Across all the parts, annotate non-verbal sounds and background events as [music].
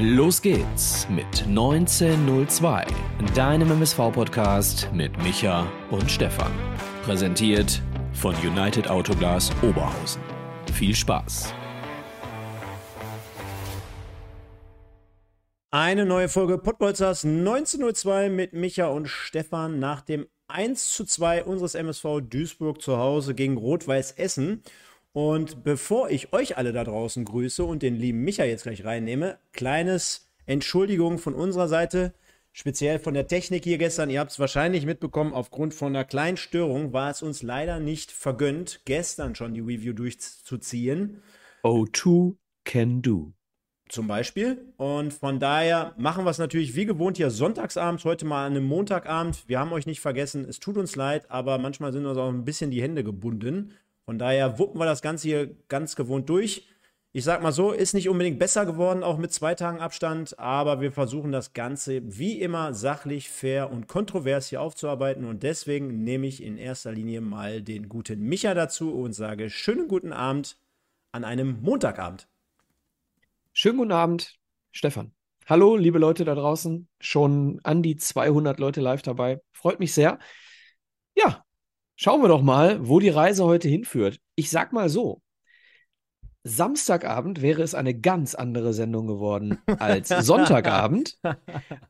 Los geht's mit 1902, deinem MSV-Podcast mit Micha und Stefan. Präsentiert von United Autoglas Oberhausen. Viel Spaß! Eine neue Folge Pottbolzers 1902 mit Micha und Stefan nach dem 1 zu 2 unseres MSV Duisburg zu Hause gegen Rot-Weiß Essen. Und bevor ich euch alle da draußen grüße und den lieben Micha jetzt gleich reinnehme, kleines Entschuldigung von unserer Seite, speziell von der Technik hier gestern. Ihr habt es wahrscheinlich mitbekommen, aufgrund von einer kleinen Störung war es uns leider nicht vergönnt, gestern schon die Review durchzuziehen. O2 can do. Zum Beispiel. Und von daher machen wir es natürlich wie gewohnt hier sonntagsabends, heute mal an einem Montagabend. Wir haben euch nicht vergessen, es tut uns leid, aber manchmal sind uns auch ein bisschen die Hände gebunden. Von daher wuppen wir das Ganze hier ganz gewohnt durch. Ich sag mal so, ist nicht unbedingt besser geworden, auch mit zwei Tagen Abstand, aber wir versuchen das Ganze wie immer sachlich, fair und kontrovers hier aufzuarbeiten und deswegen nehme ich in erster Linie mal den guten Micha dazu und sage schönen guten Abend an einem Montagabend. Schönen guten Abend, Stefan. Hallo, liebe Leute da draußen. Schon an die 200 Leute live dabei. Freut mich sehr. Ja, Schauen wir doch mal, wo die Reise heute hinführt. Ich sag mal so: Samstagabend wäre es eine ganz andere Sendung geworden als [laughs] Sonntagabend.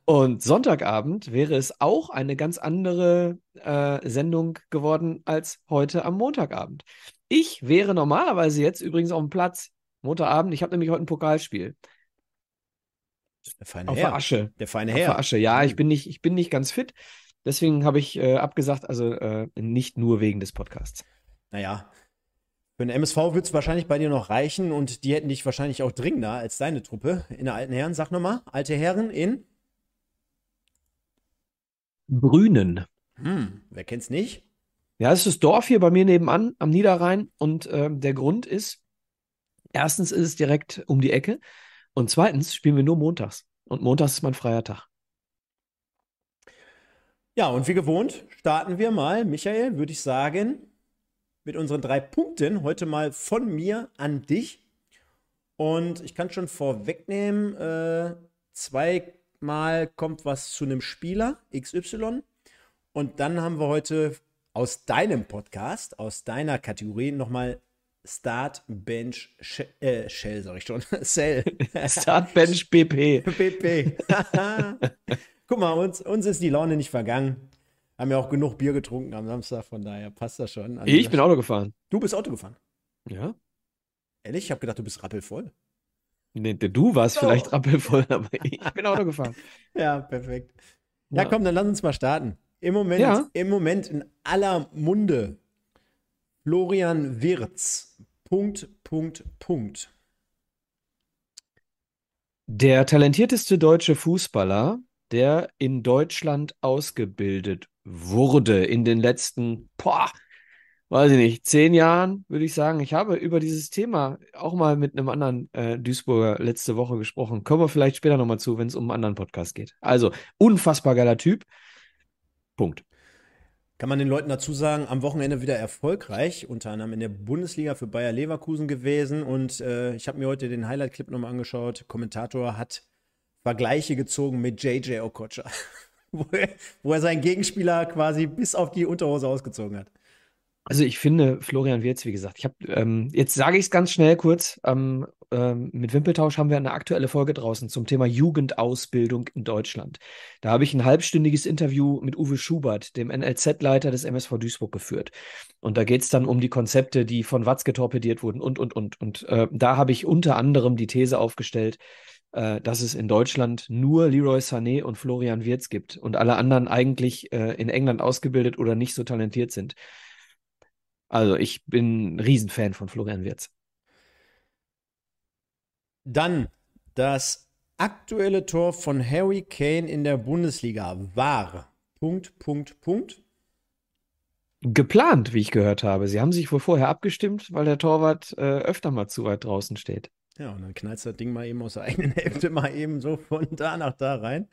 Und Sonntagabend wäre es auch eine ganz andere äh, Sendung geworden als heute am Montagabend. Ich wäre normalerweise jetzt übrigens auf dem Platz. Montagabend, ich habe nämlich heute ein Pokalspiel. Der feine auf Herr. der Asche. Der feine Herr. Asche. Ja, ich bin nicht, ich bin nicht ganz fit. Deswegen habe ich äh, abgesagt, also äh, nicht nur wegen des Podcasts. Naja, für den MSV wird es wahrscheinlich bei dir noch reichen und die hätten dich wahrscheinlich auch dringender als deine Truppe in der alten Herren. Sag nochmal, alte Herren in? Brünen. Hm, wer kennt's nicht? Ja, es ist das Dorf hier bei mir nebenan am Niederrhein und äh, der Grund ist, erstens ist es direkt um die Ecke und zweitens spielen wir nur montags und montags ist mein freier Tag. Ja, und wie gewohnt starten wir mal, Michael, würde ich sagen, mit unseren drei Punkten. Heute mal von mir an dich. Und ich kann schon vorwegnehmen, äh, zweimal kommt was zu einem Spieler, XY. Und dann haben wir heute aus deinem Podcast, aus deiner Kategorie nochmal Start, Bench, Sh äh, Shell, sag ich schon. [laughs] Cell. Startbench BP. PP. [laughs] [laughs] Guck mal, uns, uns ist die Laune nicht vergangen. Haben ja auch genug Bier getrunken am Samstag, von daher passt das schon. Also, Ich bin Auto gefahren. Du bist Auto gefahren. Ja. Ehrlich? Ich habe gedacht, du bist rappelvoll. Nee, du warst Oh. vielleicht rappelvoll, [laughs] aber ich bin Auto gefahren. [laughs] Ja, perfekt. Ja, Ja. komm, dann lass uns mal starten. Im Moment, Ja. im Moment in aller Munde. Florian Wirz. Punkt, Punkt, Punkt. Der talentierteste deutsche Fußballer, der in Deutschland ausgebildet wurde in den letzten, boah, weiß ich nicht, zehn Jahren, würde ich sagen. Ich habe über dieses Thema auch mal mit einem anderen äh, Duisburger letzte Woche gesprochen. Kommen wir vielleicht später nochmal zu, wenn es um einen anderen Podcast geht. Also, unfassbar geiler Typ. Punkt. Kann man den Leuten dazu sagen, am Wochenende wieder erfolgreich, unter anderem in der Bundesliga für Bayer Leverkusen gewesen. Und äh, ich habe mir heute den Highlight-Clip nochmal angeschaut. Kommentator hat Vergleiche gezogen mit JJ Okocha, [laughs] wo, er, wo er seinen Gegenspieler quasi bis auf die Unterhose ausgezogen hat. Also ich finde Florian Wirtz, wie gesagt, ich habe ähm, jetzt sage ich es ganz schnell kurz. Ähm, ähm, mit Wimpeltausch haben wir eine aktuelle Folge draußen zum Thema Jugendausbildung in Deutschland. Da habe ich ein halbstündiges Interview mit Uwe Schubert, dem NLZ-Leiter des MSV Duisburg, geführt. Und da geht es dann um die Konzepte, die von Watzke torpediert wurden und und und. Und äh, da habe ich unter anderem die These aufgestellt, äh, dass es in Deutschland nur Leroy Sané und Florian Wirtz gibt und alle anderen eigentlich äh, in England ausgebildet oder nicht so talentiert sind. Also ich bin ein Riesenfan von Florian Wirtz. Dann das aktuelle Tor von Harry Kane in der Bundesliga war. Punkt, Punkt, Punkt. Geplant, wie ich gehört habe. Sie haben sich wohl vorher abgestimmt, weil der Torwart äh, öfter mal zu weit draußen steht. Ja, und dann knallst du das Ding mal eben aus der [laughs] eigenen Hälfte mal eben so von da nach da rein.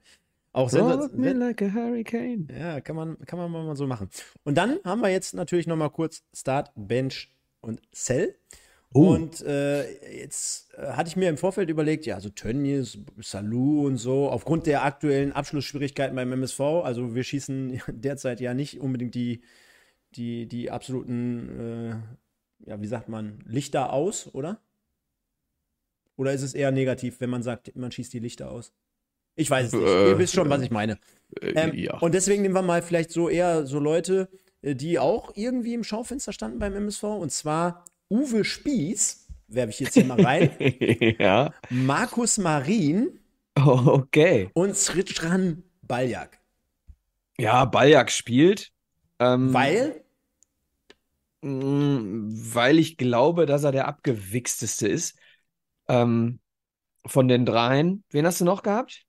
Auch Rock me like a hurricane. Ja, kann man, kann man mal so machen. Und dann haben wir jetzt natürlich noch mal kurz Start, Bench und Cell. Uh. Und äh, jetzt äh, hatte ich mir im Vorfeld überlegt, ja, so Tönnies, Salou und so, aufgrund der aktuellen Abschlussschwierigkeiten beim MSV, also wir schießen [laughs] derzeit ja nicht unbedingt die, die, die absoluten, äh, ja, wie sagt man, Lichter aus, oder? Oder ist es eher negativ, wenn man sagt, man schießt die Lichter aus? Ich weiß es nicht. Äh, Ihr wisst schon, was ich meine. Äh, ähm, ja. Und deswegen nehmen wir mal vielleicht so eher so Leute, äh, die auch irgendwie im Schaufenster standen beim MSV. Und zwar Uwe Spieß, werfe ich jetzt hier mal rein. [laughs] ja. Markus Marin. Oh, [laughs] okay. Und Sritran Baljak. Ja, Baljak spielt. Ähm, Weil? Mm, weil ich glaube, dass er der abgewichsteste ist. Ähm, von den dreien. Wen hast du noch gehabt?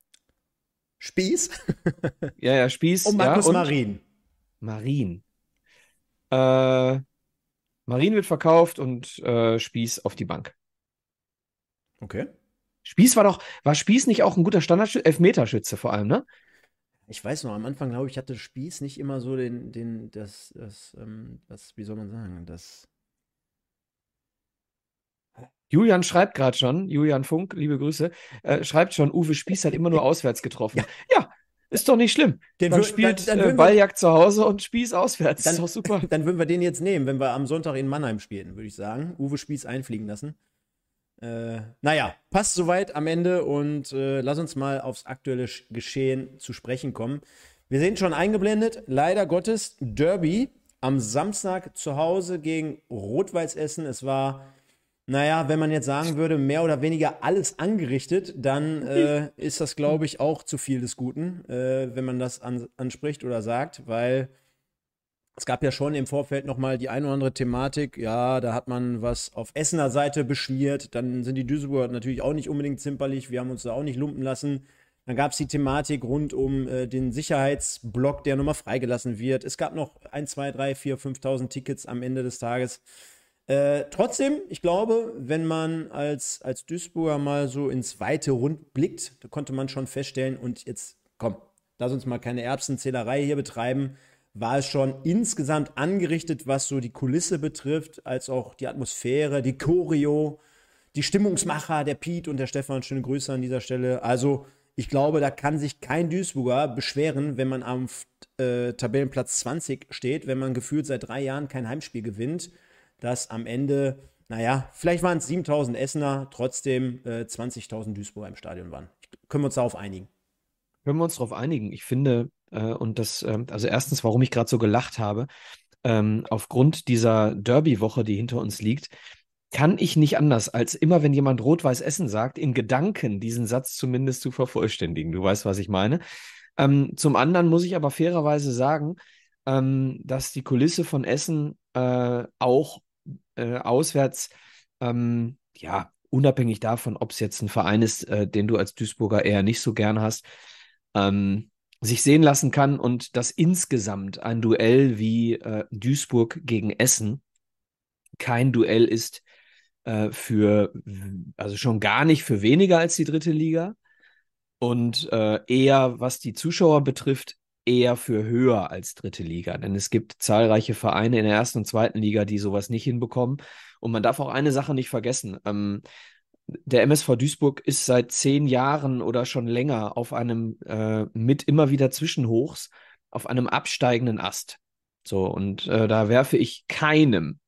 Spieß. [laughs] ja, ja, Spieß. Und Markus ja, und Marin. Marin. Äh, Marin wird verkauft und äh, Spieß auf die Bank. Okay. Spieß war doch, war Spieß nicht auch ein guter Standard Elfmeterschütze vor allem, ne? Ich weiß noch, am Anfang, glaube ich, hatte Spieß nicht immer so den, den, das, das, ähm, das, wie soll man sagen, das Julian schreibt gerade schon, Julian Funk, liebe Grüße, äh, schreibt schon, Uwe Spieß hat immer nur auswärts getroffen. Ja, ja ist doch nicht schlimm. Den Man spielt dann, dann äh, Balljagd zu Hause und Spieß auswärts. Dann, ist doch super. [laughs] Dann würden wir den jetzt nehmen, wenn wir am Sonntag in Mannheim spielen, würde ich sagen. Uwe Spieß einfliegen lassen. Äh, naja, passt soweit am Ende und äh, lass uns mal aufs aktuelle Geschehen zu sprechen kommen. Wir sehen schon eingeblendet, leider Gottes, Derby am Samstag zu Hause gegen Rot-Weiß Essen. Es war naja, wenn man jetzt sagen würde, mehr oder weniger alles angerichtet, dann äh, ist das, glaube ich, auch zu viel des Guten, äh, wenn man das an, anspricht oder sagt, weil es gab ja schon im Vorfeld nochmal die eine oder andere Thematik. Ja, da hat man was auf Essener Seite beschmiert. Dann sind die Duisburger natürlich auch nicht unbedingt zimperlich. Wir haben uns da auch nicht lumpen lassen. Dann gab es die Thematik rund um äh, den Sicherheitsblock, der nochmal freigelassen wird. Es gab noch 1, 2, 3, 4, 5.000 Tickets am Ende des Tages. Äh, trotzdem, ich glaube, wenn man als, als Duisburger mal so ins weite Rund blickt, da konnte man schon feststellen, und jetzt, komm, lass uns mal keine Erbsenzählerei hier betreiben, war es schon insgesamt angerichtet, was so die Kulisse betrifft, als auch die Atmosphäre, die Choreo, die Stimmungsmacher, der Piet und der Stefan, schöne Grüße an dieser Stelle. Also, ich glaube, da kann sich kein Duisburger beschweren, wenn man am äh, Tabellenplatz 20 steht, wenn man gefühlt seit drei Jahren kein Heimspiel gewinnt dass am Ende, naja, vielleicht waren es 7000 Essener, trotzdem äh, 20.000 Duisburger im Stadion waren. Können wir uns darauf einigen? Können wir uns darauf einigen? Ich finde, äh, und das, äh, also erstens, warum ich gerade so gelacht habe, ähm, aufgrund dieser Derby-Woche, die hinter uns liegt, kann ich nicht anders, als immer, wenn jemand Rot-Weiß Essen sagt, in Gedanken diesen Satz zumindest zu vervollständigen. Du weißt, was ich meine. Ähm, zum anderen muss ich aber fairerweise sagen, ähm, dass die Kulisse von Essen äh, auch äh, auswärts, ähm, ja, unabhängig davon, ob es jetzt ein Verein ist, äh, den du als Duisburger eher nicht so gern hast, ähm, sich sehen lassen kann und dass insgesamt ein Duell wie äh, Duisburg gegen Essen kein Duell ist äh, für, also schon gar nicht für weniger als die dritte Liga. Und äh, eher, was die Zuschauer betrifft, eher für höher als dritte Liga. Denn es gibt zahlreiche Vereine in der ersten und zweiten Liga, die sowas nicht hinbekommen. Und man darf auch eine Sache nicht vergessen. Ähm, der MSV Duisburg ist seit zehn Jahren oder schon länger auf einem äh, mit immer wieder Zwischenhochs auf einem absteigenden Ast. So, und äh, da werfe ich keinem,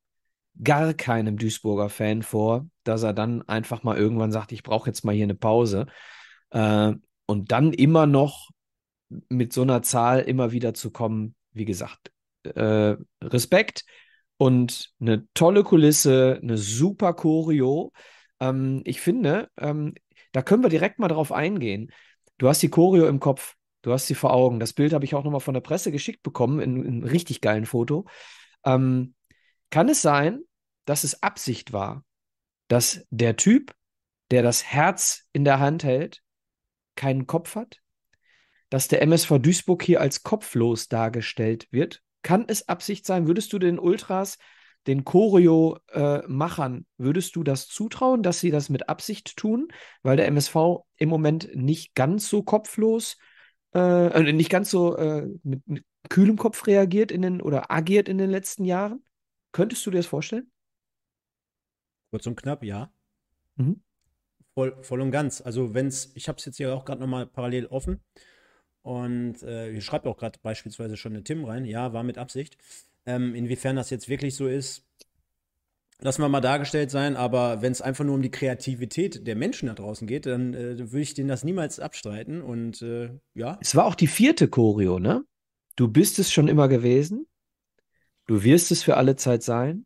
gar keinem Duisburger Fan vor, dass er dann einfach mal irgendwann sagt, ich brauche jetzt mal hier eine Pause. Äh, und dann immer noch mit so einer Zahl immer wieder zu kommen, wie gesagt, äh, Respekt und eine tolle Kulisse, eine super Choreo. Ähm, ich finde, ähm, da können wir direkt mal drauf eingehen. Du hast die Choreo im Kopf, du hast sie vor Augen. Das Bild habe ich auch nochmal von der Presse geschickt bekommen, in, in einem richtig geilen Foto. Ähm, kann es sein, dass es Absicht war, dass der Typ, der das Herz in der Hand hält, keinen Kopf hat? Dass der MSV Duisburg hier als kopflos dargestellt wird. Kann es Absicht sein? Würdest du den Ultras, den Choreo-Machern, äh, würdest du das zutrauen, dass sie das mit Absicht tun? Weil der MSV im Moment nicht ganz so kopflos, äh, äh, nicht ganz so äh, mit, mit kühlem Kopf reagiert in den oder agiert in den letzten Jahren? Könntest du dir das vorstellen? Kurz und knapp, ja. Mhm. Voll, voll und ganz. Also wenn es, ich habe es jetzt hier auch gerade nochmal parallel offen und äh, hier schreibt auch gerade beispielsweise schon eine Tim rein, ja, war mit Absicht. Ähm, inwiefern das jetzt wirklich so ist, lassen wir mal dargestellt sein, aber wenn es einfach nur um die Kreativität der Menschen da draußen geht, dann äh, würde ich denen das niemals abstreiten und äh, ja. Es war auch die vierte Choreo, ne? Du bist es schon immer gewesen. Du wirst es für alle Zeit sein.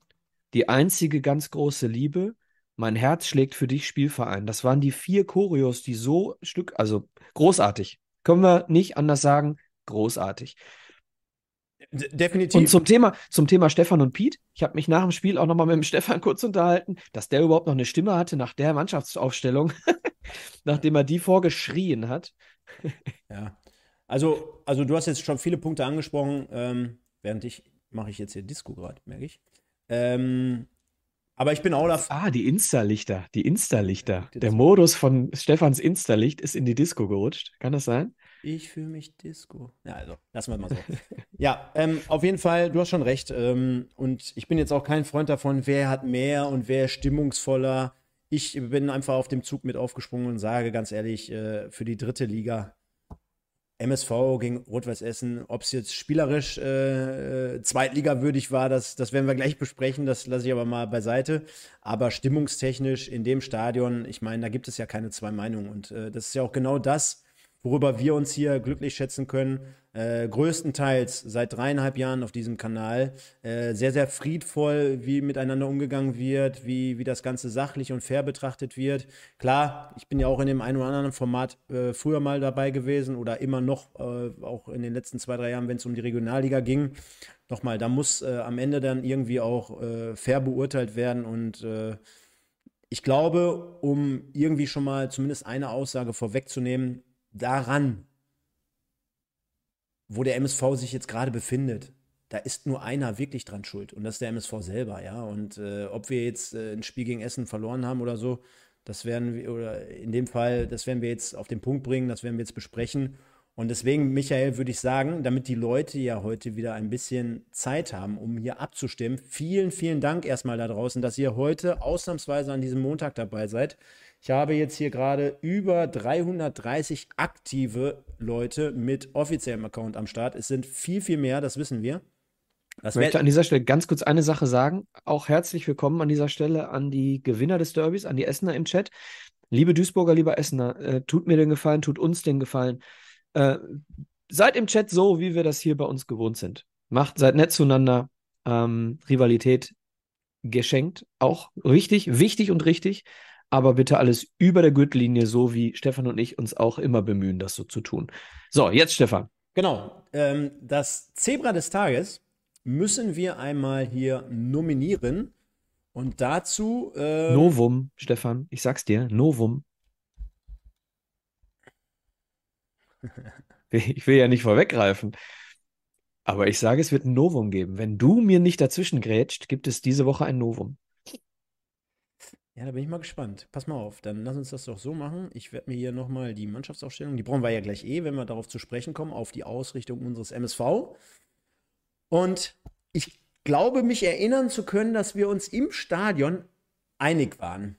Die einzige ganz große Liebe. Mein Herz schlägt für dich Spielverein. Das waren die vier Choreos, die so Stück, also großartig. Können wir nicht anders sagen, großartig. Definitiv. Und zum Thema, zum Thema Stefan und Piet, ich habe mich nach dem Spiel auch nochmal mit dem [laughs] Stefan kurz unterhalten, dass der überhaupt noch eine Stimme hatte nach der Mannschaftsaufstellung, [laughs] nachdem er die vorgeschrien hat. ja. Also, also du hast jetzt schon viele Punkte angesprochen, ähm, während ich mache ich jetzt hier Disco gerade, merke ich. Ähm, aber ich bin auch dafür. Ah, die Insta-Lichter, die Insta-Lichter. Der Modus von Stefans Insta-Licht ist in die Disco gerutscht. Kann das sein? Ich fühle mich Disco. Ja, also, lassen wir mal so. ja, ähm, auf jeden Fall, du hast schon recht. Ähm, und ich bin jetzt auch kein Freund davon, wer hat mehr und wer stimmungsvoller. Ich bin einfach auf dem Zug mit aufgesprungen und sage ganz ehrlich, äh, für die dritte Liga MSV gegen Rot-Weiß Essen, ob es jetzt spielerisch äh, äh, zweitligawürdig war, das, das werden wir gleich besprechen, das lasse ich aber mal beiseite. Aber stimmungstechnisch in dem Stadion, ich meine, da gibt es ja keine zwei Meinungen. Und äh, das ist ja auch genau das, worüber wir uns hier glücklich schätzen können. Äh, größtenteils seit dreieinhalb Jahren auf diesem Kanal. Äh, sehr, sehr friedvoll, wie miteinander umgegangen wird, wie, wie das Ganze sachlich und fair betrachtet wird. Klar, ich bin ja auch in dem einen oder anderen Format äh, früher mal dabei gewesen oder immer noch, äh, auch in den letzten zwei, drei Jahren, wenn es um die Regionalliga ging. Nochmal, da muss äh, am Ende dann irgendwie auch äh, fair beurteilt werden und ich glaube, um irgendwie schon mal zumindest eine Aussage vorwegzunehmen, daran, wo der MSV sich jetzt gerade befindet, da ist nur einer wirklich dran schuld und das ist der MSV selber, ja. Und äh, ob wir jetzt äh, ein Spiel gegen Essen verloren haben oder so, das werden wir, oder in dem Fall, das werden wir jetzt auf den Punkt bringen, das werden wir jetzt besprechen. Und deswegen, Michael, würde ich sagen, damit die Leute ja heute wieder ein bisschen Zeit haben, um hier abzustimmen, vielen, vielen Dank erstmal da draußen, dass ihr heute ausnahmsweise an diesem Montag dabei seid. Ich habe jetzt hier gerade über 330 aktive Leute mit offiziellem Account am Start. Es sind viel, viel mehr, das wissen wir. Das ich möchte an dieser Stelle ganz kurz eine Sache sagen. Auch herzlich willkommen an dieser Stelle an die Gewinner des Derbys, an die Essener im Chat. Liebe Duisburger, lieber Essener, äh, tut mir den Gefallen, tut uns den Gefallen. Äh, seid im Chat so, wie wir das hier bei uns gewohnt sind. Macht, seid nett zueinander. Ähm, Rivalität geschenkt, auch richtig, wichtig und richtig aber bitte alles über der Gürtellinie, so wie Stefan und ich uns auch immer bemühen, das so zu tun. So, jetzt Stefan. Genau. Ähm, das Zebra des Tages müssen wir einmal hier nominieren. Und dazu. Äh, Novum, Stefan, ich sag's dir, Novum. [laughs] ich will ja nicht vorweggreifen. Aber ich sage, es wird ein Novum geben. Wenn du mir nicht dazwischen grätscht, gibt es diese Woche ein Novum. Ja, da bin ich mal gespannt. Pass mal auf, dann lass uns das doch so machen. Ich werde mir hier nochmal die Mannschaftsaufstellung, die brauchen wir ja gleich eh, wenn wir darauf zu sprechen kommen, auf die Ausrichtung unseres MSV. Und ich glaube, mich erinnern zu können, dass wir uns im Stadion einig waren.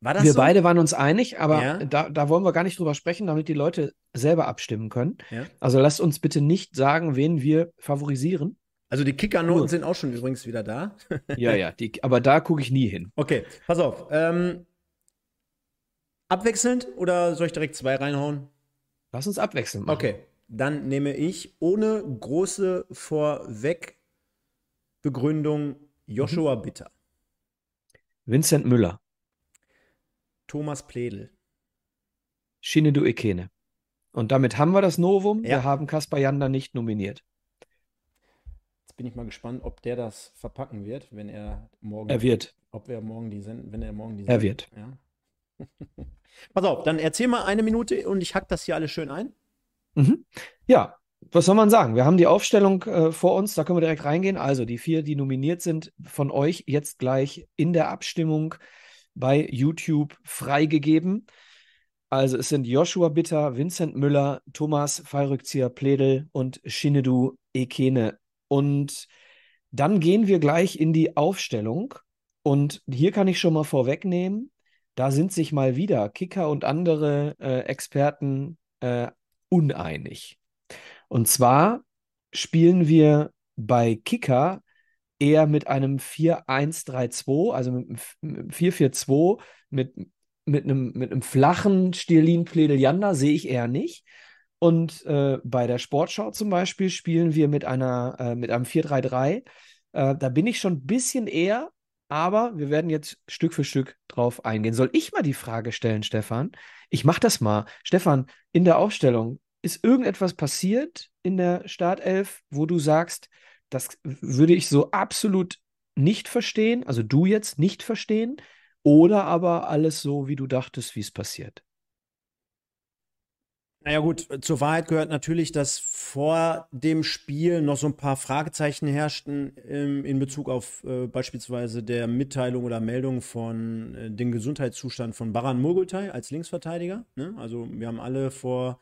War das wir so? beide waren uns einig, aber ja. da, da wollen wir gar nicht drüber sprechen, damit die Leute selber abstimmen können. Ja. Also lasst uns bitte nicht sagen, wen wir favorisieren. Also die Kickernoten sind auch schon übrigens wieder da. [laughs] ja, ja, die, aber da gucke ich nie hin. Okay, pass auf. Ähm, abwechselnd oder soll ich direkt zwei reinhauen? Lass uns abwechseln. Machen. Okay, dann nehme ich ohne große Vorwegbegründung Joshua mhm. Bitter. Vincent Müller. Thomas Pledel. Shinedu Ekene. Und damit haben wir das Novum. Ja. Wir haben Kaspar Janda nicht nominiert. Bin ich mal gespannt, ob der das verpacken wird, wenn er morgen. Er wird. Ob er morgen die senden, wenn er morgen die Er wird. Ja. [laughs] Pass auf, dann erzähl mal eine Minute und ich hack das hier alles schön ein. Mhm. Ja, was soll man sagen? Wir haben die Aufstellung äh, vor uns, da können wir direkt reingehen. Also die vier, die nominiert sind, von euch jetzt gleich in der Abstimmung bei YouTube freigegeben. Also es sind Joshua Bitter, Vincent Müller, Thomas Fallrückzieher Pledel und Shinedu Ekene und dann gehen wir gleich in die Aufstellung. Und hier kann ich schon mal vorwegnehmen, da sind sich mal wieder Kicker und andere äh, Experten äh, uneinig. Und zwar spielen wir bei Kicker eher mit einem 4-1-3-2, also mit einem 4-4-2, mit, mit, einem, mit einem flachen Stirlin Pledeljanda sehe ich eher nicht. Und äh, bei der Sportschau zum Beispiel spielen wir mit, einer, äh, mit einem 4-3-3. Äh, da bin ich schon ein bisschen eher, aber wir werden jetzt Stück für Stück drauf eingehen. Soll ich mal die Frage stellen, Stefan? Ich mache das mal. Stefan, in der Aufstellung, ist irgendetwas passiert in der Startelf, wo du sagst, das würde ich so absolut nicht verstehen, also du jetzt nicht verstehen, oder aber alles so, wie du dachtest, wie es passiert? Naja gut, zur Wahrheit gehört natürlich, dass vor dem Spiel noch so ein paar Fragezeichen herrschten ähm, in Bezug auf äh, beispielsweise der Mitteilung oder Meldung von äh, dem Gesundheitszustand von Baran Mogultai als Linksverteidiger. Ne? Also wir haben alle vor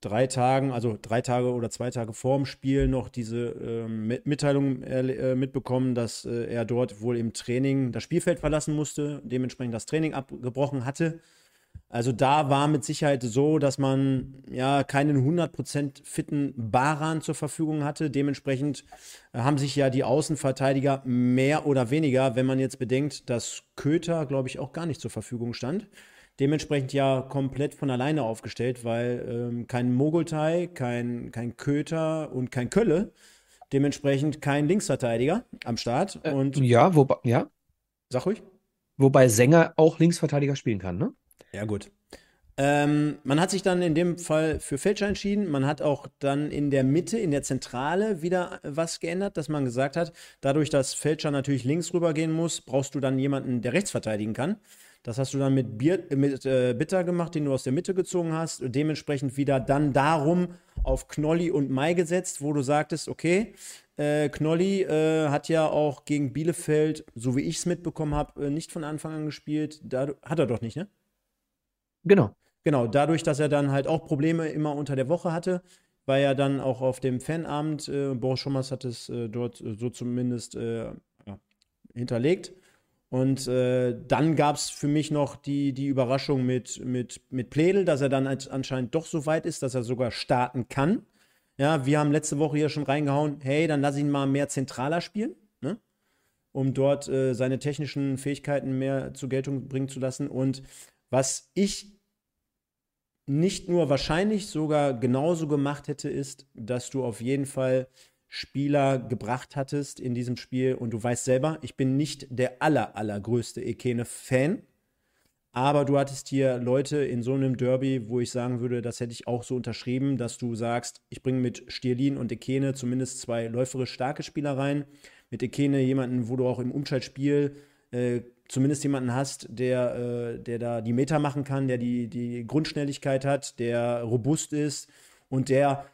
drei Tagen, also drei Tage oder zwei Tage vor dem Spiel noch diese ähm, Mitteilung äh, mitbekommen, dass äh, er dort wohl im Training das Spielfeld verlassen musste, dementsprechend das Training abgebrochen hatte also da war mit Sicherheit so, dass man ja keinen 100% fitten Baran zur Verfügung hatte. Dementsprechend äh, haben sich ja die Außenverteidiger mehr oder weniger, wenn man jetzt bedenkt, dass Köter, glaube ich, auch gar nicht zur Verfügung stand, dementsprechend ja komplett von alleine aufgestellt, weil ähm, kein Mogultai, kein, kein Köter und kein Kölle, dementsprechend kein Linksverteidiger am Start. Äh, und ja, wobei, ja. Sag ruhig. Wobei Sänger auch Linksverteidiger spielen kann, ne? Ja, gut. Ähm, man hat sich dann in dem Fall für Fälscher entschieden. Man hat auch dann in der Mitte, in der Zentrale wieder was geändert, dass man gesagt hat, dadurch, dass Fälscher natürlich links rübergehen muss, brauchst du dann jemanden, der rechts verteidigen kann. Das hast du dann mit, Bier, mit äh, Bitter gemacht, den du aus der Mitte gezogen hast. Und dementsprechend wieder dann darum auf Knolli und Mai gesetzt, wo du sagtest, okay, äh, Knolli äh, hat ja auch gegen Bielefeld, so wie ich es mitbekommen habe, äh, nicht von Anfang an gespielt. Da, hat er doch nicht, ne? Genau. Genau, dadurch, dass er dann halt auch Probleme immer unter der Woche hatte, war er dann auch auf dem Fanabend, äh, Boris Schommers hat es äh, dort äh, so zumindest äh, hinterlegt. Und äh, dann gab es für mich noch die, die Überraschung mit, mit, mit Pledel, dass er dann anscheinend doch so weit ist, dass er sogar starten kann. Ja, wir haben letzte Woche hier schon reingehauen, hey, dann lass ihn mal mehr zentraler spielen, ne? um dort äh, seine technischen Fähigkeiten mehr zur Geltung bringen zu lassen. Und was ich nicht nur wahrscheinlich sogar genauso gemacht hätte, ist, dass du auf jeden Fall Spieler gebracht hattest in diesem Spiel und du weißt selber, ich bin nicht der aller, allergrößte Ekene-Fan, aber du hattest hier Leute in so einem Derby, wo ich sagen würde, das hätte ich auch so unterschrieben, dass du sagst, ich bringe mit Stierlin und Ekene zumindest zwei läuferisch starke Spieler rein. Mit Ekene jemanden, wo du auch im Umschaltspiel äh, zumindest jemanden hast, der, äh, der da die Meter machen kann, der die, die Grundschnelligkeit hat, der robust ist und der,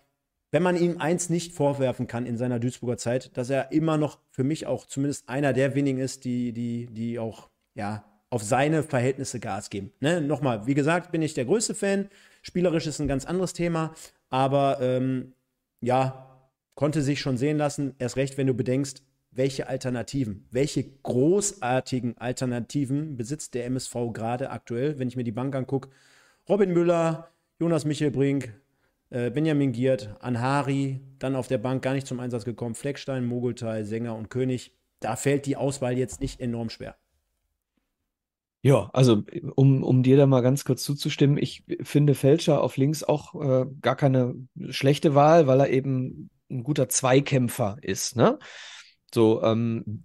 wenn man ihm eins nicht vorwerfen kann in seiner Duisburger Zeit, dass er immer noch für mich auch zumindest einer der wenigen ist, die, die, die auch, ja, auf seine Verhältnisse Gas geben. Ne? Nochmal, wie gesagt, bin ich der größte Fan. Spielerisch ist ein ganz anderes Thema, aber ähm, ja, konnte sich schon sehen lassen. Erst recht, wenn du bedenkst, welche Alternativen, welche großartigen Alternativen besitzt der MSV gerade aktuell, wenn ich mir die Bank angucke. Robin Müller, Jonas Michelbrink, äh, Benjamin Giert, Anhari, dann auf der Bank gar nicht zum Einsatz gekommen, Fleckstein, Mogultai, Sänger und König. Da fällt die Auswahl jetzt nicht enorm schwer. Ja, also um, um dir da mal ganz kurz zuzustimmen, ich finde Fälscher auf links auch äh, gar keine schlechte Wahl, weil er eben ein guter Zweikämpfer ist. Ne? So, ähm,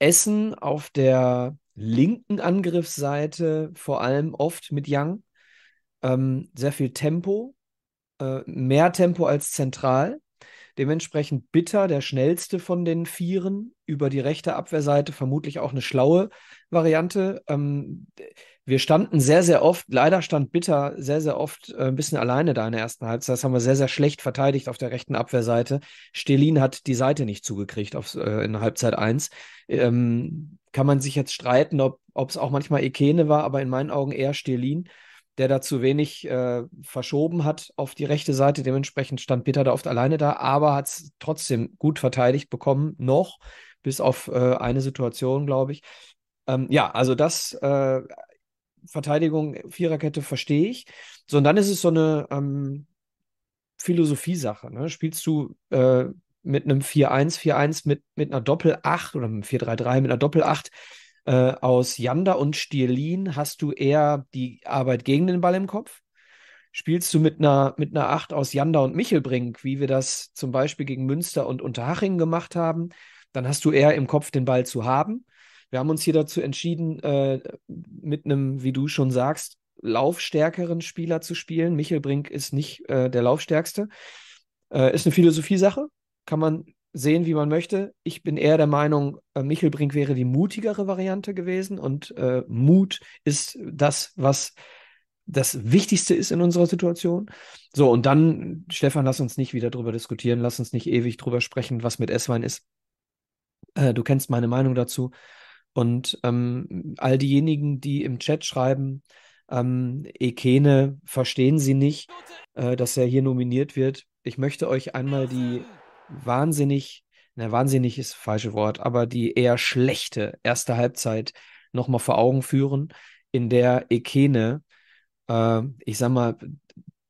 Essen auf der linken Angriffsseite, vor allem oft mit Young, ähm, sehr viel Tempo, äh, mehr Tempo als zentral. Dementsprechend Bitter, der schnellste von den Vieren, über die rechte Abwehrseite, vermutlich auch eine schlaue Variante. Ähm, wir standen sehr, sehr oft, leider stand Bitter sehr, sehr oft äh, ein bisschen alleine da in der ersten Halbzeit. Das haben wir sehr, sehr schlecht verteidigt auf der rechten Abwehrseite. Stelin hat die Seite nicht zugekriegt auf, äh, in Halbzeit 1. Ähm, kann man sich jetzt streiten, ob es auch manchmal Ekene war, aber in meinen Augen eher Stelin, der da zu wenig äh, verschoben hat auf die rechte Seite. Dementsprechend stand Bitter da oft alleine da, aber hat es trotzdem gut verteidigt bekommen, noch, bis auf äh, eine Situation, glaube ich. Ähm, ja, also das äh, Verteidigung, Viererkette verstehe ich. So, und dann ist es so eine ähm, Philosophiesache. Ne? Spielst du äh, mit einem 4-1, 4-1 mit, mit einer Doppel-8 oder einem 4-3-3 mit einer Doppel-8 äh, aus Janda und Stierlin, hast du eher die Arbeit gegen den Ball im Kopf? Spielst du mit einer, mit einer 8 aus Janda und Michelbrink, wie wir das zum Beispiel gegen Münster und Unterhaching gemacht haben, dann hast du eher im Kopf, den Ball zu haben. Wir haben uns hier dazu entschieden, äh, mit einem, wie du schon sagst, laufstärkeren Spieler zu spielen. Michel Brink ist nicht äh, der laufstärkste. Äh, ist eine Philosophiesache. Kann man sehen, wie man möchte. Ich bin eher der Meinung, äh, Michel Brink wäre die mutigere Variante gewesen und äh, Mut ist das, was das Wichtigste ist in unserer Situation. So, und dann, Stefan, lass uns nicht wieder drüber diskutieren, lass uns nicht ewig drüber sprechen, was mit S-Wein ist. Äh, du kennst meine Meinung dazu. Und ähm, all diejenigen, die im Chat schreiben, ähm, Ekene verstehen sie nicht, äh, dass er hier nominiert wird. Ich möchte euch einmal die wahnsinnig, na, wahnsinnig ist das falsche Wort, aber die eher schlechte erste Halbzeit nochmal vor Augen führen, in der Ekene, äh, ich sag mal,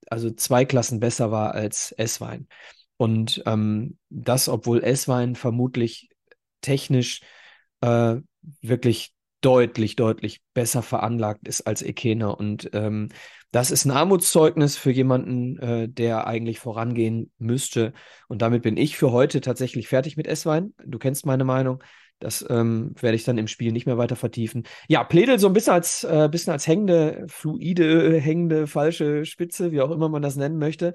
also zwei Klassen besser war als Esswein. Und ähm, das, obwohl Esswein vermutlich technisch äh, wirklich deutlich, deutlich besser veranlagt ist als Ekena. Und ähm, das ist ein Armutszeugnis für jemanden, äh, der eigentlich vorangehen müsste. Und damit bin ich für heute tatsächlich fertig mit Esswein. Du kennst meine Meinung. Das ähm, werde ich dann im Spiel nicht mehr weiter vertiefen. Ja, Pledel so ein bisschen als, äh, bisschen als hängende, fluide, hängende, falsche Spitze, wie auch immer man das nennen möchte.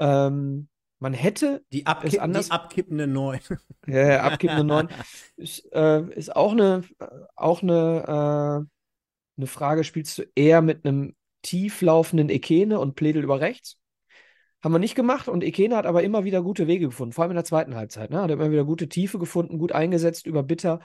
Ähm, man hätte die, Abkipp, anders, die abkippende 9. [laughs] Ja, ja abkippende 9 ist, äh, ist auch eine, auch eine, äh, eine Frage, spielst du eher mit einem tieflaufenden Ekene und Pledel über rechts? Haben wir nicht gemacht und Ekene hat aber immer wieder gute Wege gefunden, vor allem in der zweiten Halbzeit. Ne? Hat immer wieder gute Tiefe gefunden, gut eingesetzt über Bitter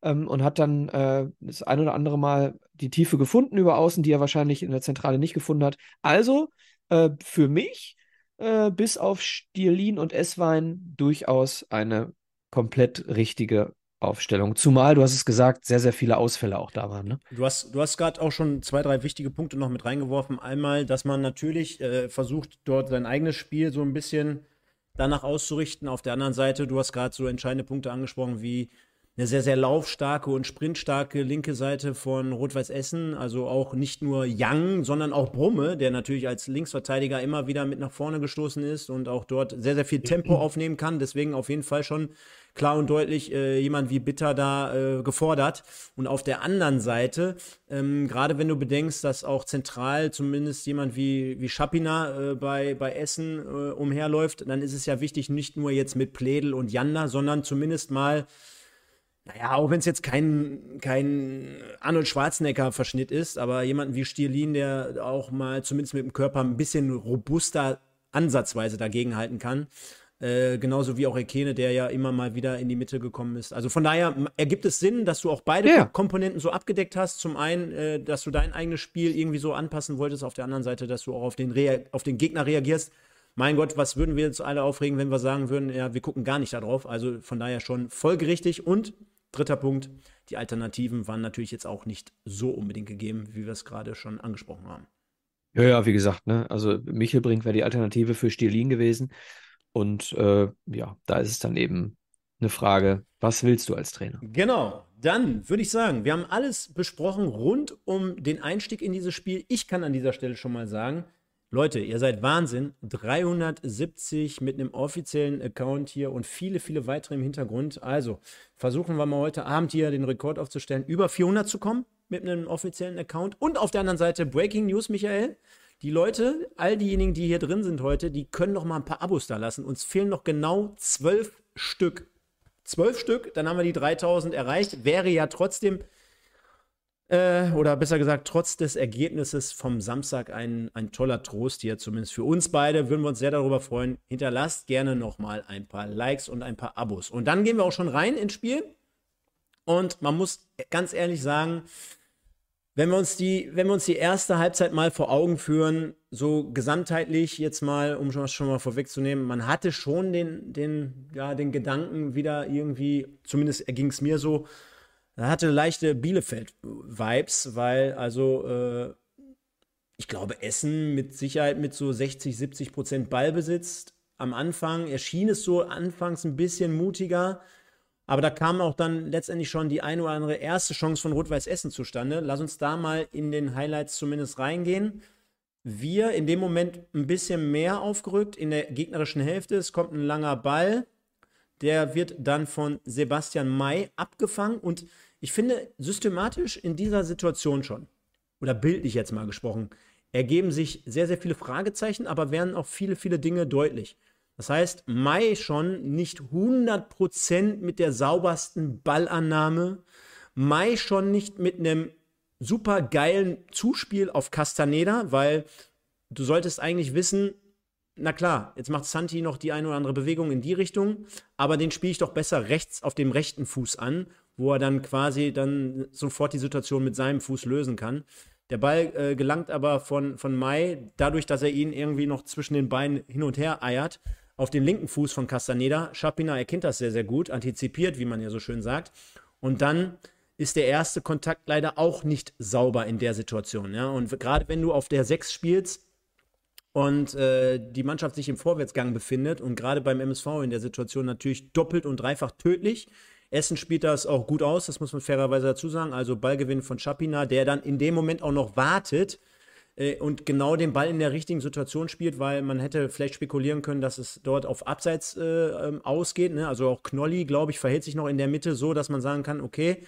ähm, und hat dann äh, das ein oder andere Mal die Tiefe gefunden über außen, die er wahrscheinlich in der Zentrale nicht gefunden hat. Also äh, für mich äh, bis auf Stierlin und Esswein durchaus eine komplett richtige Aufstellung. Zumal, du hast es gesagt, sehr, sehr viele Ausfälle auch da waren. Ne? Du hast, du hast gerade auch schon zwei, drei wichtige Punkte noch mit reingeworfen. Einmal, dass man natürlich äh, versucht, dort sein eigenes Spiel so ein bisschen danach auszurichten. Auf der anderen Seite, du hast gerade so entscheidende Punkte angesprochen, wie eine sehr, sehr laufstarke und sprintstarke linke Seite von Rot-Weiß Essen. Also auch nicht nur Young, sondern auch Brumme, der natürlich als Linksverteidiger immer wieder mit nach vorne gestoßen ist und auch dort sehr, sehr viel Tempo [clears throat] aufnehmen kann. Deswegen auf jeden Fall schon klar und deutlich äh, jemand wie Bitter da äh, gefordert. Und auf der anderen Seite, ähm, gerade wenn du bedenkst, dass auch zentral zumindest jemand wie, wie Schapina äh, bei, bei Essen äh, umherläuft, dann ist es ja wichtig, nicht nur jetzt mit Pledel und Janda, sondern zumindest mal naja, auch wenn es jetzt kein, kein Arnold Schwarzenegger-Verschnitt ist, aber jemanden wie Stierlin, der auch mal zumindest mit dem Körper ein bisschen robuster ansatzweise dagegenhalten kann. Äh, genauso wie auch Ekene, der ja immer mal wieder in die Mitte gekommen ist. Also von daher ergibt es Sinn, dass du auch beide ja. Komponenten so abgedeckt hast. Zum einen, äh, dass du dein eigenes Spiel irgendwie so anpassen wolltest, auf der anderen Seite, dass du auch auf den, Rea auf den Gegner reagierst. Mein Gott, was würden wir jetzt alle aufregen, wenn wir sagen würden, ja, wir gucken gar nicht darauf. Also von daher schon folgerichtig und Dritter Punkt, die Alternativen waren natürlich jetzt auch nicht so unbedingt gegeben, wie wir es gerade schon angesprochen haben. Ja, ja, wie gesagt, ne? Also Michelbrink wäre die Alternative für Stierlin gewesen. Und äh, ja, da ist es dann eben eine Frage, was willst du als Trainer? Genau. Dann würde ich sagen, wir haben alles besprochen rund um den Einstieg in dieses Spiel. Ich kann an dieser Stelle schon mal sagen, Leute, ihr seid Wahnsinn. 370 mit einem offiziellen Account hier und viele, viele weitere im Hintergrund. Also versuchen wir mal heute Abend hier den Rekord aufzustellen, über 400 zu kommen mit einem offiziellen Account. Und auf der anderen Seite Breaking News, Michael. Die Leute, all diejenigen, die hier drin sind heute, die können noch mal ein paar Abos da lassen. Uns fehlen noch genau zwölf Stück. Zwölf Stück, dann haben wir die 3000 erreicht. Wäre ja trotzdem äh, oder besser gesagt, trotz des Ergebnisses vom Samstag ein, ein toller Trost hier, zumindest für uns beide. Würden wir uns sehr darüber freuen. Hinterlasst gerne nochmal ein paar Likes und ein paar Abos. Und dann gehen wir auch schon rein ins Spiel. Und man muss ganz ehrlich sagen, wenn wir uns die, wenn wir uns die erste Halbzeit mal vor Augen führen, so gesamtheitlich jetzt mal, um schon, schon mal vorwegzunehmen, man hatte schon den, den, ja, den Gedanken wieder irgendwie, zumindest erging es mir so, hatte leichte Bielefeld-Vibes, weil also äh, ich glaube, Essen mit Sicherheit mit so 60, 70 Prozent Ballbesitz am Anfang erschien es so anfangs ein bisschen mutiger. Aber da kam auch dann letztendlich schon die eine oder andere erste Chance von Rot-Weiß Essen zustande. Lass uns da mal in den Highlights zumindest reingehen. Wir in dem Moment ein bisschen mehr aufgerückt in der gegnerischen Hälfte. Es kommt ein langer Ball. Der wird dann von Sebastian May abgefangen. Und ich finde systematisch in dieser Situation schon, oder bildlich jetzt mal gesprochen, ergeben sich sehr, sehr viele Fragezeichen, aber werden auch viele, viele Dinge deutlich. Das heißt, Mai schon nicht 100% mit der saubersten Ballannahme, Mai schon nicht mit einem super geilen Zuspiel auf Castaneda, weil du solltest eigentlich wissen, na klar, jetzt macht Santi noch die eine oder andere Bewegung in die Richtung, aber den spiele ich doch besser rechts auf dem rechten Fuß an, wo er dann quasi dann sofort die Situation mit seinem Fuß lösen kann. Der Ball äh, gelangt aber von, von Mai, dadurch, dass er ihn irgendwie noch zwischen den Beinen hin und her eiert, auf den linken Fuß von Castaneda. Schapina erkennt das sehr, sehr gut, antizipiert, wie man ja so schön sagt. Und dann ist der erste Kontakt leider auch nicht sauber in der Situation. Ja? Und gerade wenn du auf der 6 spielst und äh, die Mannschaft sich im Vorwärtsgang befindet und gerade beim MSV in der Situation natürlich doppelt und dreifach tödlich, Essen spielt das auch gut aus, das muss man fairerweise dazu sagen. Also Ballgewinn von Schapina, der dann in dem Moment auch noch wartet äh, und genau den Ball in der richtigen Situation spielt, weil man hätte vielleicht spekulieren können, dass es dort auf Abseits äh, ähm, ausgeht. Ne? Also auch Knolli, glaube ich, verhält sich noch in der Mitte so, dass man sagen kann, okay,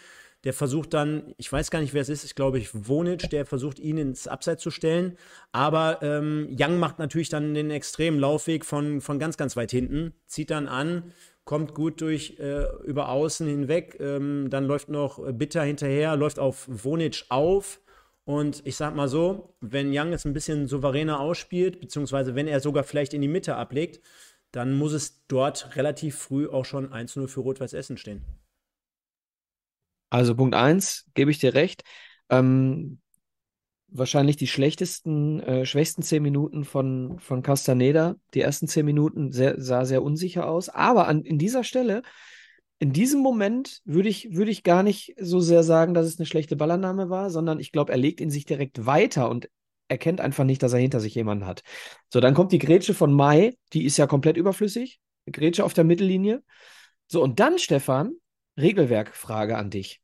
der versucht dann, ich weiß gar nicht, wer es ist, ich glaube ich Wonic, der versucht ihn ins Abseits zu stellen. Aber ähm, Young macht natürlich dann den extremen Laufweg von, von ganz, ganz weit hinten, zieht dann an, kommt gut durch äh, über außen hinweg. Ähm, dann läuft noch Bitter hinterher, läuft auf Wonic auf. Und ich sag mal so, wenn Young es ein bisschen souveräner ausspielt, beziehungsweise wenn er sogar vielleicht in die Mitte ablegt, dann muss es dort relativ früh auch schon 1-0 für Rot-Weiß Essen stehen. Also Punkt 1, gebe ich dir recht. Ähm, wahrscheinlich die schlechtesten, äh, schwächsten zehn Minuten von, von Castaneda. Die ersten zehn Minuten sehr, sah sehr unsicher aus. Aber an, in dieser Stelle, in diesem Moment würde ich, würde ich gar nicht so sehr sagen, dass es eine schlechte Ballannahme war, sondern ich glaube, er legt in sich direkt weiter und erkennt einfach nicht, dass er hinter sich jemanden hat. So, dann kommt die Grätsche von Mai, die ist ja komplett überflüssig. Grätsche auf der Mittellinie. So, und dann, Stefan, Regelwerkfrage an dich.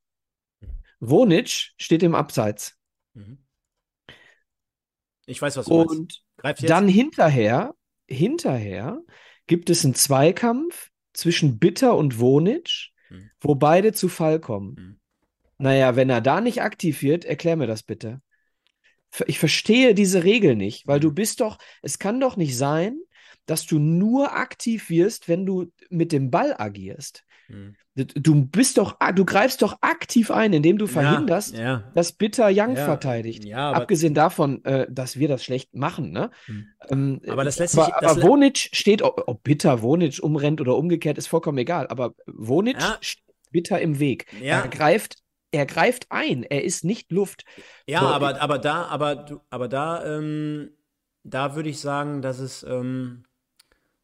Wonic steht im Abseits. Mhm. Ich weiß, was du Und meinst. dann hinterher, hinterher gibt es einen Zweikampf zwischen Bitter und Wonic, hm. wo beide zu Fall kommen. Hm. Naja, wenn er da nicht aktiv wird, erklär mir das bitte. Ich verstehe diese Regel nicht, weil du hm. bist doch, es kann doch nicht sein, dass du nur aktiv wirst, wenn du mit dem Ball agierst. Hm. Du bist doch, du greifst doch aktiv ein, indem du verhinderst, ja, ja. dass Bitter Young ja, verteidigt. Abgesehen davon, äh, dass wir das schlecht machen. Ne? Hm. Ähm, aber das lässt sich. Aber, aber Wonic steht, ob, ob, Bitter Wonic umrennt oder umgekehrt, ist vollkommen egal. Aber Wonic steht Bitter im Weg. Er greift er greift ein, er ist nicht Luft. Ja, so, aber, aber da, aber, aber da, ähm, da würde ich sagen, dass es, ähm,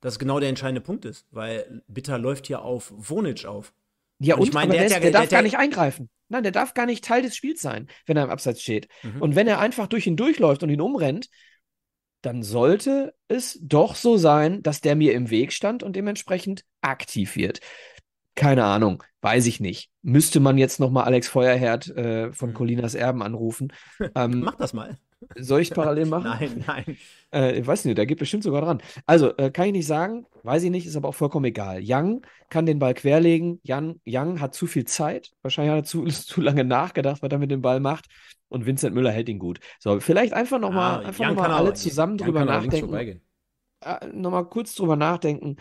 dass genau der entscheidende Punkt ist, weil Bitter läuft hier auf Wonic auf. Ja, und, und ich mein, der, der, der, darf gar nicht eingreifen. Nein, der darf gar nicht Teil des Spiels sein, wenn er im Abseits steht. Mhm. Und wenn er einfach durch ihn durchläuft und ihn umrennt, dann sollte es doch so sein, dass der mir im Weg stand und dementsprechend aktiv wird. Keine Ahnung, weiß ich nicht. Müsste man jetzt nochmal Alex Feuerherd äh, von mhm. Colinas Erben anrufen. [laughs] Ähm, Mach das mal. Soll ich parallel [laughs] machen? nein, nein. Äh, ich weiß nicht, der geht bestimmt sogar dran. Also, äh, kann ich nicht sagen, weiß ich nicht, ist aber auch vollkommen egal. Young kann den Ball querlegen. Young, Young hat zu viel Zeit. Wahrscheinlich hat er zu, [laughs] zu lange nachgedacht, was er mit dem Ball macht. Und Vincent Müller hält ihn gut. So, vielleicht einfach nochmal ah, noch alle zusammen Young drüber nachdenken. Äh, nochmal kurz drüber nachdenken,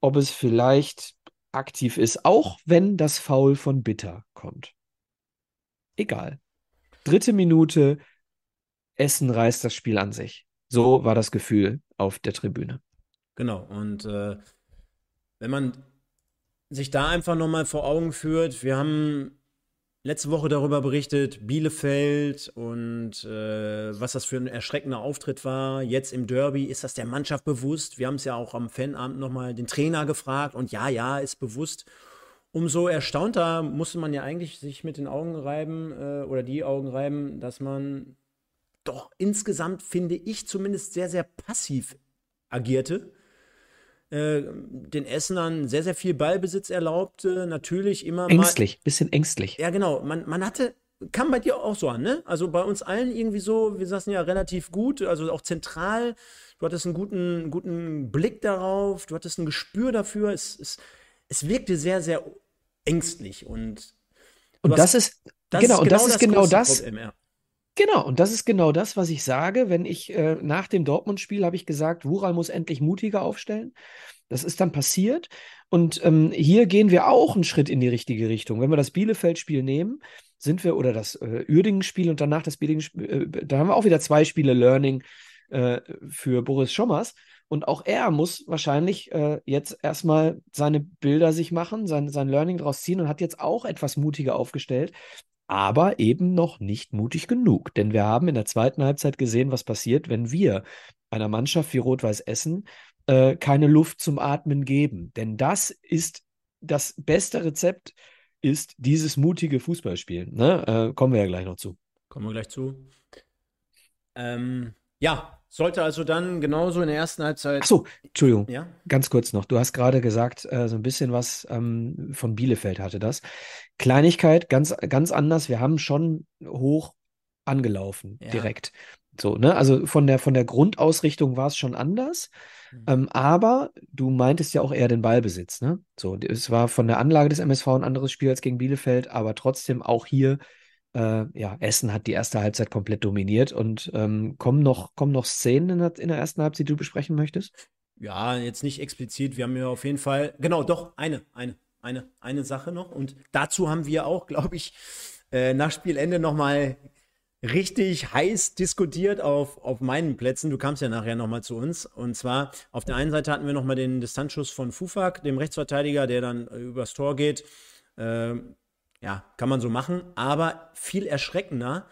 ob es vielleicht aktiv ist, auch wenn das Foul von Bitter kommt. Egal. Dritte Minute, Essen reißt das Spiel an sich. So war das Gefühl auf der Tribüne. Genau. Und äh, wenn man sich da einfach nochmal vor Augen führt, wir haben letzte Woche darüber berichtet, Bielefeld und äh, was das für ein erschreckender Auftritt war. Jetzt im Derby, ist das der Mannschaft bewusst? Wir haben es ja auch am Fanabend nochmal den Trainer gefragt und ja, ja, ist bewusst. umso erstaunter musste man ja eigentlich sich mit den Augen reiben äh, oder die Augen reiben, dass man doch insgesamt, finde ich, zumindest sehr, sehr passiv agierte. Äh, den Essenern sehr, sehr viel Ballbesitz erlaubte, natürlich immer ängstlich, mal, bisschen ängstlich. Ja, genau. Man, man hatte, kam bei dir auch so an, ne? Also bei uns allen irgendwie so, wir saßen ja relativ gut, also auch zentral. Du hattest einen guten, guten Blick darauf, du hattest ein Gespür dafür. Es, es, es wirkte sehr, sehr ängstlich und. Und das ist, das genau, ist genau, und das ist genau das. Problem, ja. Genau, und das ist genau das, was ich sage, wenn ich äh, nach dem Dortmund-Spiel habe ich gesagt, Wural muss endlich mutiger aufstellen. Das ist dann passiert. Und ähm, hier gehen wir auch einen Schritt in die richtige Richtung. Wenn wir das Bielefeld-Spiel nehmen, sind wir, oder das äh, Uerdingen-Spiel und danach das Bielefeld-Spiel, äh, da haben wir auch wieder zwei Spiele Learning äh, für Boris Schommers. Und auch er muss wahrscheinlich äh, jetzt erstmal seine Bilder sich machen, sein, sein Learning daraus ziehen und hat jetzt auch etwas mutiger aufgestellt aber eben noch nicht mutig genug. Denn wir haben in der zweiten Halbzeit gesehen, was passiert, wenn wir einer Mannschaft wie Rot-Weiß Essen äh, keine Luft zum Atmen geben. Denn das ist das beste Rezept, ist dieses mutige Fußballspielen. Ne? Äh, kommen wir ja gleich noch zu. Kommen wir gleich zu. Ähm, ja, sollte also dann genauso in der ersten Halbzeit. Achso, Entschuldigung. Ja? Ganz kurz noch. Du hast gerade gesagt, äh, so ein bisschen was ähm, von Bielefeld hatte das. Kleinigkeit, ganz, ganz anders. Wir haben schon hoch angelaufen, ja. direkt. So, ne? Also von der, von der Grundausrichtung war es schon anders. Mhm. Ähm, aber du meintest ja auch eher den Ballbesitz, ne? So, es war von der Anlage des MSV ein anderes Spiel als gegen Bielefeld, aber trotzdem auch hier äh, ja, Essen hat die erste Halbzeit komplett dominiert und ähm, kommen, noch, kommen noch Szenen in der, in der ersten Halbzeit, die du besprechen möchtest? Ja, jetzt nicht explizit. Wir haben ja auf jeden Fall, genau, doch, eine, eine, eine, eine Sache noch. Und dazu haben wir auch, [laughs] glaube ich, äh, nach Spielende nochmal richtig heiß diskutiert auf, auf meinen Plätzen. Du kamst ja nachher nochmal zu uns. Und zwar, auf der einen Seite hatten wir nochmal den Distanzschuss von Fufak, dem Rechtsverteidiger, der dann äh, übers Tor geht. Äh, ja, kann man so machen, aber viel erschreckender.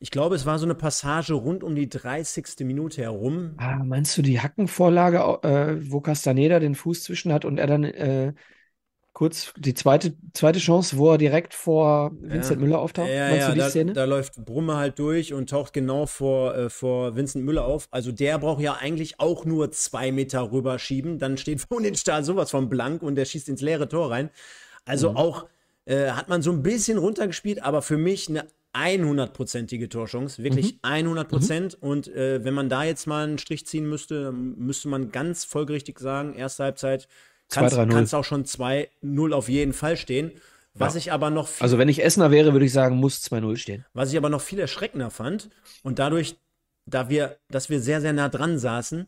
Ich glaube, es war so eine Passage rund um die 30. Minute herum. Ah, meinst du die Hackenvorlage, äh, wo Castaneda den Fuß zwischen hat und er dann äh, kurz die zweite, zweite Chance, wo er direkt vor Vincent ja. Müller auftaucht? Ja, meinst ja, du die da, Szene? Da läuft Brumme halt durch und taucht genau vor, äh, vor Vincent Müller auf. Also der braucht ja eigentlich auch nur zwei Meter rüberschieben. Dann steht [laughs] vor den Stahl sowas von blank und der schießt ins leere Tor rein. Also mhm. auch äh, hat man so ein bisschen runtergespielt, aber für mich eine 100-prozentige Torchance, wirklich mhm. 100 Prozent. Mhm. Und äh, wenn man da jetzt mal einen Strich ziehen müsste, müsste man ganz folgerichtig sagen, erste Halbzeit kann es auch schon 2-0 auf jeden Fall stehen. Was ja. ich aber noch. also, wenn ich Essener wäre, würde ich sagen, muss 2-0 stehen. Was ich aber noch viel erschreckender fand und dadurch, da wir, dass wir sehr, sehr nah dran saßen,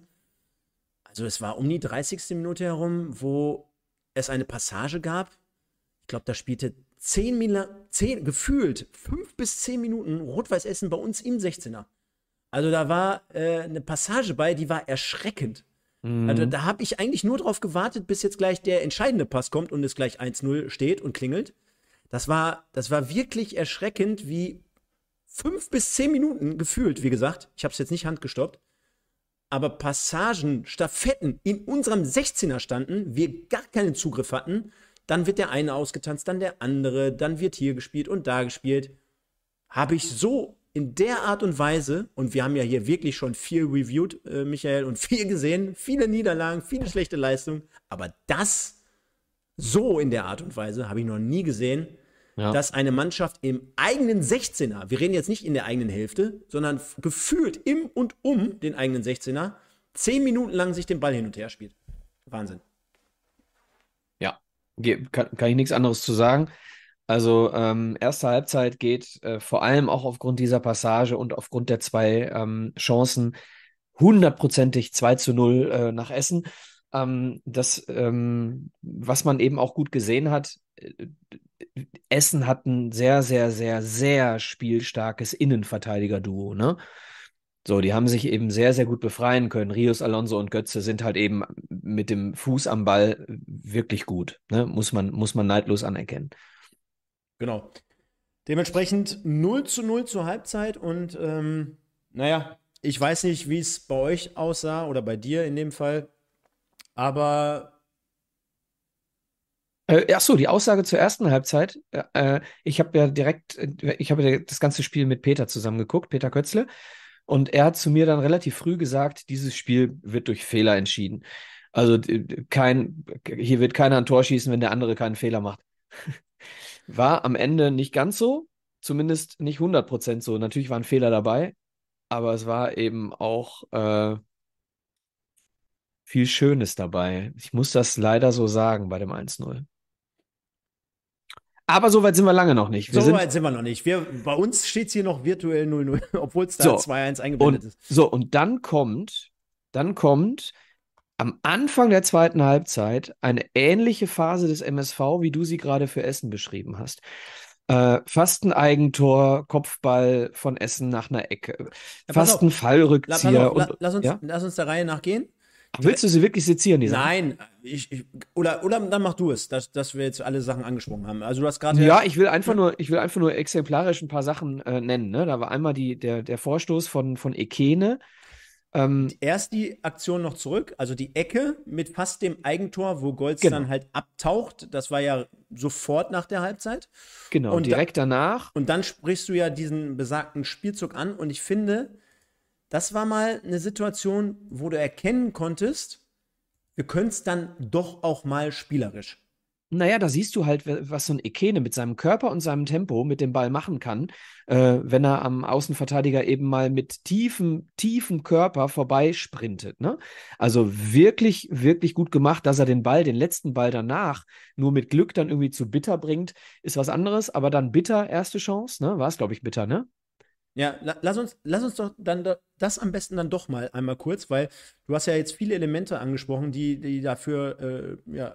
also es war um die 30. Minute herum, wo es eine Passage gab, ich glaube, da spielte zehn, Mila zehn, gefühlt fünf bis zehn Minuten Rot-Weiß Essen bei uns im 16er. Also da war äh, eine Passage bei, die war erschreckend. Mhm. Also da habe ich eigentlich nur drauf gewartet, bis jetzt gleich der entscheidende Pass kommt und es gleich 1-0 steht und klingelt. Das war, das war wirklich erschreckend, wie fünf bis zehn Minuten gefühlt, wie gesagt. Ich habe es jetzt nicht handgestoppt. Aber Passagen, Staffetten in unserem 16er standen, wir gar keinen Zugriff hatten dann wird der eine ausgetanzt, dann der andere, dann wird hier gespielt und da gespielt. Habe ich so in der Art und Weise, und wir haben ja hier wirklich schon viel reviewed, äh, Michael, und [laughs] viel gesehen, viele Niederlagen, viele schlechte Leistungen, aber das so in der Art und Weise habe ich noch nie gesehen, ja. dass eine Mannschaft im eigenen 16er, wir reden jetzt nicht in der eigenen Hälfte, sondern gefühlt im und um den eigenen 16er, zehn Minuten lang sich den Ball hin und her spielt. Wahnsinn. Kann, kann ich nichts anderes zu sagen. Also ähm, erste Halbzeit geht äh, vor allem auch aufgrund dieser Passage und aufgrund der zwei ähm, Chancen hundertprozentig 2 zu 0 äh, nach Essen. Ähm, das, ähm, was man eben auch gut gesehen hat, äh, Essen hat ein sehr, sehr, sehr, sehr spielstarkes Innenverteidiger-Duo. Ne? So, die haben sich eben sehr, sehr gut befreien können. Rios, Alonso und Götze sind halt eben mit dem Fuß am Ball wirklich gut. Ne? Muss, man, muss man neidlos anerkennen. Genau. Dementsprechend 0 zu 0 zur Halbzeit und ähm, naja, ich weiß nicht, wie es bei euch aussah oder bei dir in dem Fall, aber Äh, ach so, die Aussage zur ersten Halbzeit. Äh, ich habe ja direkt, äh, ich habe das ganze Spiel mit Peter zusammengeguckt, Peter Kötzle. Und er hat zu mir dann relativ früh gesagt, dieses Spiel wird durch Fehler entschieden. Also kein, hier wird keiner ein Tor schießen, wenn der andere keinen Fehler macht. War am Ende nicht ganz so, zumindest nicht 100% so. Natürlich waren Fehler dabei, aber es war eben auch äh, viel Schönes dabei. Ich muss das leider so sagen bei dem 1-0. Aber so weit sind wir lange noch nicht. Wir so weit sind wir noch nicht. Wir, bei uns steht es hier noch virtuell 0-0, obwohl es da so, 2-1 eingeblendet und, ist. So, und dann kommt, dann kommt am Anfang der zweiten Halbzeit eine ähnliche Phase des MSV, wie du sie gerade für Essen beschrieben hast. Äh, fast ein Eigentor, Kopfball von Essen nach einer Ecke. Ja, fast ein Fallrückzieher. La, la, la, lass, uns, ja? lass uns der Reihe nachgehen. Willst du sie wirklich sezieren, die Nein, ich, ich, oder, oder dann mach du es, dass, dass wir jetzt alle Sachen angesprochen haben. Also du hast gerade. Ja, ich will einfach nur, ich will einfach nur exemplarisch ein paar Sachen äh, nennen. Ne? Da war einmal die, der, der Vorstoß von, von Ekene. Ähm, Erst die Aktion noch zurück, also die Ecke mit fast dem Eigentor, wo Golds genau. dann halt abtaucht. Das war ja sofort nach der Halbzeit. Genau, und direkt da, danach. Und dann sprichst du ja diesen besagten Spielzug an und ich finde, das war mal eine Situation, wo du erkennen konntest, wir können es dann doch auch mal spielerisch. Naja, da siehst du halt, was so ein Ekene mit seinem Körper und seinem Tempo mit dem Ball machen kann, äh, wenn er am Außenverteidiger eben mal mit tiefem, tiefem Körper vorbeisprintet. Ne? Also wirklich, wirklich gut gemacht, dass er den Ball, den letzten Ball danach, nur mit Glück dann irgendwie zu Bitter bringt, ist was anderes. Aber dann Bitter, erste Chance, ne? War es, glaube ich, Bitter, ne? Ja, la lass uns, lass uns doch dann das am besten dann doch mal einmal kurz, weil du hast ja jetzt viele Elemente angesprochen, die, die dafür äh, ja,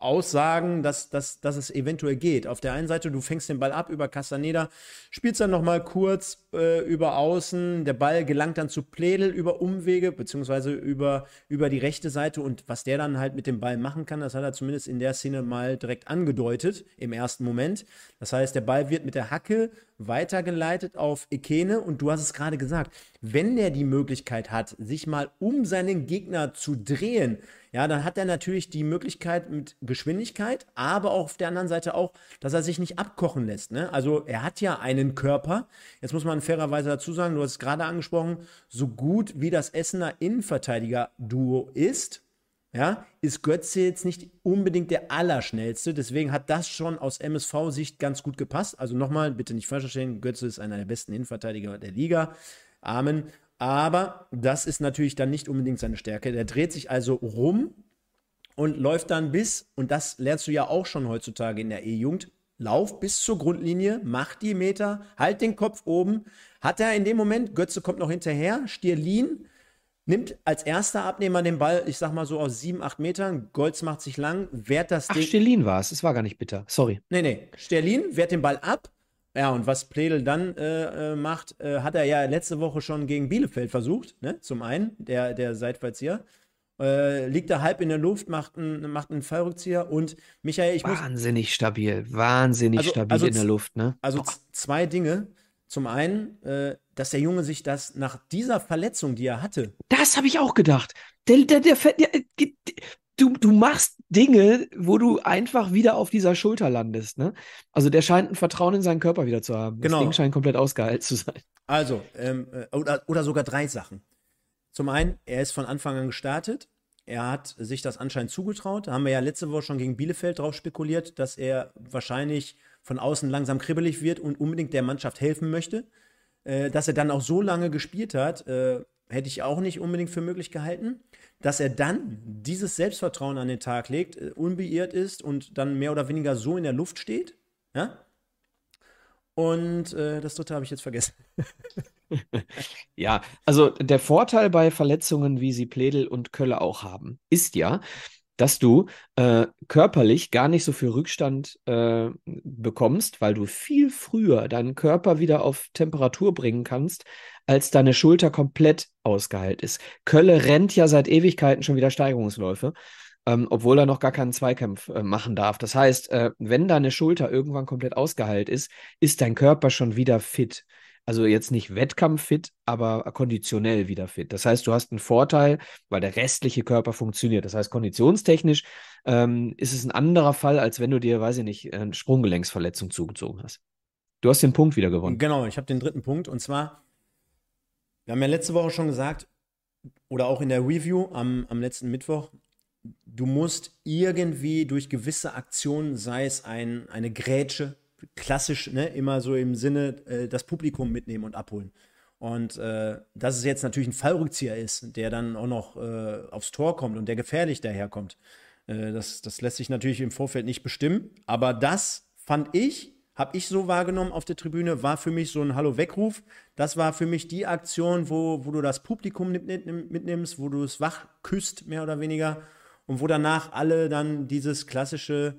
aussagen, dass, dass, dass es eventuell geht. Auf der einen Seite, du fängst den Ball ab über Castaneda, spielst dann nochmal kurz äh, über Außen, der Ball gelangt dann zu Pledel über Umwege, beziehungsweise über, über die rechte Seite und was der dann halt mit dem Ball machen kann, das hat er zumindest in der Szene mal direkt angedeutet im ersten Moment. Das heißt, der Ball wird mit der Hacke weitergeleitet auf Ekene und du hast es gerade gesagt, wenn der die Möglichkeit hat, sich mal um seinen Gegner zu drehen, ja, dann hat er natürlich die Möglichkeit mit Geschwindigkeit, aber auch auf der anderen Seite auch, dass er sich nicht abkochen lässt. Ne? Also er hat ja einen Körper. Jetzt muss man fairerweise dazu sagen, du hast es gerade angesprochen, so gut wie das Essener Innenverteidiger-Duo ist, ja, ist Götze jetzt nicht unbedingt der Allerschnellste. Deswegen hat das schon aus MSV-Sicht ganz gut gepasst. Also nochmal, bitte nicht falsch verstehen, Götze ist einer der besten Innenverteidiger der Liga. Amen. Aber das ist natürlich dann nicht unbedingt seine Stärke. Der dreht sich also rum und läuft dann bis, und das lernst du ja auch schon heutzutage in der E-Jugend, lauf bis zur Grundlinie, mach die Meter, halt den Kopf oben. Hat er in dem Moment, Götze kommt noch hinterher, Stierlin nimmt als erster Abnehmer den Ball, ich sag mal so aus sieben, acht Metern, Golz macht sich lang, wehrt das Ach, Ding. Sterlin war es, es war gar nicht bitter, sorry. Nee, nee, Sterlin wehrt den Ball ab, ja, und was Pledel dann äh, äh, macht, äh, hat er ja letzte Woche schon gegen Bielefeld versucht, ne? Zum einen, der, der Seitfallzieher. Äh, liegt er halb in der Luft, macht einen, macht einen Fallrückzieher und Michael, ich muss. Wahnsinnig stabil, wahnsinnig also, stabil also in der Luft, ne? Also zwei Dinge. Zum einen, äh, dass der Junge sich das nach dieser Verletzung, die er hatte. Das habe ich auch gedacht. Der, der, der, der, du, du machst Dinge, wo du einfach wieder auf dieser Schulter landest. Ne? Also der scheint ein Vertrauen in seinen Körper wieder zu haben. Genau. Das Ding scheint komplett ausgeheilt zu sein. Also, ähm, äh, oder, oder sogar drei Sachen. Zum einen, er ist von Anfang an gestartet. Er hat sich das anscheinend zugetraut. Da haben wir ja letzte Woche schon gegen Bielefeld drauf spekuliert, dass er wahrscheinlich von außen langsam kribbelig wird und unbedingt der Mannschaft helfen möchte. Äh, dass er dann auch so lange gespielt hat, äh, hätte ich auch nicht unbedingt für möglich gehalten dass er dann dieses Selbstvertrauen an den Tag legt, äh, unbeirrt ist und dann mehr oder weniger so in der Luft steht. Ja? Und äh, das dritte habe ich jetzt vergessen. [laughs] ja, also der Vorteil bei Verletzungen, wie sie Pledel und Kölle auch haben, ist ja, dass du äh, körperlich gar nicht so viel Rückstand äh, bekommst, weil du viel früher deinen Körper wieder auf Temperatur bringen kannst, als deine Schulter komplett ausgeheilt ist. Kölle rennt ja seit Ewigkeiten schon wieder Steigerungsläufe. Ähm, obwohl er noch gar keinen Zweikampf äh, machen darf. Das heißt, äh, wenn deine Schulter irgendwann komplett ausgeheilt ist, ist dein Körper schon wieder fit. Also jetzt nicht wettkampffit, aber konditionell wieder fit. Das heißt, du hast einen Vorteil, weil der restliche Körper funktioniert. Das heißt, konditionstechnisch ähm, ist es ein anderer Fall, als wenn du dir, weiß ich nicht, eine Sprunggelenksverletzung zugezogen hast. Du hast den Punkt wieder gewonnen. Genau, ich habe den dritten Punkt und zwar, wir haben ja letzte Woche schon gesagt, oder auch in der Review am, am letzten Mittwoch, du musst irgendwie durch gewisse Aktionen, sei es ein, eine Grätsche, klassisch, ne, immer so im Sinne, äh, das Publikum mitnehmen und abholen. Und äh, dass es jetzt natürlich ein Fallrückzieher ist, der dann auch noch äh, aufs Tor kommt und der gefährlich daherkommt, äh, das, das lässt sich natürlich im Vorfeld nicht bestimmen. Aber das fand ich, habe ich so wahrgenommen auf der Tribüne, war für mich so ein Hallo-Weckruf. Das war für mich die Aktion, wo, wo du das Publikum mitnimmst, wo du es wach küsst, mehr oder weniger. Und wo danach alle dann dieses klassische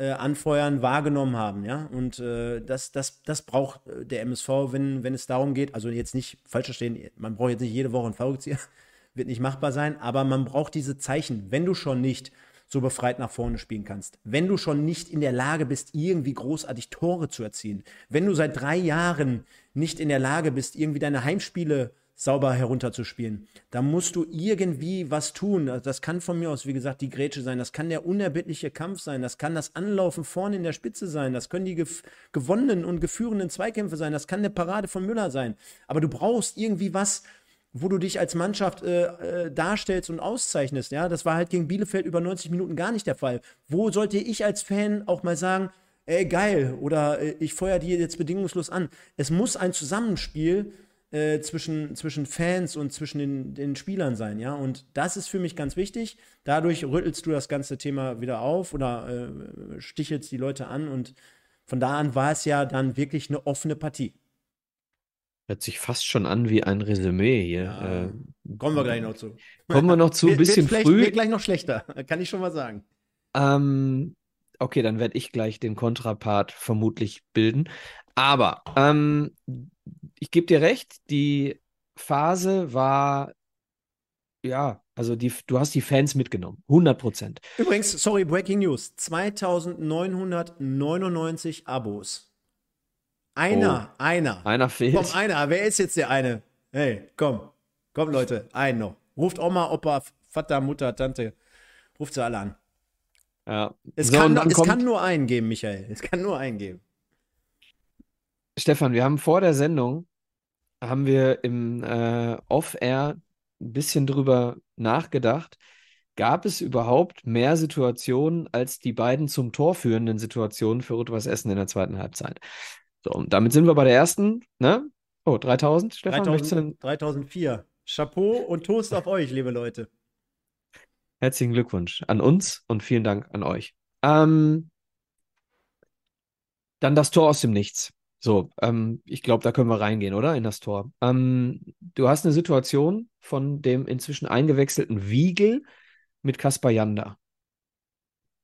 äh, Anfeuern wahrgenommen haben, ja. Und äh, das, das, das braucht äh, der MSV, wenn, wenn es darum geht, also jetzt nicht falsch verstehen, man braucht jetzt nicht jede Woche einen Verrückzieher, [laughs] wird nicht machbar sein, aber man braucht diese Zeichen, wenn du schon nicht so befreit nach vorne spielen kannst. Wenn du schon nicht in der Lage bist, irgendwie großartig Tore zu erzielen. Wenn du seit drei Jahren nicht in der Lage bist, irgendwie deine Heimspiele sauber herunterzuspielen. Da musst du irgendwie was tun. Also das kann von mir aus, wie gesagt, die Grätsche sein. Das kann der unerbittliche Kampf sein. Das kann das Anlaufen vorne in der Spitze sein. Das können die gewonnenen und geführenden Zweikämpfe sein. Das kann eine Parade von Müller sein. Aber du brauchst irgendwie was, wo du dich als Mannschaft äh, äh, darstellst und auszeichnest. Ja, das war halt gegen Bielefeld über 90 Minuten gar nicht der Fall. Wo sollte ich als Fan auch mal sagen, ey, geil, oder äh, ich feuer die jetzt bedingungslos an? Es muss ein Zusammenspiel äh, zwischen, zwischen Fans und zwischen den, den Spielern sein, ja. Und das ist für mich ganz wichtig. Dadurch rüttelst du das ganze Thema wieder auf oder äh, stichelst die Leute an und von da an war es ja dann wirklich eine offene Partie. Hört sich fast schon an wie ein Resümee hier. Ja, äh, kommen wir gleich noch zu. Kommen wir noch zu, [laughs] ein bisschen wird früh. Wird gleich noch schlechter, [laughs] kann ich schon mal sagen. Ähm, okay, dann werde ich gleich den Kontrapart vermutlich bilden. Aber ähm, ich gebe dir recht, die Phase war, ja, also die, du hast die Fans mitgenommen, 100 Prozent. Übrigens, sorry, Breaking News, 2999 Abos. Einer, oh, einer. Einer fehlt. Komm, einer, wer ist jetzt der eine? Hey, komm, komm Leute, ein noch. Ruft Oma, Opa, Vater, Mutter, Tante, ruft sie alle an. Ja. Es, so, kann, es kann nur einen geben, Michael. Es kann nur einen geben. Stefan, wir haben vor der Sendung, haben wir im äh, Off-Air ein bisschen drüber nachgedacht. Gab es überhaupt mehr Situationen als die beiden zum Tor führenden Situationen für Rot-Weiß Essen in der zweiten Halbzeit? So, und damit sind wir bei der ersten, ne? Oh, 3000, Stefan? 3000, 3004. Chapeau und Toast auf euch, liebe Leute. Herzlichen Glückwunsch an uns und vielen Dank an euch. Ähm, dann das Tor aus dem Nichts. So, ähm, ich glaube, da können wir reingehen, oder? In das Tor. Ähm, du hast eine Situation von dem inzwischen eingewechselten Wiegel mit Kaspar Janda.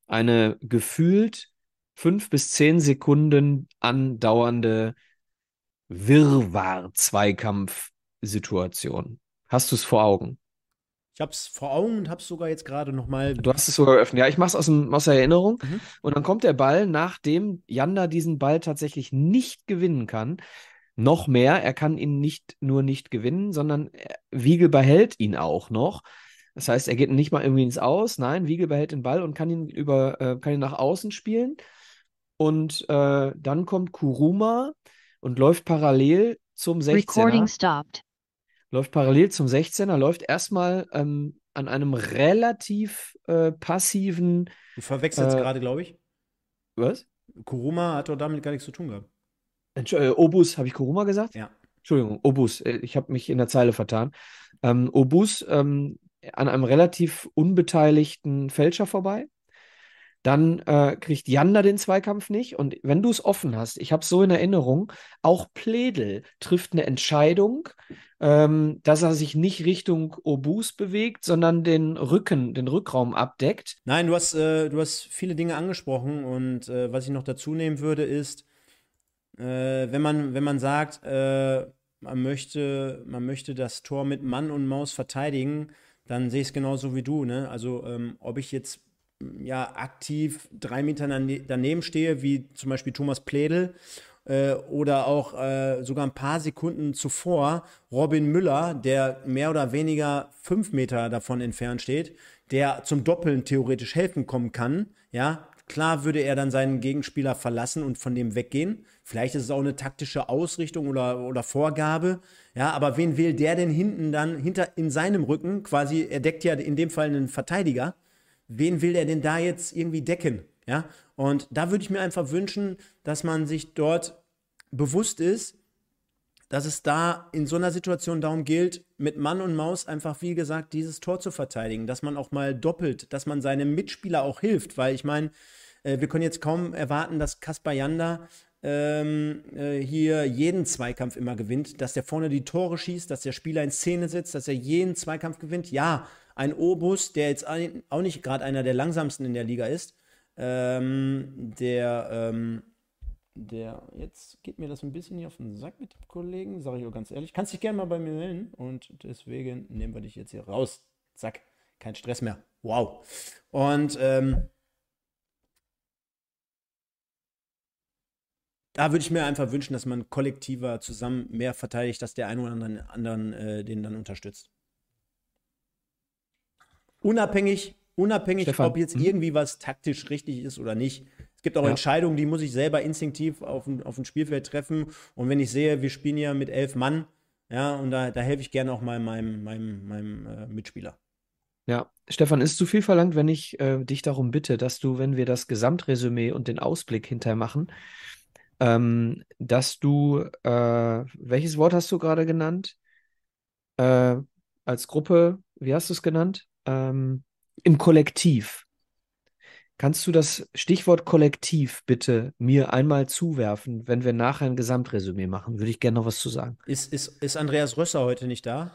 Eine gefühlt fünf bis zehn Sekunden andauernde Wirrwarr-Zweikampf-Situation. Hast du es vor Augen? Ich habe es vor Augen und habe es sogar jetzt gerade nochmal. Du hast es sogar geöffnet. Ja, ich mache es aus, aus der Erinnerung. Mhm. Und dann kommt der Ball, nachdem Janda diesen Ball tatsächlich nicht gewinnen kann. Noch mehr, er kann ihn nicht nur nicht gewinnen, sondern Wiegel behält ihn auch noch. Das heißt, er geht nicht mal irgendwie ins Aus. Nein, Wiegel behält den Ball und kann ihn über, äh, kann ihn nach außen spielen. Und äh, dann kommt Kuruma und läuft parallel zum 16er. Recording stopped läuft parallel zum 16er, läuft erstmal ähm, an einem relativ äh, passiven. Du verwechselst äh, gerade, glaube ich. Was? Kuruma hat doch damit gar nichts zu tun gehabt. Äh, Obus, habe ich Kuruma gesagt? Ja. Entschuldigung, Obus, äh, ich habe mich in der Zeile vertan. Ähm, Obus ähm, an einem relativ unbeteiligten Fälscher vorbei. Dann äh, kriegt Janda den Zweikampf nicht. Und wenn du es offen hast, ich habe es so in Erinnerung, auch Pledel trifft eine Entscheidung, ähm, dass er sich nicht Richtung Obus bewegt, sondern den Rücken, den Rückraum abdeckt. Nein, du hast, äh, du hast viele Dinge angesprochen und äh, was ich noch dazu nehmen würde, ist, äh, wenn, man, wenn man sagt, äh, man, möchte, man möchte das Tor mit Mann und Maus verteidigen, dann sehe ich es genauso wie du. Ne? Also, ähm, ob ich jetzt ja, aktiv drei Meter daneben stehe, wie zum Beispiel Thomas Pledel äh, oder auch äh, sogar ein paar Sekunden zuvor Robin Müller, der mehr oder weniger fünf Meter davon entfernt steht, der zum Doppeln theoretisch helfen kommen kann, ja, klar würde er dann seinen Gegenspieler verlassen und von dem weggehen. Vielleicht ist es auch eine taktische Ausrichtung oder, oder Vorgabe. Ja, aber wen will der denn hinten dann hinter in seinem Rücken quasi, er deckt ja in dem Fall einen Verteidiger. Wen will er denn da jetzt irgendwie decken? Ja, und da würde ich mir einfach wünschen, dass man sich dort bewusst ist, dass es da in so einer Situation darum gilt, mit Mann und Maus einfach, wie gesagt, dieses Tor zu verteidigen, dass man auch mal doppelt, dass man seinem Mitspieler auch hilft, weil ich meine, äh, wir können jetzt kaum erwarten, dass Kaspar Janda ähm, äh, hier jeden Zweikampf immer gewinnt, dass der vorne die Tore schießt, dass der Spieler in Szene sitzt, dass er jeden Zweikampf gewinnt. Ja, ein Obus, der jetzt auch nicht gerade einer der langsamsten in der Liga ist, ähm, der ähm, der, jetzt geht mir das ein bisschen hier auf den Sack mit dem Kollegen, sage ich auch ganz ehrlich. Kannst dich gerne mal bei mir melden und deswegen nehmen wir dich jetzt hier raus. Zack, kein Stress mehr. Wow. Und ähm, da würde ich mir einfach wünschen, dass man kollektiver zusammen mehr verteidigt, dass der ein oder anderen, anderen äh, den dann unterstützt. Unabhängig, unabhängig, Stefan. ob jetzt mhm. irgendwie was taktisch richtig ist oder nicht gibt auch ja. Entscheidungen, die muss ich selber instinktiv auf, auf dem Spielfeld treffen. Und wenn ich sehe, wir spielen ja mit elf Mann, ja, und da, da helfe ich gerne auch mal meinem, meinem, meinem äh, Mitspieler. Ja, Stefan, ist zu viel verlangt, wenn ich äh, dich darum bitte, dass du, wenn wir das Gesamtresümee und den Ausblick hinterher machen, ähm, dass du, äh, welches Wort hast du gerade genannt? Äh, als Gruppe, wie hast du es genannt? Ähm, Im Kollektiv. Kannst du das Stichwort Kollektiv bitte mir einmal zuwerfen, wenn wir nachher ein Gesamtresümee machen? Würde ich gerne noch was zu sagen. Ist, ist, ist Andreas Rösser heute nicht da?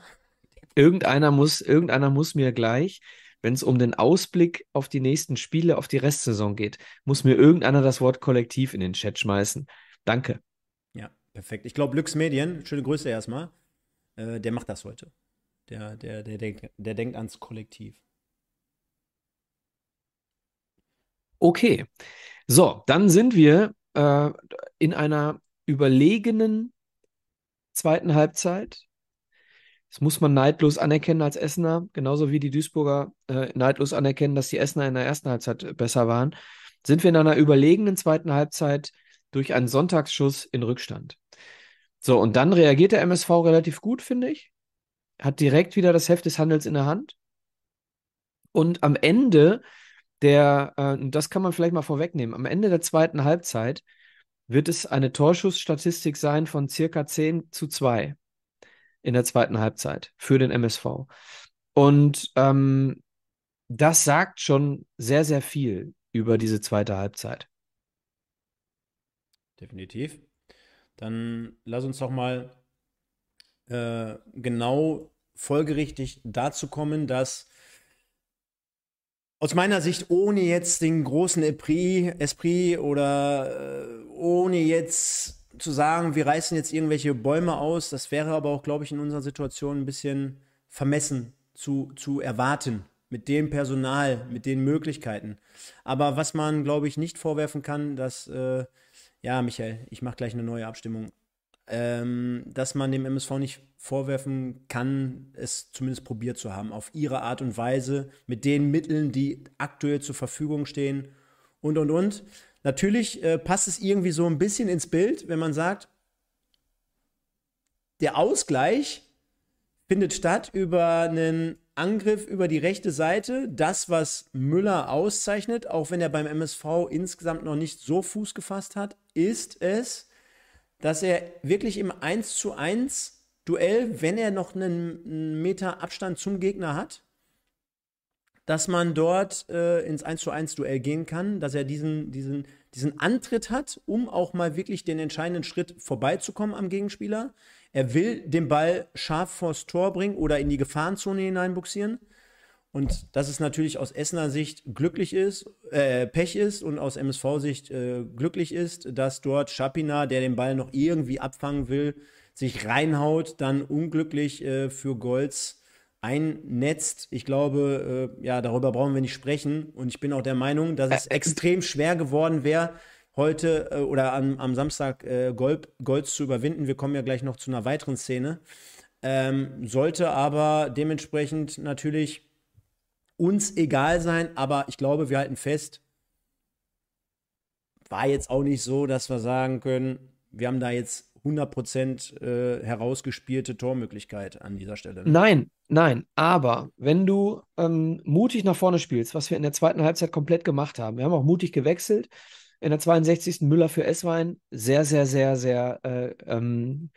Irgendeiner muss, irgendeiner muss mir gleich, wenn es um den Ausblick auf die nächsten Spiele, auf die Restsaison geht, muss mir irgendeiner das Wort Kollektiv in den Chat schmeißen. Danke. Ja, perfekt. Ich glaube, Lux Medien, schöne Grüße erstmal, äh, der macht das heute. Der, der, der, der, der denkt ans Kollektiv. Okay, so, dann sind wir äh, in einer überlegenen zweiten Halbzeit. Das muss man neidlos anerkennen als Essener, genauso wie die Duisburger äh, neidlos anerkennen, dass die Essener in der ersten Halbzeit besser waren. Sind wir in einer überlegenen zweiten Halbzeit durch einen Sonntagsschuss in Rückstand. So, und dann reagiert der MSV relativ gut, finde ich. Hat direkt wieder das Heft des Handels in der Hand. Und am Ende der, äh, das kann man vielleicht mal vorwegnehmen, am Ende der zweiten Halbzeit wird es eine Torschussstatistik sein von circa 10 zu 2 in der zweiten Halbzeit für den MSV. Und ähm, das sagt schon sehr, sehr viel über diese zweite Halbzeit. Definitiv. Dann lass uns doch mal äh, genau folgerichtig dazu kommen, dass aus meiner Sicht, ohne jetzt den großen Esprit, oder äh, ohne jetzt zu sagen, wir reißen jetzt irgendwelche Bäume aus, das wäre aber auch, glaube ich, in unserer Situation ein bisschen vermessen zu, zu erwarten. Mit dem Personal, mit den Möglichkeiten. Aber was man, glaube ich, nicht vorwerfen kann, dass, äh, ja, Michael, ich mache gleich eine neue Abstimmung ähm, dass man dem MSV nicht vorwerfen kann, es zumindest probiert zu haben, auf ihre Art und Weise, mit den Mitteln, die aktuell zur Verfügung stehen und, und, und. Natürlich äh, passt es irgendwie so ein bisschen ins Bild, wenn man sagt, der Ausgleich findet statt über einen Angriff über die rechte Seite. Das, was Müller auszeichnet, auch wenn er beim MSV insgesamt noch nicht so Fuß gefasst hat, ist es, dass er wirklich im 1 zu 1 Duell, wenn er noch einen Meter Abstand zum Gegner hat, dass man dort äh, ins 1 zu 1 Duell gehen kann, dass er diesen, diesen, diesen Antritt hat, um auch mal wirklich den entscheidenden Schritt vorbeizukommen am Gegenspieler. Er will den Ball scharf vors Tor bringen oder in die Gefahrenzone hineinbuxieren. Und dass es natürlich aus Essener Sicht glücklich ist, äh, Pech ist und aus MSV-Sicht äh, glücklich ist, dass dort Schapina, der den Ball noch irgendwie abfangen will, sich reinhaut, dann unglücklich äh, für Golds einnetzt. Ich glaube, äh, ja, darüber brauchen wir nicht sprechen. Und ich bin auch der Meinung, dass es extrem schwer geworden wäre, heute äh, oder am, am Samstag äh, Gold, Golds zu überwinden. Wir kommen ja gleich noch zu einer weiteren Szene. Ähm, sollte aber dementsprechend natürlich uns egal sein, aber ich glaube, wir halten fest, war jetzt auch nicht so, dass wir sagen können, wir haben da jetzt 100% äh, herausgespielte Tormöglichkeit an dieser Stelle. Ne? Nein, nein, aber wenn du ähm, mutig nach vorne spielst, was wir in der zweiten Halbzeit komplett gemacht haben, wir haben auch mutig gewechselt, in der 62. Müller für Esswein, sehr, sehr, sehr, sehr äh, ähm,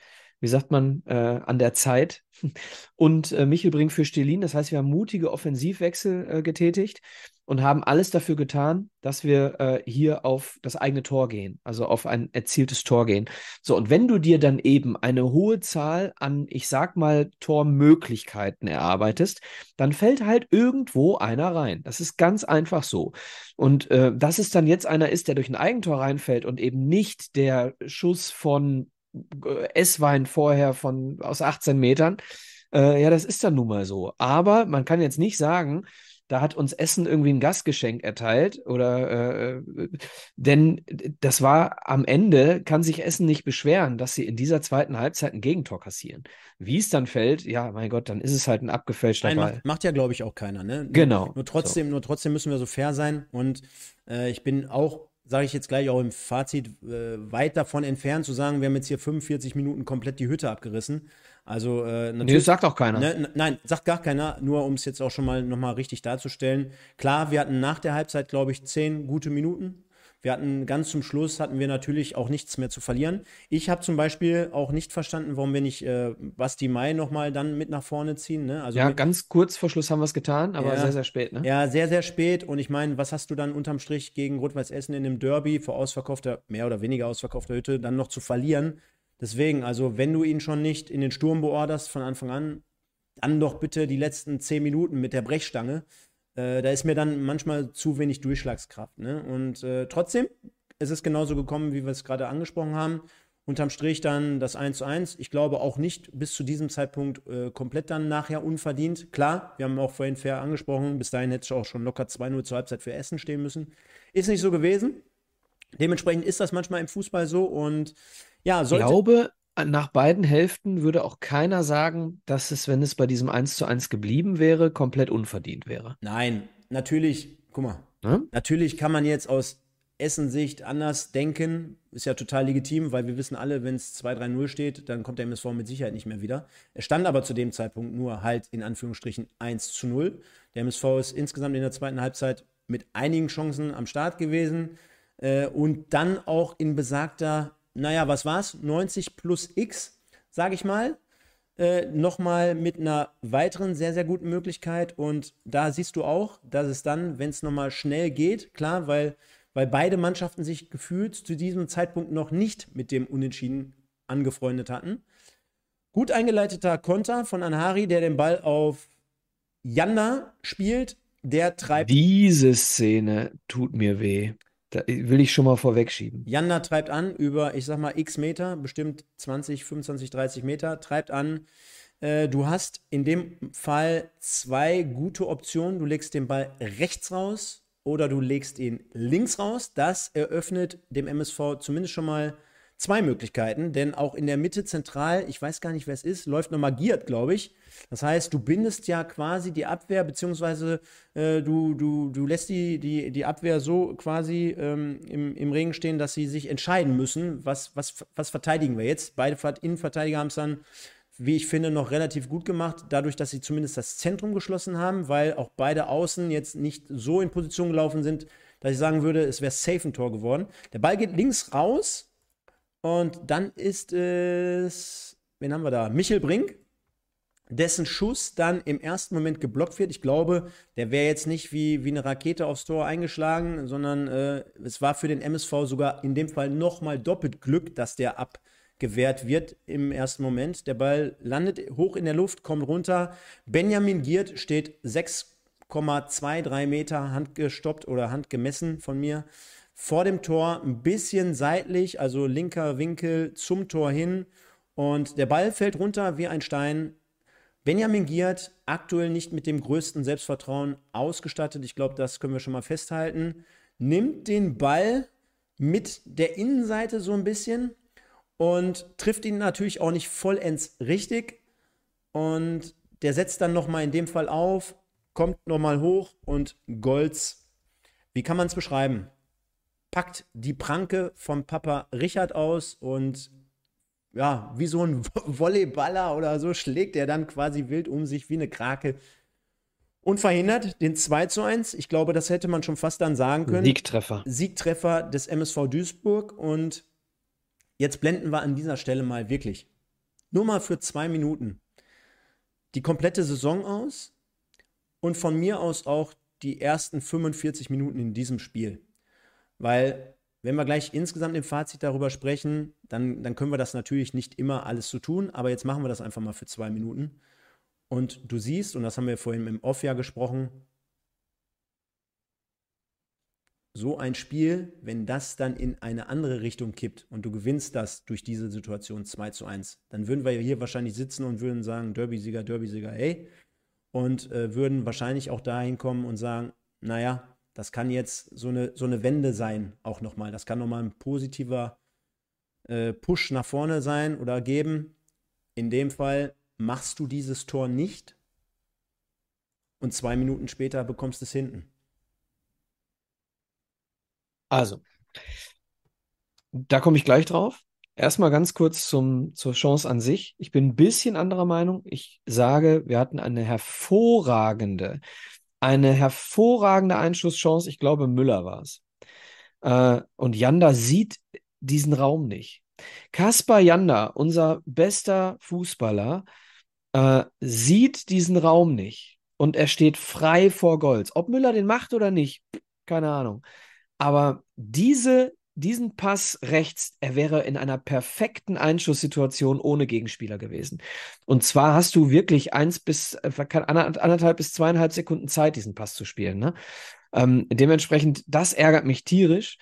wie sagt man, äh, an der Zeit. [laughs] Und äh, Michel Brink für Stelin. Das heißt, wir haben mutige Offensivwechsel äh, getätigt und haben alles dafür getan, dass wir äh, hier auf das eigene Tor gehen, also auf ein erzieltes Tor gehen. So, und wenn du dir dann eben eine hohe Zahl an, ich sag mal, Tormöglichkeiten erarbeitest, dann fällt halt irgendwo einer rein. Das ist ganz einfach so. Und äh, dass es dann jetzt einer ist, der durch ein Eigentor reinfällt und eben nicht der Schuss von Esswein vorher von aus 18 Metern. Äh, ja, das ist dann nun mal so. Aber man kann jetzt nicht sagen, da hat uns Essen irgendwie ein Gastgeschenk erteilt oder äh, denn das war am Ende kann sich Essen nicht beschweren, dass sie in dieser zweiten Halbzeit ein Gegentor kassieren. Wie es dann fällt, ja, mein Gott, dann ist es halt ein abgefälschter Nein, Ball. Macht, macht ja glaube ich auch keiner, ne? Genau. Nur, nur trotzdem, so. nur trotzdem müssen wir so fair sein und äh, ich bin auch sage ich jetzt gleich auch im Fazit, äh, weit davon entfernt zu sagen, wir haben jetzt hier 45 Minuten komplett die Hütte abgerissen. Also äh, natürlich. Nee, das sagt auch keiner. Ne, nein, sagt gar keiner, nur um es jetzt auch schon mal nochmal richtig darzustellen. Klar, wir hatten nach der Halbzeit, glaube ich, zehn gute Minuten. Wir hatten ganz zum Schluss hatten wir natürlich auch nichts mehr zu verlieren. Ich habe zum Beispiel auch nicht verstanden, warum wir nicht äh, Basti Mai nochmal dann mit nach vorne ziehen. Ne? Also ja, ganz kurz vor Schluss haben wir es getan, aber ja, sehr, sehr spät. Ne? Ja, sehr, sehr spät. Und ich meine, was hast du dann unterm Strich gegen Rot-Weiß Essen in dem Derby vor ausverkaufter, mehr oder weniger ausverkaufter Hütte, dann noch zu verlieren? Deswegen, also wenn du ihn schon nicht in den Sturm beorderst von Anfang an, dann doch bitte die letzten zehn Minuten mit der Brechstange. Äh, da ist mir dann manchmal zu wenig Durchschlagskraft. Ne? Und äh, trotzdem ist genauso gekommen, wie wir es gerade angesprochen haben. Unterm Strich dann das 1 zu 1. Ich glaube auch nicht bis zu diesem Zeitpunkt äh, komplett dann nachher unverdient. Klar, wir haben auch vorhin fair angesprochen, bis dahin hätte ich auch schon locker 2-0 zur Halbzeit für Essen stehen müssen. Ist nicht so gewesen. Dementsprechend ist das manchmal im Fußball so und ja, sollte. Ich glaube, nach beiden Hälften würde auch keiner sagen, dass es, wenn es bei diesem 1 zu 1 geblieben wäre, komplett unverdient wäre. Nein, natürlich, guck mal, hm? natürlich kann man jetzt aus Essensicht anders denken. Ist ja total legitim, weil wir wissen alle, wenn es 2-3-0 steht, dann kommt der MSV mit Sicherheit nicht mehr wieder. Es stand aber zu dem Zeitpunkt nur halt in Anführungsstrichen 1 zu 0. Der MSV ist insgesamt in der zweiten Halbzeit mit einigen Chancen am Start gewesen äh, und dann auch in besagter naja, was war's? 90 plus X, sage ich mal. Äh, nochmal mit einer weiteren sehr, sehr guten Möglichkeit. Und da siehst du auch, dass es dann, wenn es nochmal schnell geht, klar, weil, weil beide Mannschaften sich gefühlt zu diesem Zeitpunkt noch nicht mit dem Unentschieden angefreundet hatten. Gut eingeleiteter Konter von Anhari, der den Ball auf Janda spielt. Der treibt. Diese Szene tut mir weh. Da will ich schon mal vorwegschieben. Janda treibt an über, ich sag mal, x Meter, bestimmt 20, 25, 30 Meter, treibt an. Äh, du hast in dem Fall zwei gute Optionen. Du legst den Ball rechts raus oder du legst ihn links raus. Das eröffnet dem MSV zumindest schon mal zwei Möglichkeiten, denn auch in der Mitte zentral, ich weiß gar nicht, wer es ist, läuft nochmal Giert, glaube ich. Das heißt, du bindest ja quasi die Abwehr, beziehungsweise äh, du, du, du lässt die, die, die Abwehr so quasi ähm, im, im Regen stehen, dass sie sich entscheiden müssen, was, was, was verteidigen wir jetzt. Beide Innenverteidiger haben es dann wie ich finde, noch relativ gut gemacht, dadurch, dass sie zumindest das Zentrum geschlossen haben, weil auch beide Außen jetzt nicht so in Position gelaufen sind, dass ich sagen würde, es wäre safe ein Tor geworden. Der Ball geht links raus und dann ist es, wen haben wir da? Michel Brink, dessen Schuss dann im ersten Moment geblockt wird. Ich glaube, der wäre jetzt nicht wie, wie eine Rakete aufs Tor eingeschlagen, sondern äh, es war für den MSV sogar in dem Fall nochmal doppelt Glück, dass der abgewehrt wird im ersten Moment. Der Ball landet hoch in der Luft, kommt runter. Benjamin Giert steht 6,23 Meter handgestoppt oder handgemessen von mir vor dem Tor, ein bisschen seitlich, also linker Winkel zum Tor hin. Und der Ball fällt runter wie ein Stein Benjamin Giert aktuell nicht mit dem größten Selbstvertrauen ausgestattet. Ich glaube, das können wir schon mal festhalten. Nimmt den Ball mit der Innenseite so ein bisschen und trifft ihn natürlich auch nicht vollends richtig. Und der setzt dann nochmal in dem Fall auf. kommt nochmal hoch und Golz, wie kann man es beschreiben? Packt die Pranke vom Papa Richard aus und ja, wie so ein [laughs] Volleyballer oder so schlägt er dann quasi wild um sich wie eine Krake und verhindert den 2 zu 1. Ich glaube, das hätte man schon fast dann sagen können. Siegtreffer. Siegtreffer des MSV Duisburg. Und jetzt blenden wir an dieser Stelle mal wirklich nur mal für zwei Minuten die komplette Saison aus und von mir aus auch die ersten 45 Minuten in diesem Spiel. Weil, wenn wir gleich insgesamt im Fazit darüber sprechen, dann, dann können wir das natürlich nicht immer alles so tun, aber jetzt machen wir das einfach mal für zwei Minuten. Und du siehst, und das haben wir vorhin im Off ja gesprochen, so ein Spiel, wenn das dann in eine andere Richtung kippt und du gewinnst das durch diese Situation 2 zu 1, dann würden wir hier wahrscheinlich sitzen und würden sagen, Derby-Sieger, Derby-Sieger, ey. Und äh, würden wahrscheinlich auch dahin kommen und sagen, naja, das kann jetzt so eine, so eine Wende sein, auch nochmal. Das kann nochmal ein positiver äh, Push nach vorne sein oder geben. In dem Fall machst du dieses Tor nicht und zwei Minuten später bekommst du es hinten. Also, da komme ich gleich drauf. Erstmal ganz kurz zum, zur Chance an sich. Ich bin ein bisschen anderer Meinung. Ich sage, wir hatten eine hervorragende, eine hervorragende Einschusschance. Ich glaube, Müller war es. Äh, und Janda sieht diesen Raum nicht. Kaspar Janda, unser bester Fußballer, äh, sieht diesen Raum nicht. Und er steht frei vor Golds. Ob Müller den macht oder nicht, keine Ahnung. Aber diese, diesen Pass rechts, er wäre in einer perfekten Einschusssituation ohne Gegenspieler gewesen. Und zwar hast du wirklich eins bis äh, anderthalb bis zweieinhalb Sekunden Zeit, diesen Pass zu spielen. Ne? Ähm, dementsprechend, das ärgert mich tierisch,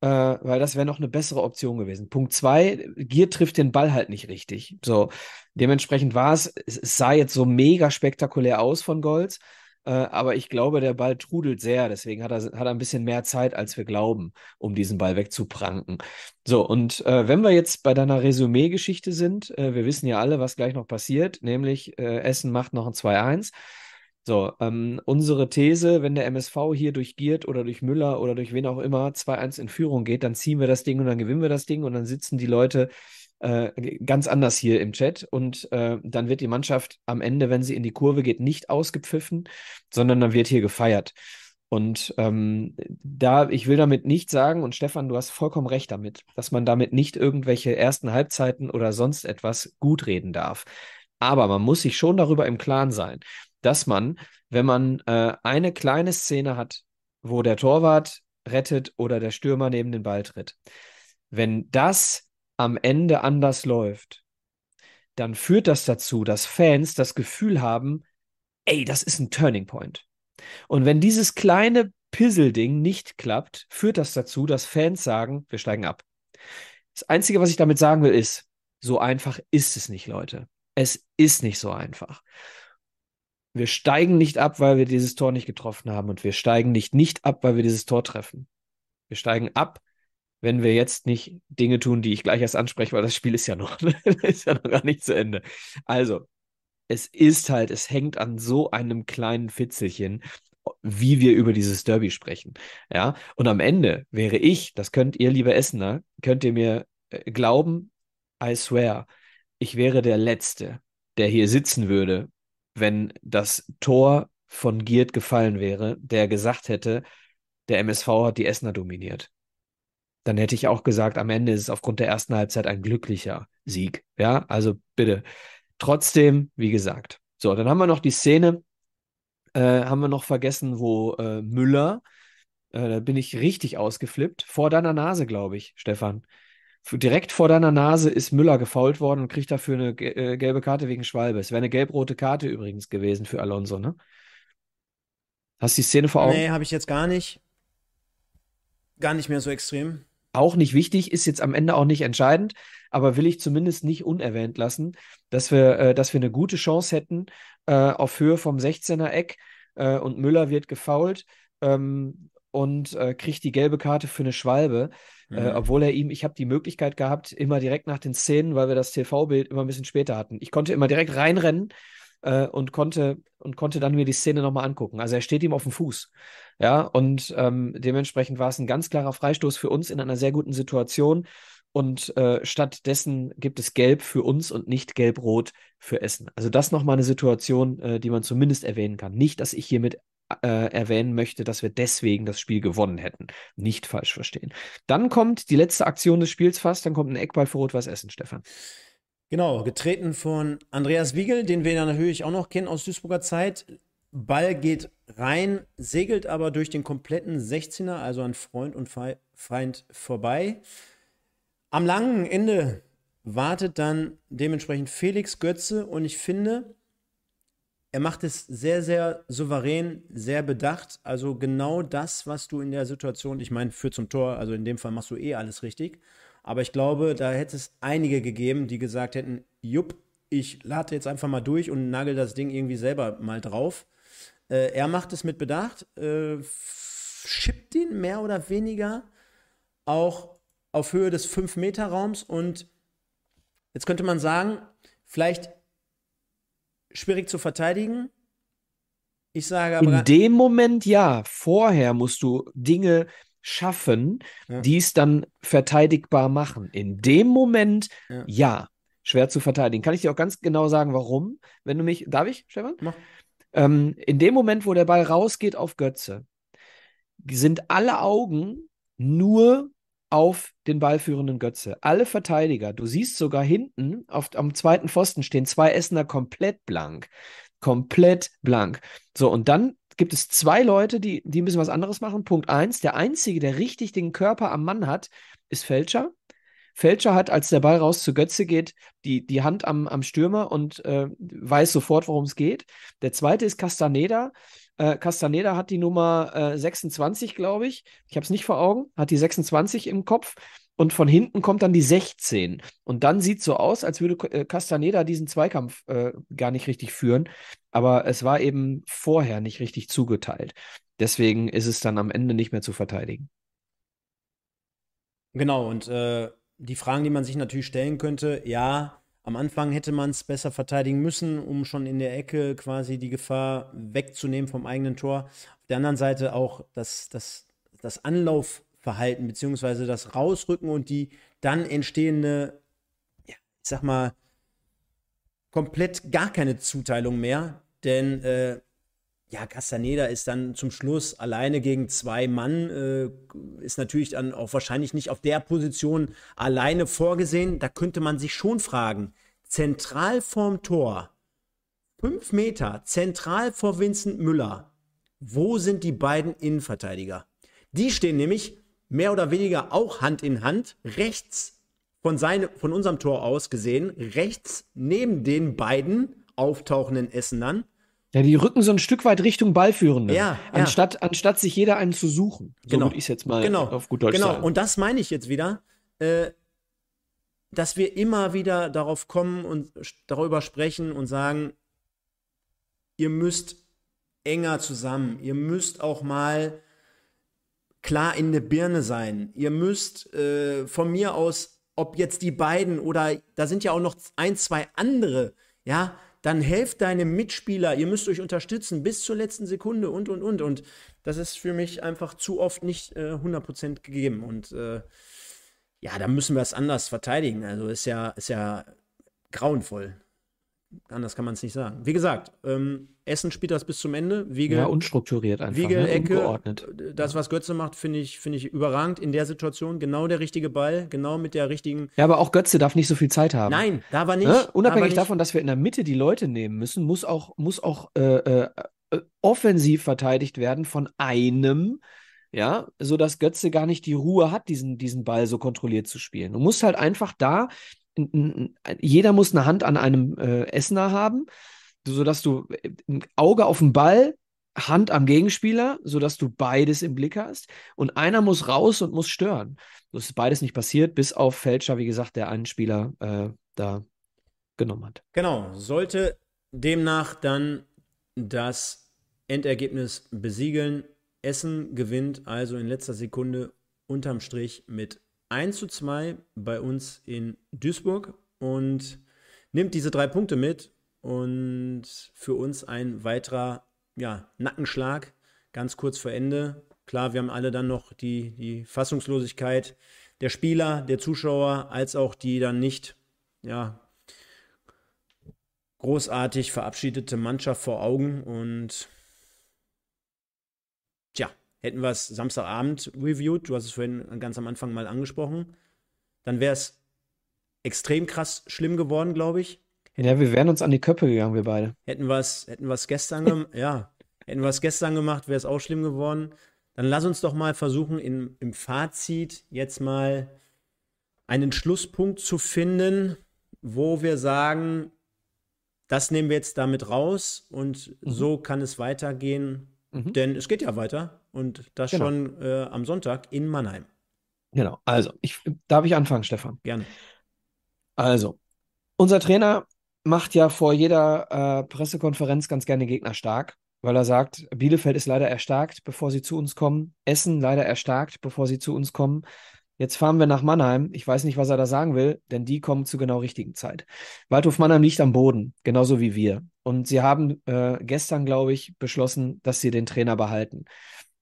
äh, weil das wäre noch eine bessere Option gewesen. Punkt zwei, Gier trifft den Ball halt nicht richtig. So, dementsprechend war es, es sah jetzt so mega spektakulär aus von Golds. Äh, aber ich glaube, der Ball trudelt sehr. Deswegen hat er, hat er ein bisschen mehr Zeit, als wir glauben, um diesen Ball wegzupranken. So, und äh, wenn wir jetzt bei deiner Resümee-Geschichte sind, äh, wir wissen ja alle, was gleich noch passiert, nämlich äh, Essen macht noch ein 2-1. So, ähm, unsere These, wenn der MSV hier durch Giert oder durch Müller oder durch wen auch immer 2-1 in Führung geht, dann ziehen wir das Ding und dann gewinnen wir das Ding und dann sitzen die Leute äh, ganz anders hier im Chat. Und äh, dann wird die Mannschaft am Ende, wenn sie in die Kurve geht, nicht ausgepfiffen, sondern dann wird hier gefeiert. Und ähm, da, ich will damit nicht sagen, und Stefan, du hast vollkommen recht damit, dass man damit nicht irgendwelche ersten Halbzeiten oder sonst etwas gut reden darf. Aber man muss sich schon darüber im Klaren sein, dass man, wenn man äh, eine kleine Szene hat, wo der Torwart rettet oder der Stürmer neben den Ball tritt, wenn das am Ende anders läuft, dann führt das dazu, dass Fans das Gefühl haben, ey, das ist ein Turning Point. Und wenn dieses kleine Pissel-Ding nicht klappt, führt das dazu, dass Fans sagen, wir steigen ab. Das Einzige, was ich damit sagen will, ist, so einfach ist es nicht, Leute. Es ist nicht so einfach. Wir steigen nicht ab, weil wir dieses Tor nicht getroffen haben und wir steigen nicht nicht ab, weil wir dieses Tor treffen. Wir steigen ab, wenn wir jetzt nicht Dinge tun, die ich gleich erst anspreche, weil das Spiel ist ja noch, [laughs] ist ja noch gar nicht zu Ende. Also, es ist halt, es hängt an so einem kleinen Fitzelchen, wie wir über dieses Derby sprechen. Ja, und am Ende wäre ich, das könnt ihr, liebe Essener, könnt ihr mir äh, glauben, I swear, ich wäre der Letzte, der hier sitzen würde, wenn das Tor von Giert gefallen wäre, der gesagt hätte, der MSV hat die Essener dominiert dann hätte ich auch gesagt, am Ende ist es aufgrund der ersten Halbzeit ein glücklicher Sieg. Ja, also bitte. Trotzdem, wie gesagt. So, dann haben wir noch die Szene, äh, haben wir noch vergessen, wo äh, Müller, äh, da bin ich richtig ausgeflippt, vor deiner Nase, glaube ich, Stefan. Direkt vor deiner Nase ist Müller gefault worden und kriegt dafür eine äh, gelbe Karte wegen Schwalbe. Es wäre eine gelb-rote Karte übrigens gewesen für Alonso, ne? Hast du die Szene vor Augen? Nee, habe ich jetzt gar nicht. Gar nicht mehr so extrem auch nicht wichtig, ist jetzt am Ende auch nicht entscheidend, aber will ich zumindest nicht unerwähnt lassen, dass wir, äh, dass wir eine gute Chance hätten äh, auf Höhe vom 16er Eck äh, und Müller wird gefault ähm, und äh, kriegt die gelbe Karte für eine Schwalbe, äh, mhm. obwohl er ihm, ich habe die Möglichkeit gehabt, immer direkt nach den Szenen, weil wir das TV-Bild immer ein bisschen später hatten. Ich konnte immer direkt reinrennen äh, und konnte und konnte dann mir die Szene nochmal angucken. Also er steht ihm auf dem Fuß. Ja, und ähm, dementsprechend war es ein ganz klarer Freistoß für uns in einer sehr guten Situation. Und äh, stattdessen gibt es Gelb für uns und nicht Gelb-Rot für Essen. Also das nochmal eine Situation, äh, die man zumindest erwähnen kann. Nicht, dass ich hiermit äh, erwähnen möchte, dass wir deswegen das Spiel gewonnen hätten. Nicht falsch verstehen. Dann kommt die letzte Aktion des Spiels fast, dann kommt ein Eckball für Rot-Weiß Essen, Stefan. Genau, getreten von Andreas Wiegel, den wir natürlich auch noch kennen aus Duisburger Zeit. Ball geht rein, segelt aber durch den kompletten 16er, also an Freund und Feind vorbei. Am langen Ende wartet dann dementsprechend Felix Götze und ich finde, er macht es sehr, sehr souverän, sehr bedacht. Also genau das, was du in der Situation, ich meine, für zum Tor, also in dem Fall machst du eh alles richtig. Aber ich glaube, da hätte es einige gegeben, die gesagt hätten, jupp, ich lade jetzt einfach mal durch und nagel das Ding irgendwie selber mal drauf. Äh, er macht es mit Bedacht, äh, schippt ihn mehr oder weniger auch auf Höhe des 5-Meter-Raums und jetzt könnte man sagen, vielleicht schwierig zu verteidigen. Ich sage aber. In dem Moment ja. Vorher musst du Dinge schaffen, ja. die es dann verteidigbar machen. In dem Moment ja. ja. Schwer zu verteidigen. Kann ich dir auch ganz genau sagen, warum? Wenn du mich. Darf ich, Stefan? Ähm, in dem Moment, wo der Ball rausgeht auf Götze, sind alle Augen nur auf den ballführenden Götze. Alle Verteidiger, du siehst sogar hinten auf, am zweiten Pfosten stehen zwei Essener komplett blank. Komplett blank. So, und dann gibt es zwei Leute, die, die bisschen was anderes machen. Punkt eins, der einzige, der richtig den Körper am Mann hat, ist Fälscher. Fälscher hat, als der Ball raus zu Götze geht, die, die Hand am, am Stürmer und äh, weiß sofort, worum es geht. Der zweite ist Castaneda. Äh, Castaneda hat die Nummer äh, 26, glaube ich. Ich habe es nicht vor Augen. Hat die 26 im Kopf. Und von hinten kommt dann die 16. Und dann sieht so aus, als würde äh, Castaneda diesen Zweikampf äh, gar nicht richtig führen. Aber es war eben vorher nicht richtig zugeteilt. Deswegen ist es dann am Ende nicht mehr zu verteidigen. Genau, und äh, die Fragen, die man sich natürlich stellen könnte, ja, am Anfang hätte man es besser verteidigen müssen, um schon in der Ecke quasi die Gefahr wegzunehmen vom eigenen Tor. Auf der anderen Seite auch das, das, das Anlaufverhalten beziehungsweise das Rausrücken und die dann entstehende, ja, ich sag mal, komplett gar keine Zuteilung mehr. Denn äh, ja, Castaneda ist dann zum Schluss alleine gegen zwei Mann, äh, ist natürlich dann auch wahrscheinlich nicht auf der Position alleine vorgesehen. Da könnte man sich schon fragen, zentral vorm Tor, fünf Meter, zentral vor Vincent Müller, wo sind die beiden Innenverteidiger? Die stehen nämlich mehr oder weniger auch Hand in Hand, rechts von, seine, von unserem Tor aus gesehen, rechts neben den beiden auftauchenden Essenern ja, die rücken so ein Stück weit Richtung Ballführende. Ja, anstatt, ja. anstatt sich jeder einen zu suchen. So genau. würde ich es jetzt mal genau. auf gut Deutsch genau. sagen. Genau, und das meine ich jetzt wieder, äh, dass wir immer wieder darauf kommen und darüber sprechen und sagen, ihr müsst enger zusammen, ihr müsst auch mal klar in der Birne sein, ihr müsst äh, von mir aus, ob jetzt die beiden oder da sind ja auch noch ein, zwei andere, ja, dann helft deinem Mitspieler, ihr müsst euch unterstützen bis zur letzten Sekunde und, und, und. Und das ist für mich einfach zu oft nicht äh, 100% gegeben. Und äh, ja, da müssen wir es anders verteidigen. Also ist ja, ist ja grauenvoll. Anders kann man es nicht sagen. Wie gesagt, ähm, Essen spielt das bis zum Ende. Wiegel, ja, unstrukturiert einfach. Wiegel, ne? Ecke. Ungeordnet. Das, was Götze macht, finde ich, find ich überragend in der Situation. Genau der richtige Ball, genau mit der richtigen. Ja, aber auch Götze darf nicht so viel Zeit haben. Nein, da war nicht. Ne? Unabhängig nicht. davon, dass wir in der Mitte die Leute nehmen müssen, muss auch, muss auch äh, äh, äh offensiv verteidigt werden von einem, ja, so dass Götze gar nicht die Ruhe hat, diesen, diesen Ball so kontrolliert zu spielen. Du musst halt einfach da jeder muss eine Hand an einem äh, Essener haben, sodass du äh, ein Auge auf den Ball, Hand am Gegenspieler, sodass du beides im Blick hast. Und einer muss raus und muss stören. Das ist beides nicht passiert, bis auf Fälscher, wie gesagt, der einen Spieler äh, da genommen hat. Genau, sollte demnach dann das Endergebnis besiegeln. Essen gewinnt also in letzter Sekunde unterm Strich mit 1 zu 2 bei uns in Duisburg und nimmt diese drei Punkte mit und für uns ein weiterer ja, Nackenschlag ganz kurz vor Ende. Klar, wir haben alle dann noch die, die Fassungslosigkeit der Spieler, der Zuschauer, als auch die dann nicht ja, großartig verabschiedete Mannschaft vor Augen. Und hätten wir es Samstagabend reviewed, du hast es vorhin ganz am Anfang mal angesprochen, dann wäre es extrem krass schlimm geworden, glaube ich. Ja, wir wären uns an die Köpfe gegangen, wir beide. Hätten wir es hätten [laughs] gestern gemacht, ja, hätten wir es gestern gemacht, wäre es auch schlimm geworden. Dann lass uns doch mal versuchen, in, im Fazit jetzt mal einen Schlusspunkt zu finden, wo wir sagen, das nehmen wir jetzt damit raus und mhm. so kann es weitergehen. Mhm. Denn es geht ja weiter und das genau. schon äh, am Sonntag in Mannheim. Genau. Also, ich, darf ich anfangen, Stefan? Gerne. Also, unser Trainer macht ja vor jeder äh, Pressekonferenz ganz gerne Gegner stark, weil er sagt, Bielefeld ist leider erstarkt, bevor sie zu uns kommen. Essen leider erstarkt, bevor sie zu uns kommen. Jetzt fahren wir nach Mannheim. Ich weiß nicht, was er da sagen will, denn die kommen zur genau richtigen Zeit. Waldhof Mannheim liegt am Boden, genauso wie wir. Und sie haben äh, gestern, glaube ich, beschlossen, dass sie den Trainer behalten.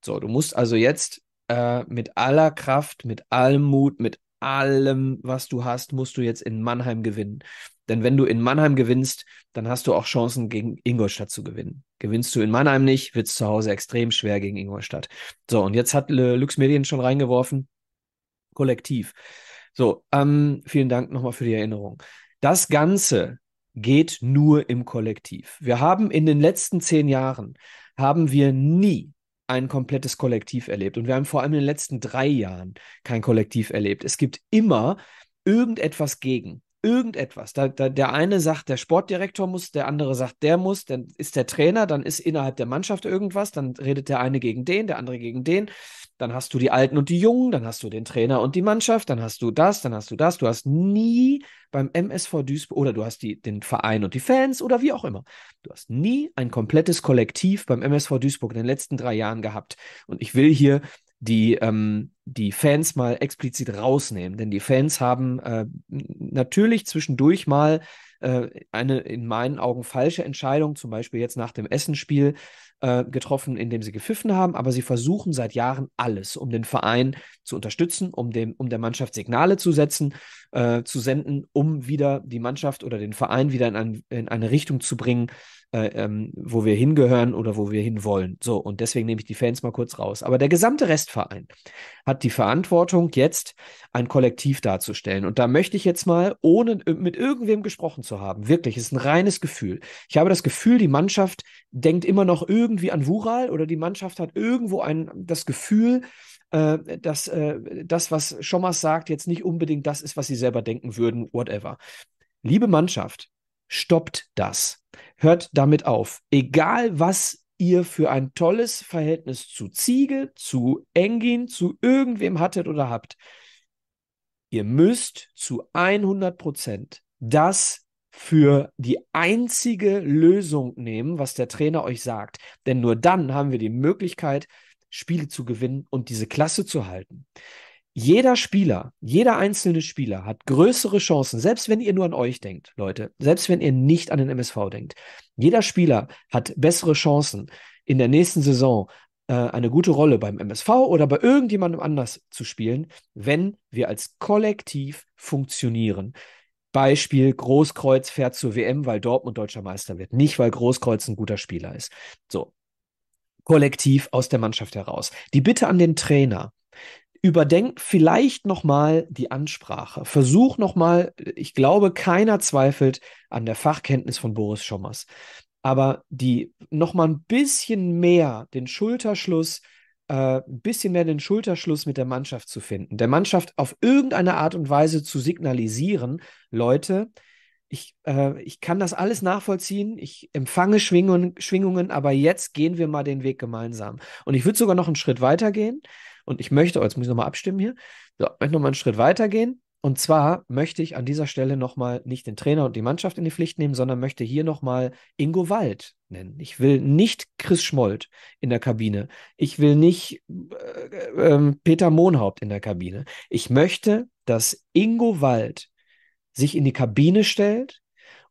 So, du musst also jetzt äh, mit aller Kraft, mit allem Mut, mit allem, was du hast, musst du jetzt in Mannheim gewinnen. Denn wenn du in Mannheim gewinnst, dann hast du auch Chancen, gegen Ingolstadt zu gewinnen. Gewinnst du in Mannheim nicht, wird es zu Hause extrem schwer gegen Ingolstadt. So, und jetzt hat Lux Medien schon reingeworfen, kollektiv. So, ähm, vielen Dank nochmal für die Erinnerung. Das Ganze geht nur im Kollektiv. Wir haben in den letzten zehn Jahren, haben wir nie ein komplettes Kollektiv erlebt. Und wir haben vor allem in den letzten drei Jahren kein Kollektiv erlebt. Es gibt immer irgendetwas gegen. Irgendetwas. Da, da, der eine sagt, der Sportdirektor muss, der andere sagt, der muss, dann ist der Trainer, dann ist innerhalb der Mannschaft irgendwas, dann redet der eine gegen den, der andere gegen den. Dann hast du die Alten und die Jungen, dann hast du den Trainer und die Mannschaft, dann hast du das, dann hast du das. Du hast nie beim MSV Duisburg oder du hast die, den Verein und die Fans oder wie auch immer. Du hast nie ein komplettes Kollektiv beim MSV Duisburg in den letzten drei Jahren gehabt. Und ich will hier die, ähm, die Fans mal explizit rausnehmen, denn die Fans haben äh, natürlich zwischendurch mal äh, eine in meinen Augen falsche Entscheidung, zum Beispiel jetzt nach dem Essenspiel, äh, getroffen, indem sie gepfiffen haben, aber sie versuchen seit Jahren alles, um den Verein zu unterstützen, um, dem, um der Mannschaft Signale zu setzen, äh, zu senden, um wieder die Mannschaft oder den Verein wieder in, ein, in eine Richtung zu bringen, äh, ähm, wo wir hingehören oder wo wir hinwollen. So, und deswegen nehme ich die Fans mal kurz raus. Aber der gesamte Restverein hat die Verantwortung, jetzt ein Kollektiv darzustellen. Und da möchte ich jetzt mal, ohne mit irgendwem gesprochen zu haben, wirklich, es ist ein reines Gefühl. Ich habe das Gefühl, die Mannschaft denkt immer noch irgendwie an Wural oder die Mannschaft hat irgendwo ein, das Gefühl, äh, dass äh, das, was Schommers sagt, jetzt nicht unbedingt das ist, was sie selber denken würden, whatever. Liebe Mannschaft, stoppt das. Hört damit auf. Egal, was ihr für ein tolles Verhältnis zu Ziege, zu Engin, zu irgendwem hattet oder habt, ihr müsst zu 100 Prozent das für die einzige Lösung nehmen, was der Trainer euch sagt. Denn nur dann haben wir die Möglichkeit, Spiele zu gewinnen und diese Klasse zu halten. Jeder Spieler, jeder einzelne Spieler hat größere Chancen, selbst wenn ihr nur an euch denkt, Leute, selbst wenn ihr nicht an den MSV denkt. Jeder Spieler hat bessere Chancen, in der nächsten Saison äh, eine gute Rolle beim MSV oder bei irgendjemandem anders zu spielen, wenn wir als Kollektiv funktionieren. Beispiel Großkreuz fährt zur WM, weil Dortmund deutscher Meister wird, nicht weil Großkreuz ein guter Spieler ist. So. Kollektiv aus der Mannschaft heraus. Die Bitte an den Trainer überdenk vielleicht nochmal die Ansprache. Versuch nochmal, ich glaube, keiner zweifelt an der Fachkenntnis von Boris Schommers. Aber die nochmal ein bisschen mehr den Schulterschluss, äh, ein bisschen mehr den Schulterschluss mit der Mannschaft zu finden, der Mannschaft auf irgendeine Art und Weise zu signalisieren, Leute, ich, äh, ich kann das alles nachvollziehen, ich empfange Schwingungen, Schwingungen, aber jetzt gehen wir mal den Weg gemeinsam. Und ich würde sogar noch einen Schritt weiter gehen. Und ich möchte, oh, jetzt muss ich nochmal abstimmen hier, so, ich möchte nochmal einen Schritt weiter gehen. Und zwar möchte ich an dieser Stelle nochmal nicht den Trainer und die Mannschaft in die Pflicht nehmen, sondern möchte hier nochmal Ingo Wald nennen. Ich will nicht Chris Schmold in der Kabine. Ich will nicht äh, äh, Peter Mohnhaupt in der Kabine. Ich möchte, dass Ingo Wald sich in die Kabine stellt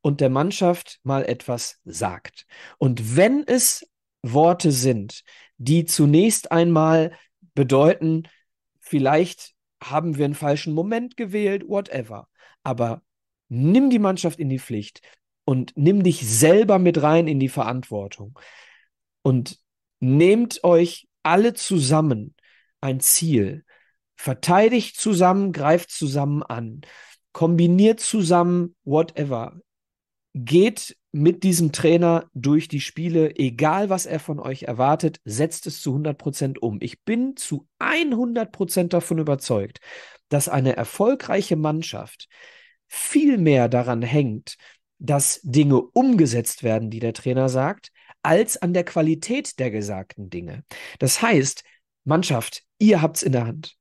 und der Mannschaft mal etwas sagt. Und wenn es Worte sind, die zunächst einmal bedeuten, vielleicht haben wir einen falschen Moment gewählt, whatever. Aber nimm die Mannschaft in die Pflicht und nimm dich selber mit rein in die Verantwortung. Und nehmt euch alle zusammen ein Ziel. Verteidigt zusammen, greift zusammen an. Kombiniert zusammen, whatever. Geht mit diesem Trainer durch die Spiele, egal was er von euch erwartet, setzt es zu 100 Prozent um. Ich bin zu 100 Prozent davon überzeugt, dass eine erfolgreiche Mannschaft viel mehr daran hängt, dass Dinge umgesetzt werden, die der Trainer sagt, als an der Qualität der gesagten Dinge. Das heißt, Mannschaft, ihr habt's in der Hand.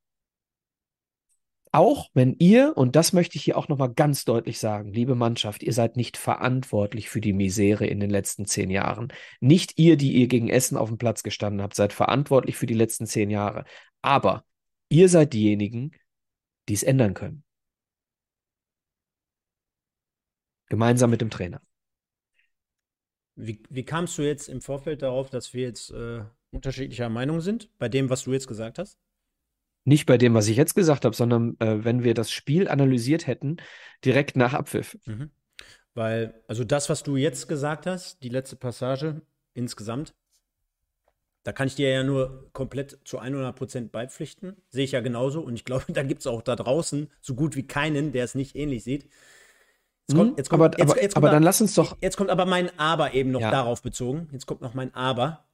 Auch wenn ihr, und das möchte ich hier auch nochmal ganz deutlich sagen, liebe Mannschaft, ihr seid nicht verantwortlich für die Misere in den letzten zehn Jahren. Nicht ihr, die ihr gegen Essen auf dem Platz gestanden habt, seid verantwortlich für die letzten zehn Jahre. Aber ihr seid diejenigen, die es ändern können. Gemeinsam mit dem Trainer. Wie, wie kamst du jetzt im Vorfeld darauf, dass wir jetzt äh, unterschiedlicher Meinung sind, bei dem, was du jetzt gesagt hast? Nicht bei dem, was ich jetzt gesagt habe, sondern äh, wenn wir das Spiel analysiert hätten, direkt nach Abpfiff. Mhm. Weil, also das, was du jetzt gesagt hast, die letzte Passage insgesamt, da kann ich dir ja nur komplett zu 100 Prozent beipflichten. Sehe ich ja genauso. Und ich glaube, [laughs] da gibt es auch da draußen so gut wie keinen, der es nicht ähnlich sieht. Jetzt kommt, hm, jetzt kommt, aber, jetzt, aber, jetzt kommt aber dann lass uns doch. Jetzt kommt aber mein Aber eben noch ja. darauf bezogen. Jetzt kommt noch mein Aber.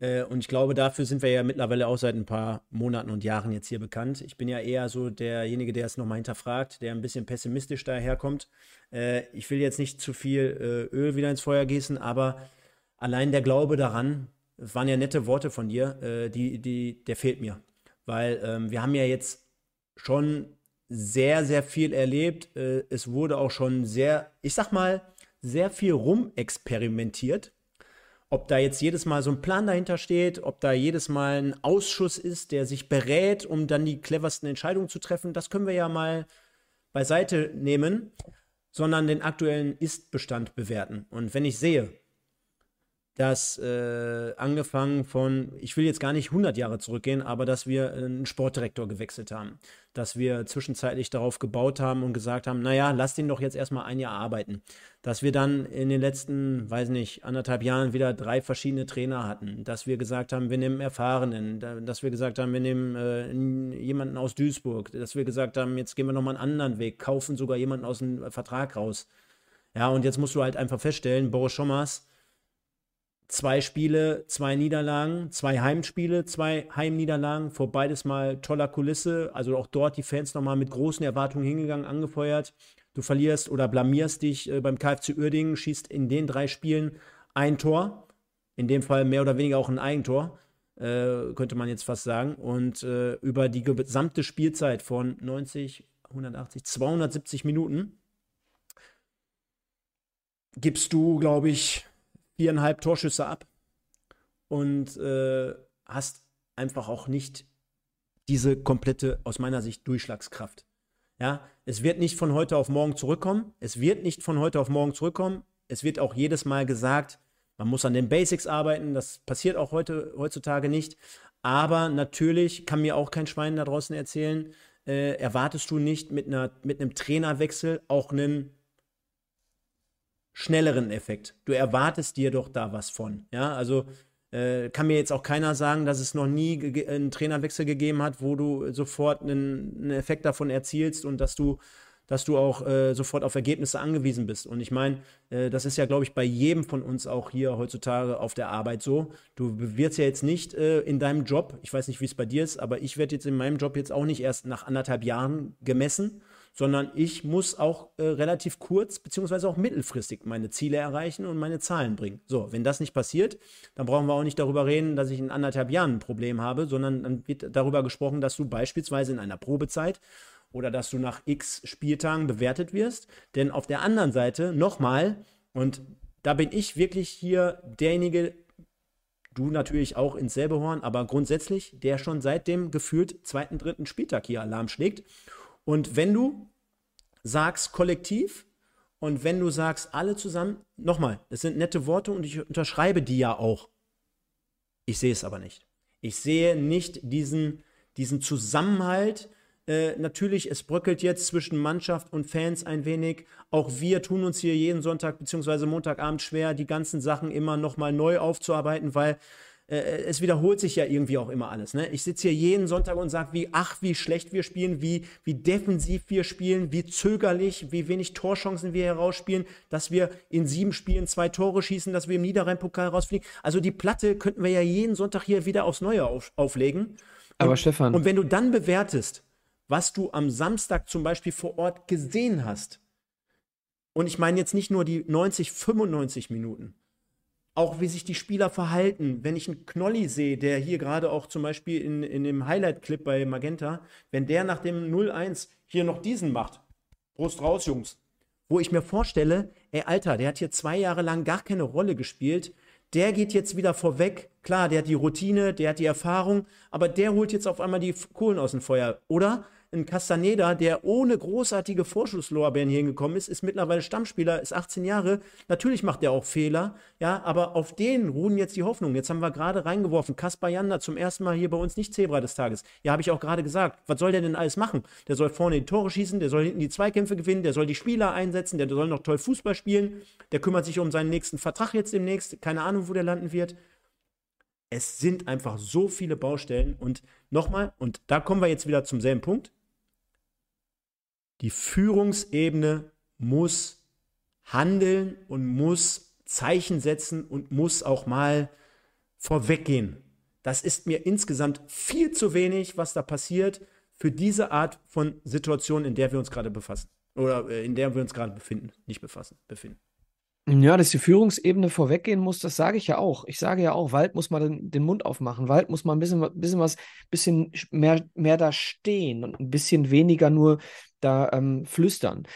Äh, und ich glaube, dafür sind wir ja mittlerweile auch seit ein paar Monaten und Jahren jetzt hier bekannt. Ich bin ja eher so derjenige, der es nochmal hinterfragt, der ein bisschen pessimistisch daherkommt. Äh, ich will jetzt nicht zu viel äh, Öl wieder ins Feuer gießen, aber allein der Glaube daran, es waren ja nette Worte von dir, die, die, der fehlt mir. Weil ähm, wir haben ja jetzt schon sehr, sehr viel erlebt. es wurde auch schon sehr, ich sag mal, sehr viel rumexperimentiert ob da jetzt jedes Mal so ein Plan dahinter steht, ob da jedes Mal ein Ausschuss ist, der sich berät, um dann die cleversten Entscheidungen zu treffen, das können wir ja mal beiseite nehmen, sondern den aktuellen Ist-Bestand bewerten. Und wenn ich sehe, dass äh, angefangen von, ich will jetzt gar nicht 100 Jahre zurückgehen, aber dass wir einen Sportdirektor gewechselt haben, dass wir zwischenzeitlich darauf gebaut haben und gesagt haben, naja, lass den doch jetzt erstmal ein Jahr arbeiten, dass wir dann in den letzten, weiß nicht, anderthalb Jahren wieder drei verschiedene Trainer hatten, dass wir gesagt haben, wir nehmen Erfahrenen, dass wir gesagt haben, wir nehmen äh, jemanden aus Duisburg, dass wir gesagt haben, jetzt gehen wir nochmal einen anderen Weg, kaufen sogar jemanden aus dem Vertrag raus. Ja, und jetzt musst du halt einfach feststellen, Boris Schommers, zwei Spiele, zwei Niederlagen, zwei Heimspiele, zwei Heimniederlagen, vor beides mal toller Kulisse, also auch dort die Fans nochmal mit großen Erwartungen hingegangen, angefeuert. Du verlierst oder blamierst dich äh, beim KFC Uerdingen, schießt in den drei Spielen ein Tor, in dem Fall mehr oder weniger auch ein Eigentor, äh, könnte man jetzt fast sagen. Und äh, über die gesamte Spielzeit von 90, 180, 270 Minuten gibst du, glaube ich, viereinhalb Torschüsse ab und äh, hast einfach auch nicht diese komplette, aus meiner Sicht, Durchschlagskraft. Ja, es wird nicht von heute auf morgen zurückkommen. Es wird nicht von heute auf morgen zurückkommen. Es wird auch jedes Mal gesagt, man muss an den Basics arbeiten. Das passiert auch heute, heutzutage nicht. Aber natürlich kann mir auch kein Schwein da draußen erzählen, äh, erwartest du nicht mit, einer, mit einem Trainerwechsel auch einen schnelleren Effekt. Du erwartest dir doch da was von. Ja, also äh, kann mir jetzt auch keiner sagen, dass es noch nie einen Trainerwechsel gegeben hat, wo du sofort einen, einen Effekt davon erzielst und dass du dass du auch äh, sofort auf Ergebnisse angewiesen bist. Und ich meine, äh, das ist ja, glaube ich, bei jedem von uns auch hier heutzutage auf der Arbeit so. Du wirst ja jetzt nicht äh, in deinem Job, ich weiß nicht, wie es bei dir ist, aber ich werde jetzt in meinem Job jetzt auch nicht erst nach anderthalb Jahren gemessen, sondern ich muss auch äh, relativ kurz beziehungsweise auch mittelfristig meine Ziele erreichen und meine Zahlen bringen. So, wenn das nicht passiert, dann brauchen wir auch nicht darüber reden, dass ich in anderthalb Jahren ein Problem habe, sondern dann wird darüber gesprochen, dass du beispielsweise in einer Probezeit oder dass du nach x Spieltagen bewertet wirst. Denn auf der anderen Seite nochmal, und da bin ich wirklich hier derjenige, du natürlich auch ins selbe Horn, aber grundsätzlich, der schon seit dem gefühlt zweiten, dritten Spieltag hier Alarm schlägt. Und wenn du sagst kollektiv Und wenn du sagst, alle zusammen, nochmal, es sind nette Worte und ich unterschreibe die ja auch. Ich sehe es aber nicht. Ich sehe nicht diesen, diesen Zusammenhalt. Äh, natürlich, es bröckelt jetzt zwischen Mannschaft und Fans ein wenig. Auch wir tun uns hier jeden Sonntag bzw. Montagabend schwer, die ganzen Sachen immer nochmal neu aufzuarbeiten, weil äh, es wiederholt sich ja irgendwie auch immer alles. Ne? Ich sitze hier jeden Sonntag und sage, wie, ach, wie schlecht wir spielen, wie, wie defensiv wir spielen, wie zögerlich, wie wenig Torchancen wir herausspielen, dass wir in sieben Spielen zwei Tore schießen, dass wir im Niederrhein-Pokal rausfliegen. Also die Platte könnten wir ja jeden Sonntag hier wieder aufs Neue auf, auflegen. Aber und, Stefan. Und wenn du dann bewertest, was du am Samstag zum Beispiel vor Ort gesehen hast, und ich meine jetzt nicht nur die 90, 95 Minuten, auch wie sich die Spieler verhalten. Wenn ich einen Knolli sehe, der hier gerade auch zum Beispiel in, in dem Highlight-Clip bei Magenta, wenn der nach dem 0-1 hier noch diesen macht, Brust raus, Jungs. Wo ich mir vorstelle, ey, Alter, der hat hier zwei Jahre lang gar keine Rolle gespielt. Der geht jetzt wieder vorweg. Klar, der hat die Routine, der hat die Erfahrung, aber der holt jetzt auf einmal die Kohlen aus dem Feuer. Oder ein Castaneda, der ohne großartige Vorschusslorbeeren hier hingekommen ist, ist mittlerweile Stammspieler, ist 18 Jahre. Natürlich macht er auch Fehler, ja, aber auf den ruhen jetzt die Hoffnungen. Jetzt haben wir gerade reingeworfen, Kaspar Janda zum ersten Mal hier bei uns nicht Zebra des Tages. Ja, habe ich auch gerade gesagt. Was soll der denn alles machen? Der soll vorne die Tore schießen, der soll hinten die Zweikämpfe gewinnen, der soll die Spieler einsetzen, der soll noch toll Fußball spielen, der kümmert sich um seinen nächsten Vertrag jetzt demnächst. Keine Ahnung, wo der landen wird es sind einfach so viele Baustellen. Und nochmal, und da kommen wir jetzt wieder zum selben Punkt. Die Führungsebene muss handeln und muss Zeichen setzen und muss auch mal vorweggehen. Das ist mir insgesamt viel zu wenig, was da passiert für diese Art von Situation, in der wir uns gerade befassen. Oder äh, in der wir uns gerade befinden. Nicht befassen, befinden. Ja, dass die Führungsebene vorweggehen muss, das sage ich ja auch. Ich sage ja auch, Wald muss mal den, den Mund aufmachen. Wald muss mal ein bisschen, bisschen was, bisschen mehr, mehr da stehen und ein bisschen weniger nur da ähm, flüstern.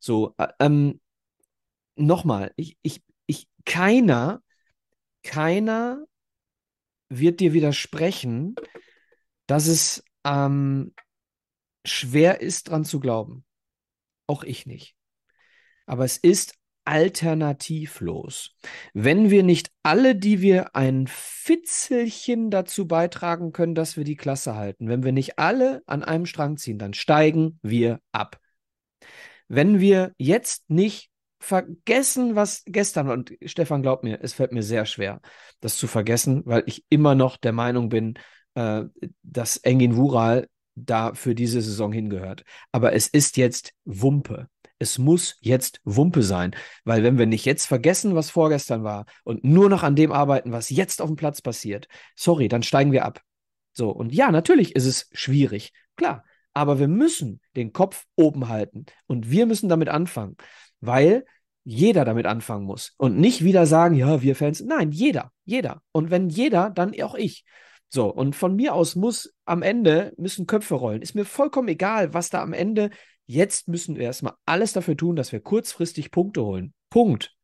So, äh, ähm, nochmal, ich, ich, ich, keiner, keiner wird dir widersprechen, dass es ähm, schwer ist, dran zu glauben. Auch ich nicht. Aber es ist alternativlos. Wenn wir nicht alle, die wir ein Fitzelchen dazu beitragen können, dass wir die Klasse halten, wenn wir nicht alle an einem Strang ziehen, dann steigen wir ab. Wenn wir jetzt nicht vergessen, was gestern, und Stefan glaubt mir, es fällt mir sehr schwer, das zu vergessen, weil ich immer noch der Meinung bin, äh, dass Engin Wural da für diese Saison hingehört. Aber es ist jetzt Wumpe es muss jetzt Wumpe sein. Weil wenn wir nicht jetzt vergessen, was vorgestern war und nur noch an dem arbeiten, was jetzt auf dem Platz passiert, sorry, dann steigen wir ab. So, und ja, natürlich ist es schwierig, klar. Aber wir müssen den Kopf oben halten und wir müssen damit anfangen, weil jeder damit anfangen muss und nicht wieder sagen, ja, wir Fans. Nein, jeder, jeder. Und wenn jeder, dann auch ich. So, und von mir aus muss am Ende müssen Köpfe rollen. Ist mir vollkommen egal, was da am Ende Jetzt müssen wir erstmal alles dafür tun, dass wir kurzfristig Punkte holen. Punkt.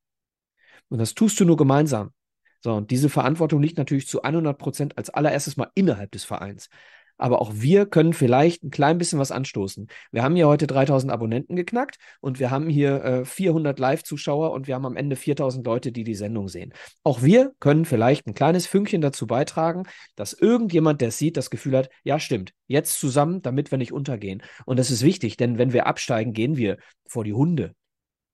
Und das tust du nur gemeinsam. So, und diese Verantwortung liegt natürlich zu 100 Prozent als allererstes mal innerhalb des Vereins aber auch wir können vielleicht ein klein bisschen was anstoßen. Wir haben hier heute 3000 Abonnenten geknackt und wir haben hier äh, 400 Live-Zuschauer und wir haben am Ende 4000 Leute, die die Sendung sehen. Auch wir können vielleicht ein kleines Fünkchen dazu beitragen, dass irgendjemand, der es sieht, das Gefühl hat, ja stimmt, jetzt zusammen, damit wir nicht untergehen. Und das ist wichtig, denn wenn wir absteigen, gehen wir vor die Hunde.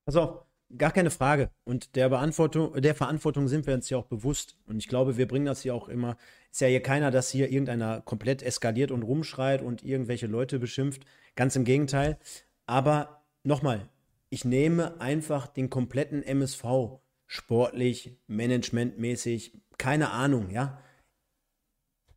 Pass auf, Gar keine Frage. Und der, Beantwortung, der Verantwortung sind wir uns ja auch bewusst. Und ich glaube, wir bringen das hier auch immer. Ist ja hier keiner, dass hier irgendeiner komplett eskaliert und rumschreit und irgendwelche Leute beschimpft. Ganz im Gegenteil. Aber nochmal, ich nehme einfach den kompletten MSV sportlich, managementmäßig, keine Ahnung, ja.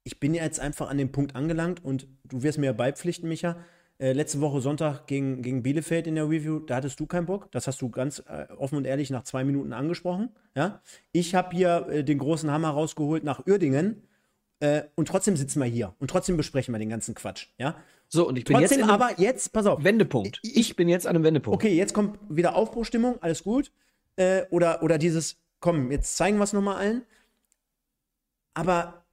Ich bin jetzt einfach an dem Punkt angelangt und du wirst mir beipflichten, Micha äh, letzte Woche Sonntag gegen, gegen Bielefeld in der Review, da hattest du keinen Bock. Das hast du ganz äh, offen und ehrlich nach zwei Minuten angesprochen. Ja? Ich habe hier äh, den großen Hammer rausgeholt nach Uerdingen. Äh, und trotzdem sitzen wir hier und trotzdem besprechen wir den ganzen Quatsch. Ja? So, und ich bin trotzdem jetzt. aber jetzt, pass auf. Wendepunkt. Ich, ich, bin jetzt an einem Wendepunkt. Okay, jetzt kommt wieder Aufbruchstimmung, alles gut. Äh, oder, oder dieses, komm, jetzt zeigen wir es nochmal allen. Aber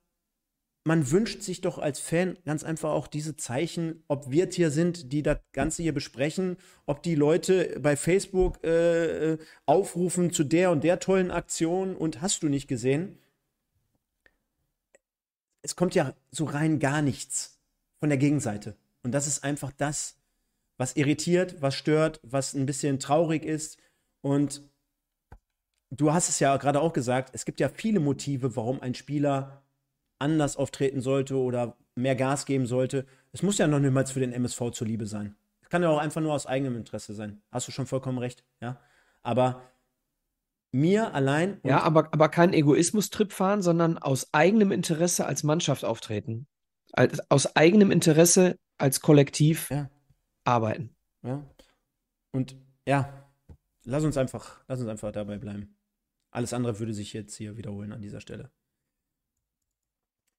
man wünscht sich doch als Fan ganz einfach auch diese Zeichen, ob wir hier sind, die das Ganze hier besprechen, ob die Leute bei Facebook äh, äh, aufrufen zu der und der tollen Aktion und hast du nicht gesehen. Es kommt ja so rein gar nichts von der Gegenseite. Und das ist einfach das, was irritiert, was stört, was ein bisschen traurig ist. Und du hast es ja gerade auch gesagt, es gibt ja viele Motive, warum ein Spieler anders auftreten sollte oder mehr Gas geben sollte. Es muss ja noch niemals für den MSV zuliebe sein. Es kann ja auch einfach nur aus eigenem Interesse sein. Hast du schon vollkommen recht, ja. Aber mir allein. Ja, aber, aber kein Egoismus-Trip fahren, sondern aus eigenem Interesse als Mannschaft auftreten. Als, aus eigenem Interesse als Kollektiv ja. arbeiten. Ja. Und ja, lass uns einfach, lass uns einfach dabei bleiben. Alles andere würde sich jetzt hier wiederholen an dieser Stelle.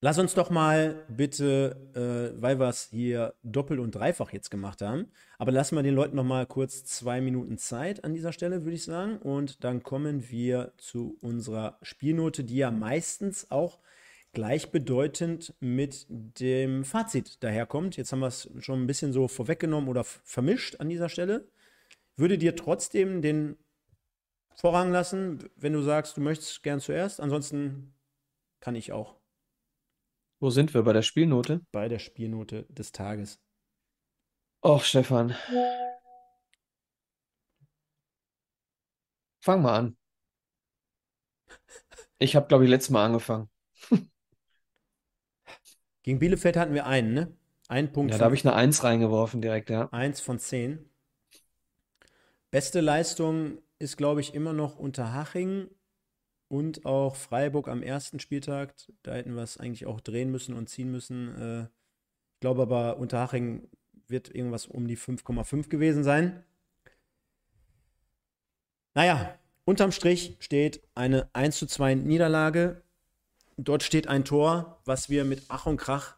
Lass uns doch mal bitte, äh, weil wir es hier doppelt und dreifach jetzt gemacht haben, aber lassen wir den Leuten noch mal kurz zwei Minuten Zeit an dieser Stelle, würde ich sagen. Und dann kommen wir zu unserer Spielnote, die ja meistens auch gleichbedeutend mit dem Fazit daherkommt. Jetzt haben wir es schon ein bisschen so vorweggenommen oder vermischt an dieser Stelle. Würde dir trotzdem den Vorrang lassen, wenn du sagst, du möchtest gern zuerst. Ansonsten kann ich auch. Wo sind wir bei der Spielnote? Bei der Spielnote des Tages. Och, Stefan. Fang mal an. Ich habe, glaube ich, letztes Mal angefangen. [laughs] Gegen Bielefeld hatten wir einen, ne? Ein Punkt. Ja, da habe ich eine Eins reingeworfen direkt, ja. Eins von zehn. Beste Leistung ist, glaube ich, immer noch Unterhaching und auch Freiburg am ersten Spieltag. Da hätten wir es eigentlich auch drehen müssen und ziehen müssen. Äh, ich glaube aber, Unterhaching wird irgendwas um die 5,5 gewesen sein. Naja, unterm Strich steht eine 1 zu 2 Niederlage. Dort steht ein Tor, was wir mit Ach und Krach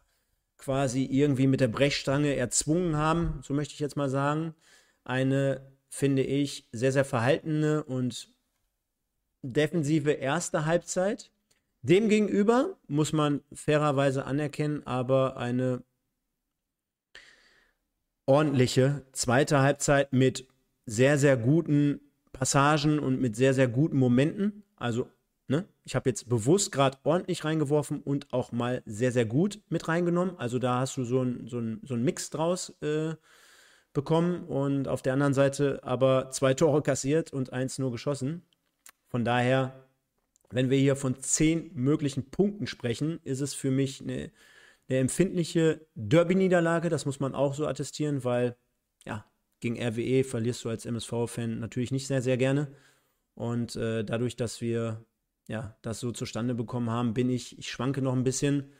quasi irgendwie mit der Brechstange erzwungen haben, so möchte ich jetzt mal sagen. Eine, finde ich, sehr, sehr verhaltene und defensive erste Halbzeit. Demgegenüber muss man fairerweise anerkennen, aber eine ordentliche zweite Halbzeit mit sehr, sehr guten Passagen und mit sehr, sehr guten Momenten. Also, ne, ich habe jetzt bewusst gerade ordentlich reingeworfen und auch mal sehr, sehr gut mit reingenommen. Also da hast du so einen so so ein Mix draus äh, bekommen und auf der anderen Seite aber zwei Tore kassiert und eins nur geschossen. Von daher, wenn wir hier von zehn möglichen Punkten sprechen, ist es für mich eine, eine empfindliche Derby-Niederlage. Das muss man auch so attestieren, weil ja, gegen RWE verlierst du als MSV-Fan natürlich nicht sehr, sehr gerne. Und äh, dadurch, dass wir ja, das so zustande bekommen haben, bin ich, ich schwanke noch ein bisschen.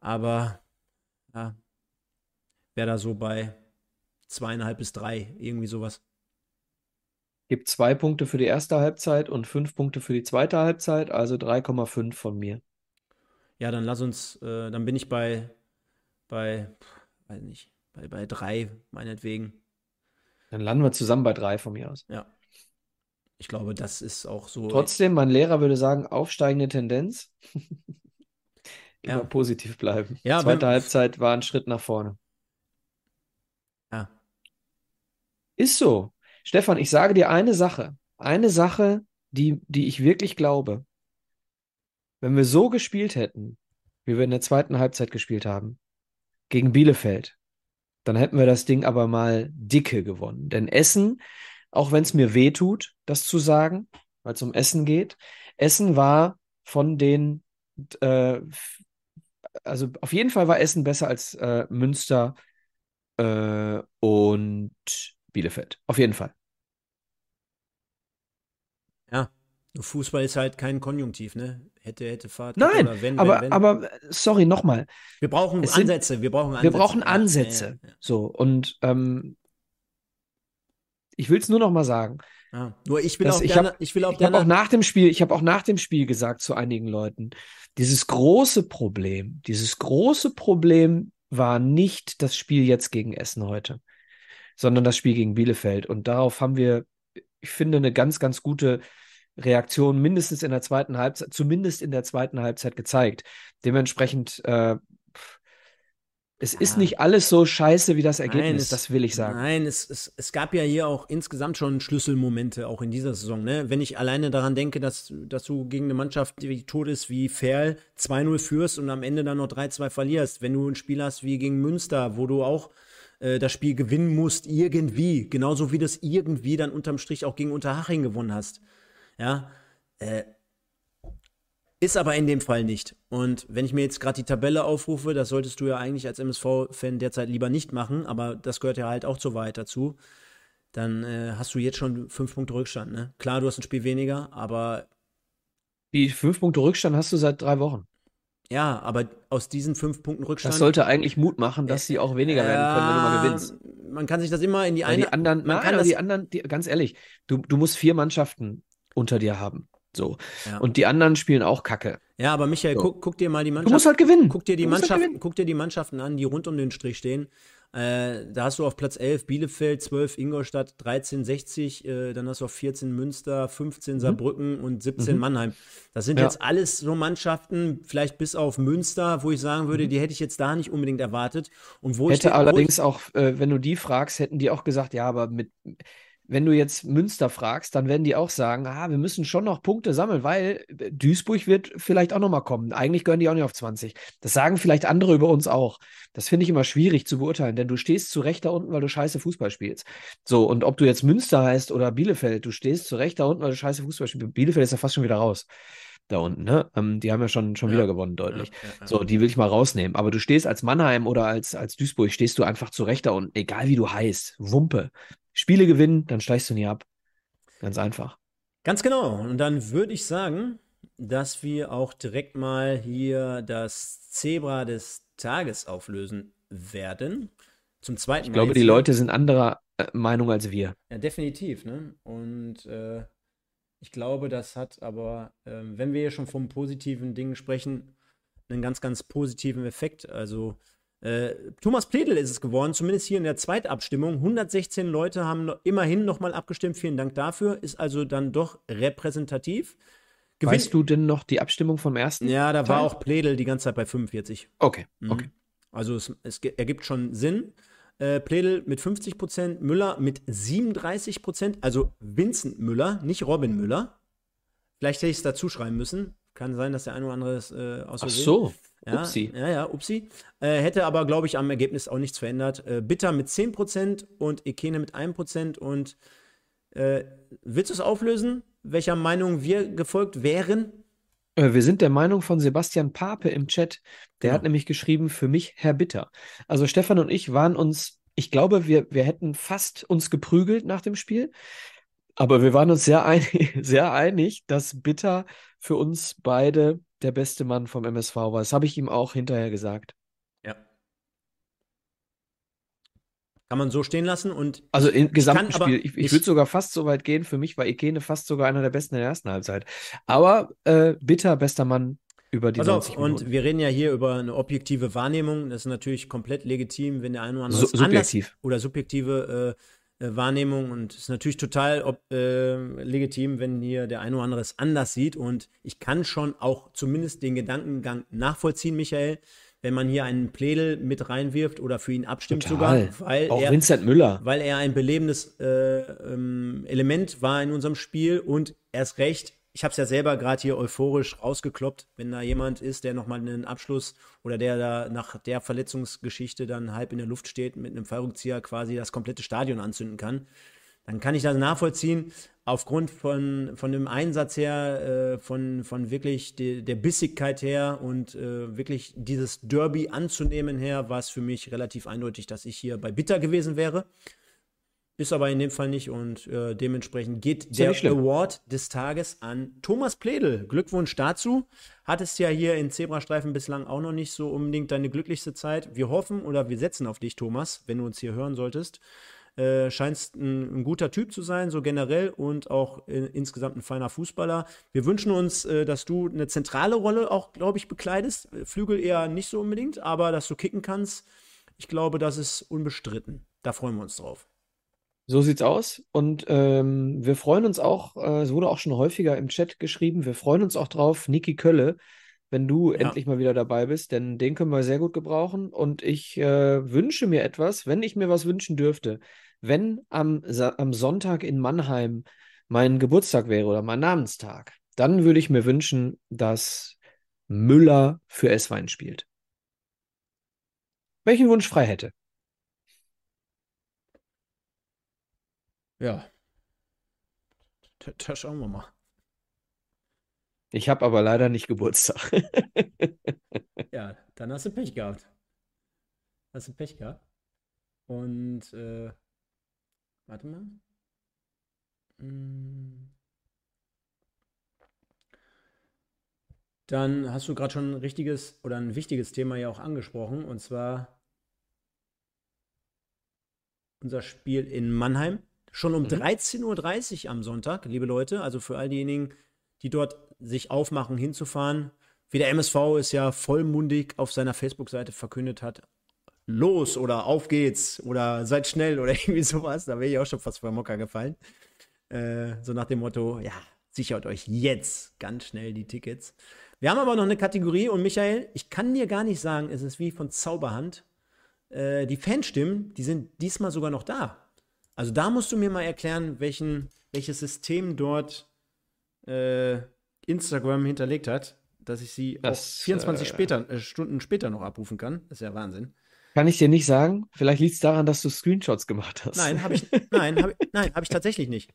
Aber ja, wäre da so bei zweieinhalb bis drei, irgendwie sowas. Gibt zwei Punkte für die erste Halbzeit und fünf Punkte für die zweite Halbzeit, also 3,5 von mir. Ja, dann lass uns, äh, dann bin ich bei, bei, weiß nicht, bei, bei drei, meinetwegen. Dann landen wir zusammen bei drei von mir aus. Ja. Ich glaube, das ist auch so. Trotzdem, mein Lehrer würde sagen, aufsteigende Tendenz. [laughs] Immer Ja. positiv bleiben. Ja, Zweite Halbzeit war ein Schritt nach vorne. Ja. Ist so. Stefan, ich sage dir eine Sache. Eine Sache, die, die ich wirklich glaube. Wenn wir so gespielt hätten, wie wir in der zweiten Halbzeit gespielt haben, gegen Bielefeld, dann hätten wir das Ding aber mal dicke gewonnen. Denn Essen, auch wenn es mir weh tut, das zu sagen, weil es um Essen geht, Essen war von den, äh, also auf jeden Fall war Essen besser als äh, Münster äh, und Bielefeld. Auf jeden Fall. Ja. Fußball ist halt kein Konjunktiv, ne? Hätte, hätte, Fahrt. Nein, oder wenn, aber, wenn, wenn. aber sorry, nochmal. wir brauchen es sind- Ansätze. Wir brauchen Wir Ansätze. brauchen Ja, Ansätze. Ja, ja, So, und ähm, ich will es nur noch mal sagen. ja. Ja. Nur ich will auch ich gerne, hab- ich will auch Ich habe auch gerne. nach dem Spiel, ich habe auch nach dem Spiel gesagt zu einigen Leuten, dieses große Problem, dieses große Problem war nicht das Spiel jetzt gegen Essen heute, sondern das Spiel gegen Bielefeld. Und darauf haben wir, ich finde, eine ganz, ganz gute Reaktion mindestens in der zweiten Halbzeit, zumindest in der zweiten Halbzeit gezeigt. Dementsprechend, äh, es ja. ist nicht alles so scheiße wie das Ergebnis, nein, es, das will ich sagen. Nein, es, es, es gab ja hier auch insgesamt schon Schlüsselmomente, auch in dieser Saison. Ne? Wenn ich alleine daran denke, dass, dass du gegen eine Mannschaft, die tot ist wie Ferl, 2-0 führst und am Ende dann noch 3-2 verlierst. Wenn du ein Spiel hast wie gegen Münster, wo du auch äh, das Spiel gewinnen musst, irgendwie, genauso wie du es irgendwie dann unterm Strich auch gegen Unterhaching gewonnen hast. Ja, äh, ist aber in dem Fall nicht. Und wenn ich mir jetzt gerade die Tabelle aufrufe, das solltest du ja eigentlich als MSV-Fan derzeit lieber nicht machen, aber das gehört ja halt auch zur Wahrheit dazu. Dann äh, hast du jetzt schon fünf Punkte Rückstand. Ne? Klar, du hast ein Spiel weniger, aber. Die fünf Punkte Rückstand hast du seit drei Wochen. Ja, aber aus diesen fünf Punkten Rückstand. Das sollte eigentlich Mut machen, dass sie auch weniger werden können, wenn du mal gewinnst. Man kann sich das immer in die eine. Die anderen, man nein, kann das, die anderen, die, ganz ehrlich, du, du musst vier Mannschaften unter dir haben. So. Ja. Und die anderen spielen auch Kacke. Ja, aber Michael, so. guck, guck, dir mal die Mannschaften. Du musst halt gewinnen. Guck dir die, halt Mannschaften, halt guck dir die Mannschaften an, die rund um den Strich stehen. Äh, da hast du auf Platz 11 Bielefeld, 12 Ingolstadt, 13 60, äh, dann hast du auf 14 Münster, 15 mhm. Saarbrücken mhm. und 17 mhm. Mannheim. Das sind ja. jetzt alles so Mannschaften, vielleicht bis auf Münster, wo ich sagen würde, mhm. die hätte ich jetzt da nicht unbedingt erwartet. Und wo hätte allerdings auch, äh, wenn du die fragst, hätten die auch gesagt, ja, aber mit wenn du jetzt Münster fragst, dann werden die auch sagen, ah, wir müssen schon noch Punkte sammeln, weil äh, Duisburg wird vielleicht auch noch mal kommen. Eigentlich gehören die auch nicht auf 20. Das sagen vielleicht andere über uns auch. Das finde ich immer schwierig zu beurteilen, denn du stehst zu Recht da unten, weil du scheiße Fußball spielst. So, und ob du jetzt Münster heißt oder Bielefeld, du stehst zu Recht da unten, weil du scheiße Fußball spielst. Bielefeld ist ja fast schon wieder raus da unten, ne? Ähm, die haben ja schon, schon ja. wieder gewonnen, deutlich. Ja, so, die will ich mal rausnehmen. Aber du stehst als Mannheim oder als, als Duisburg, stehst du einfach zu Recht da unten, egal wie du heißt. Wumpe. Spiele gewinnen, dann steigst du nie ab. Ganz einfach. Ganz genau. Und dann würde ich sagen, dass wir auch direkt mal hier das Zebra des Tages auflösen werden. Zum zweiten Mal. Ich glaube, die Leute sind anderer äh, Meinung als wir. Ja, definitiv. Ne? Und äh, ich glaube, das hat aber, äh, wenn wir hier schon vom positiven Dingen sprechen, einen ganz, ganz positiven Effekt. Also äh, Thomas Pledel ist es geworden, zumindest hier in der Zweitabstimmung. 116 Leute haben noch, immerhin nochmal abgestimmt. Vielen Dank dafür. Ist also dann doch repräsentativ. Gewinn weißt du denn noch die Abstimmung vom ersten? Ja, da Teil? war auch Pledel die ganze Zeit bei 45. Okay, mhm. okay. Also es, es ergibt schon Sinn. Äh, Pledel mit 50 Prozent, Müller mit 37 Prozent, also Vincent Müller, nicht Robin Müller. Vielleicht hätte ich es dazu schreiben müssen. Kann sein, dass der ein oder andere es äh, aus Ach so. Ja, upsi. Ja, ja, upsi. Äh, hätte aber, glaube ich, am Ergebnis auch nichts verändert. Äh, Bitter mit 10% und Ekene mit 1%. Und äh, willst du es auflösen, welcher Meinung wir gefolgt wären? Äh, wir sind der Meinung von Sebastian Pape im Chat. Der genau. hat nämlich geschrieben, für mich Herr Bitter. Also Stefan und ich waren uns, ich glaube, wir, wir hätten fast uns geprügelt nach dem Spiel. Aber wir waren uns sehr einig, [laughs] sehr einig, dass Bitter für uns beide der beste Mann vom MSV war. Das habe ich ihm auch hinterher gesagt. Ja. Kann man so stehen lassen und. Also im gesamten ich Spiel. Ich, ich, würde sogar fast so weit gehen. Für mich war Ikene fast sogar einer der besten in der ersten Halbzeit. Aber äh, bitter bester Mann über die 90 Minuten. Und wir reden ja hier über eine objektive Wahrnehmung. Das ist natürlich komplett legitim, wenn der eine oder andere so, subjektiv. oder subjektive äh, Wahrnehmung und es ist natürlich total ob, äh, legitim, wenn hier der eine oder andere es anders sieht und ich kann schon auch zumindest den Gedankengang nachvollziehen, Michael, wenn man hier einen Pledel mit reinwirft oder für ihn abstimmt total. sogar, weil auch er, Vincent Müller, weil er ein belebendes äh, ähm, Element war in unserem Spiel und erst recht ich habe es ja selber gerade hier euphorisch rausgekloppt, wenn da jemand ist, der nochmal einen Abschluss oder der da nach der Verletzungsgeschichte dann halb in der Luft steht, mit einem Fallrückzieher quasi das komplette Stadion anzünden kann, dann kann ich das nachvollziehen. Aufgrund von, von dem Einsatz her, äh, von, von wirklich de, der Bissigkeit her und äh, wirklich dieses Derby anzunehmen her, war es für mich relativ eindeutig, dass ich hier bei Bitter gewesen wäre. Ist aber in dem Fall nicht und äh, dementsprechend geht der Award des Tages an Thomas Pledel. Glückwunsch dazu. Hattest ja hier in Zebrastreifen bislang auch noch nicht so unbedingt deine glücklichste Zeit. Wir hoffen oder wir setzen auf dich, Thomas, wenn du uns hier hören solltest. Äh, scheinst ein, ein, guter Typ zu sein, so generell und auch äh, insgesamt ein feiner Fußballer. Wir wünschen uns, äh, dass du eine zentrale Rolle auch, glaube ich, bekleidest. Flügel eher nicht so unbedingt, aber dass du kicken kannst, ich glaube, das ist unbestritten. Da freuen wir uns drauf. So sieht's aus. Und ähm, wir freuen uns auch, äh, es wurde auch schon häufiger im Chat geschrieben, wir freuen uns auch drauf, Niki Kölle, wenn du Ja. endlich mal wieder dabei bist, denn den können wir sehr gut gebrauchen. Und ich äh, wünsche mir etwas, wenn ich mir was wünschen dürfte, wenn am, Sa am Sonntag in Mannheim mein Geburtstag wäre oder mein Namenstag, dann würde ich mir wünschen, dass Müller für S-Wein spielt. Welchen Wunsch frei hätte. Ja. Da, da schauen wir mal. Ich habe aber leider nicht Geburtstag. Ja, dann hast du Pech gehabt. Hast du Pech gehabt. Und, äh, warte mal. Mm. Dann hast du gerade schon ein richtiges oder ein wichtiges Thema ja auch angesprochen, und zwar unser Spiel in Mannheim. Schon um Mhm. 13.30 Uhr am Sonntag, liebe Leute. Also für all diejenigen, die dort sich aufmachen, hinzufahren. Wie der MSV es ja vollmundig auf seiner Facebook-Seite verkündet hat. Los oder auf geht's oder seid schnell oder [laughs] irgendwie sowas. Da wäre ich auch schon fast vor Mocker gefallen. Äh, so nach dem Motto, ja, sichert euch jetzt ganz schnell die Tickets. Wir haben aber noch eine Kategorie und Michael, ich kann dir gar nicht sagen, es ist wie von Zauberhand. Äh, die Fanstimmen, die sind diesmal sogar noch da. Also da musst du mir mal erklären, welchen, welches System dort äh, Instagram hinterlegt hat, dass ich sie Das, auch 24 äh, später, äh, Stunden später noch abrufen kann. Das ist ja Wahnsinn. Kann ich dir nicht sagen. Vielleicht liegt es daran, dass du Screenshots gemacht hast. Nein, habe ich, [laughs] nein, hab, nein, hab ich tatsächlich nicht.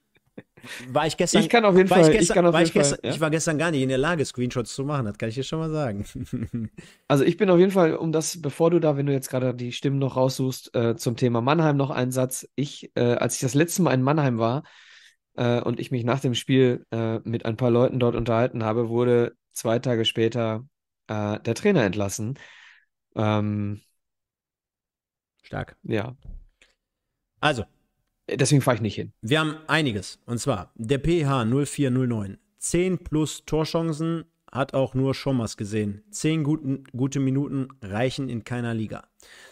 War ich gestern. Ich kann auf jeden war Fall- Ich, ich gestern, kann auf war jeden ich, gestern, Fall, ja. ich war gestern gar nicht in der Lage, Screenshots zu machen. Das kann ich dir schon mal sagen. [laughs] Also ich bin auf jeden Fall, um das, bevor du da, wenn du jetzt gerade die Stimmen noch raussuchst, äh, zum Thema Mannheim noch einen Satz. Ich, äh, als ich das letzte Mal in Mannheim war äh, und ich mich nach dem Spiel äh, mit ein paar Leuten dort unterhalten habe, wurde zwei Tage später äh, der Trainer entlassen. Ähm, Stark. ja, Also, deswegen fahre ich nicht hin. wir haben einiges. Und zwar der PH 0409. 10 plus Torchancen hat auch nur Schommers gesehen. 10 guten, gute Minuten reichen in keiner Liga.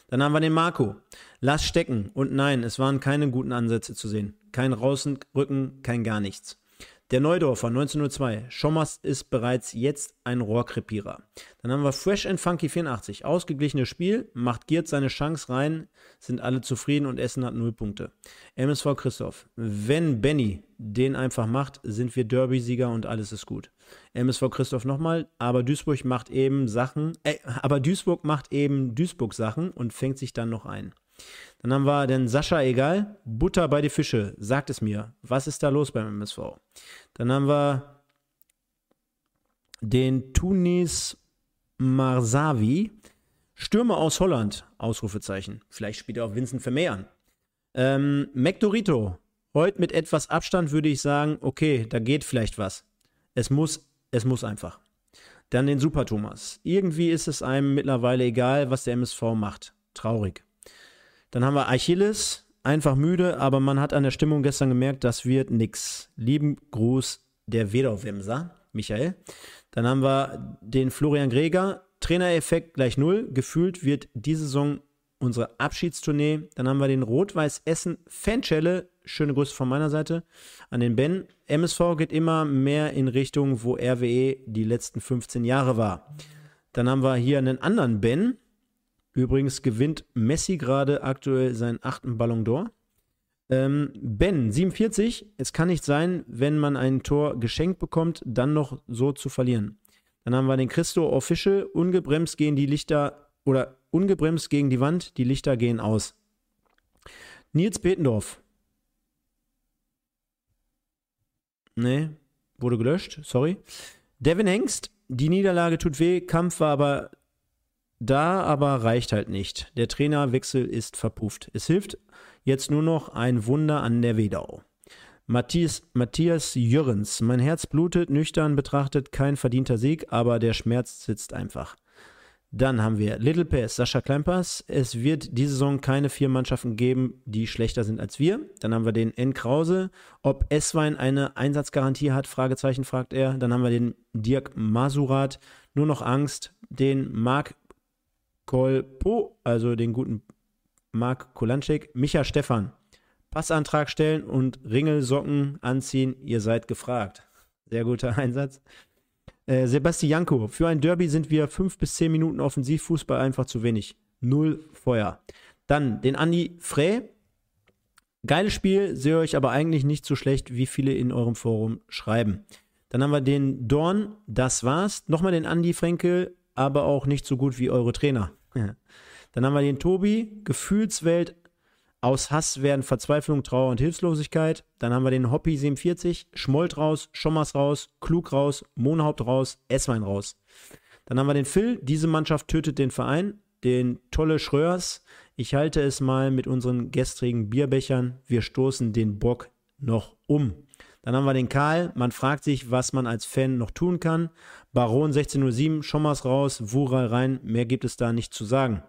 Dann haben wir den Marco. Lass stecken. Und nein, es waren keine guten Ansätze zu sehen. Kein Rausrücken, kein gar nichts. Der Neudorfer 1902. Schommers ist bereits jetzt ein Rohrkrepierer. Dann haben wir Fresh and Funky 84. Ausgeglichenes Spiel, macht Giert seine Chance rein, sind alle zufrieden und Essen hat null Punkte. MSV Christoph. Wenn Benny den einfach macht, sind wir Derby-Sieger und alles ist gut. MSV Christoph nochmal, aber Duisburg macht eben Sachen, äh, aber Duisburg macht eben Duisburg Sachen und fängt sich dann noch ein. Dann haben wir den Sascha Egal, Butter bei die Fische, sagt es mir. Was ist da los beim MSV? Dann haben wir den Tunis Marsavi, Stürmer aus Holland, Ausrufezeichen. Vielleicht spielt er auch Vincent Vermeer an. Ähm, Mektorito, heute mit etwas Abstand würde ich sagen, okay, da geht vielleicht was. Es muss, es muss einfach. Dann den Super Thomas. Irgendwie ist es einem mittlerweile egal, was der MSV macht. Traurig. Dann haben wir Achilles, einfach müde, aber man hat an der Stimmung gestern gemerkt, das wird nix. Lieben Gruß, der Wedau-Wemser, Michael. Dann haben wir den Florian Greger, Trainereffekt gleich null. Gefühlt wird diese Saison unsere Abschiedstournee. Dann haben wir den Rot-Weiß Essen Fanschelle. Schöne Grüße von meiner Seite an den Ben. MSV geht immer mehr in Richtung, wo RWE die letzten 15 Jahre war. Dann haben wir hier einen anderen Ben. Übrigens gewinnt Messi gerade aktuell seinen achten Ballon d'Or. Ähm, ben, 47. Es kann nicht sein, wenn man ein Tor geschenkt bekommt, dann noch so zu verlieren. Dann haben wir den Christo Official. Ungebremst gehen die Lichter oder ungebremst gegen die Wand, die Lichter gehen aus. Nils Petendorf. Nee, wurde gelöscht, sorry. Devin Hengst, die Niederlage tut weh, Kampf war aber da, aber reicht halt nicht. Der Trainerwechsel ist verpufft. Es hilft jetzt nur noch ein Wunder an der Wedau. Matthias, Matthias Jürgens, mein Herz blutet, nüchtern betrachtet, kein verdienter Sieg, aber der Schmerz sitzt einfach. Dann haben wir Little Pass, Sascha Klempers. Es wird diese Saison keine vier Mannschaften geben, die schlechter sind als wir. Dann haben wir den N. Krause. Ob Esswein eine Einsatzgarantie hat, Fragezeichen fragt er. Dann haben wir den Dirk Masurat. Nur noch Angst. Den Marc Kolpo, also den guten Marc Kolanczyk. Micha Stefan. Passantrag stellen und Ringelsocken anziehen. Ihr seid gefragt. Sehr guter [laughs] Einsatz. Äh, Sebastianko, für ein Derby sind wir fünf bis zehn Minuten Offensivfußball einfach zu wenig. Null Feuer. Dann den Andi Frey. Geiles Spiel, sehe euch aber eigentlich nicht so schlecht, wie viele in eurem Forum schreiben. Dann haben wir den Dorn, das war's. Nochmal den Andi Frenkel, aber auch nicht so gut wie eure Trainer. Dann haben wir den Tobi, Gefühlswelt, aus Hass werden Verzweiflung, Trauer und Hilflosigkeit. Dann haben wir den Hoppy 47, Schmold raus, Schommers raus, Klug raus, Mohnhaupt raus, Esswein raus. Dann haben wir den Phil, diese Mannschaft tötet den Verein. Den Tolle Schröers, ich halte es mal mit unseren gestrigen Bierbechern, wir stoßen den Bock noch um. Dann haben wir den Karl. Man fragt sich, was man als Fan noch tun kann. Baron 1607, Schommers raus, Wural rein. Mehr gibt es da nicht zu sagen.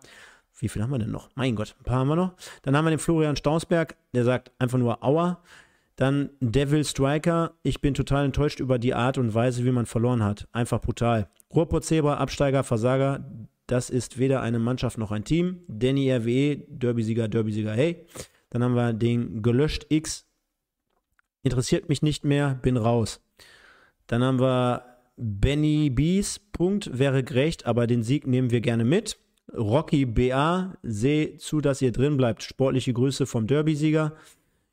Wie viel haben wir denn noch? Mein Gott, ein paar haben wir noch. Dann haben wir den Florian Stausberg, der sagt einfach nur Aua. Dann Devil Striker. Ich bin total enttäuscht über die Art und Weise, wie man verloren hat. Einfach brutal. Ruhrpott Absteiger, Versager. Das ist weder eine Mannschaft noch ein Team. Danny RWE, Derbysieger, Derbysieger, hey. Dann haben wir den Gelöscht X, interessiert mich nicht mehr, bin raus. Dann haben wir Benny Bees, Punkt, wäre gerecht, aber den Sieg nehmen wir gerne mit. Rocky BA, seh zu, dass ihr drin bleibt. Sportliche Grüße vom Derby-Sieger.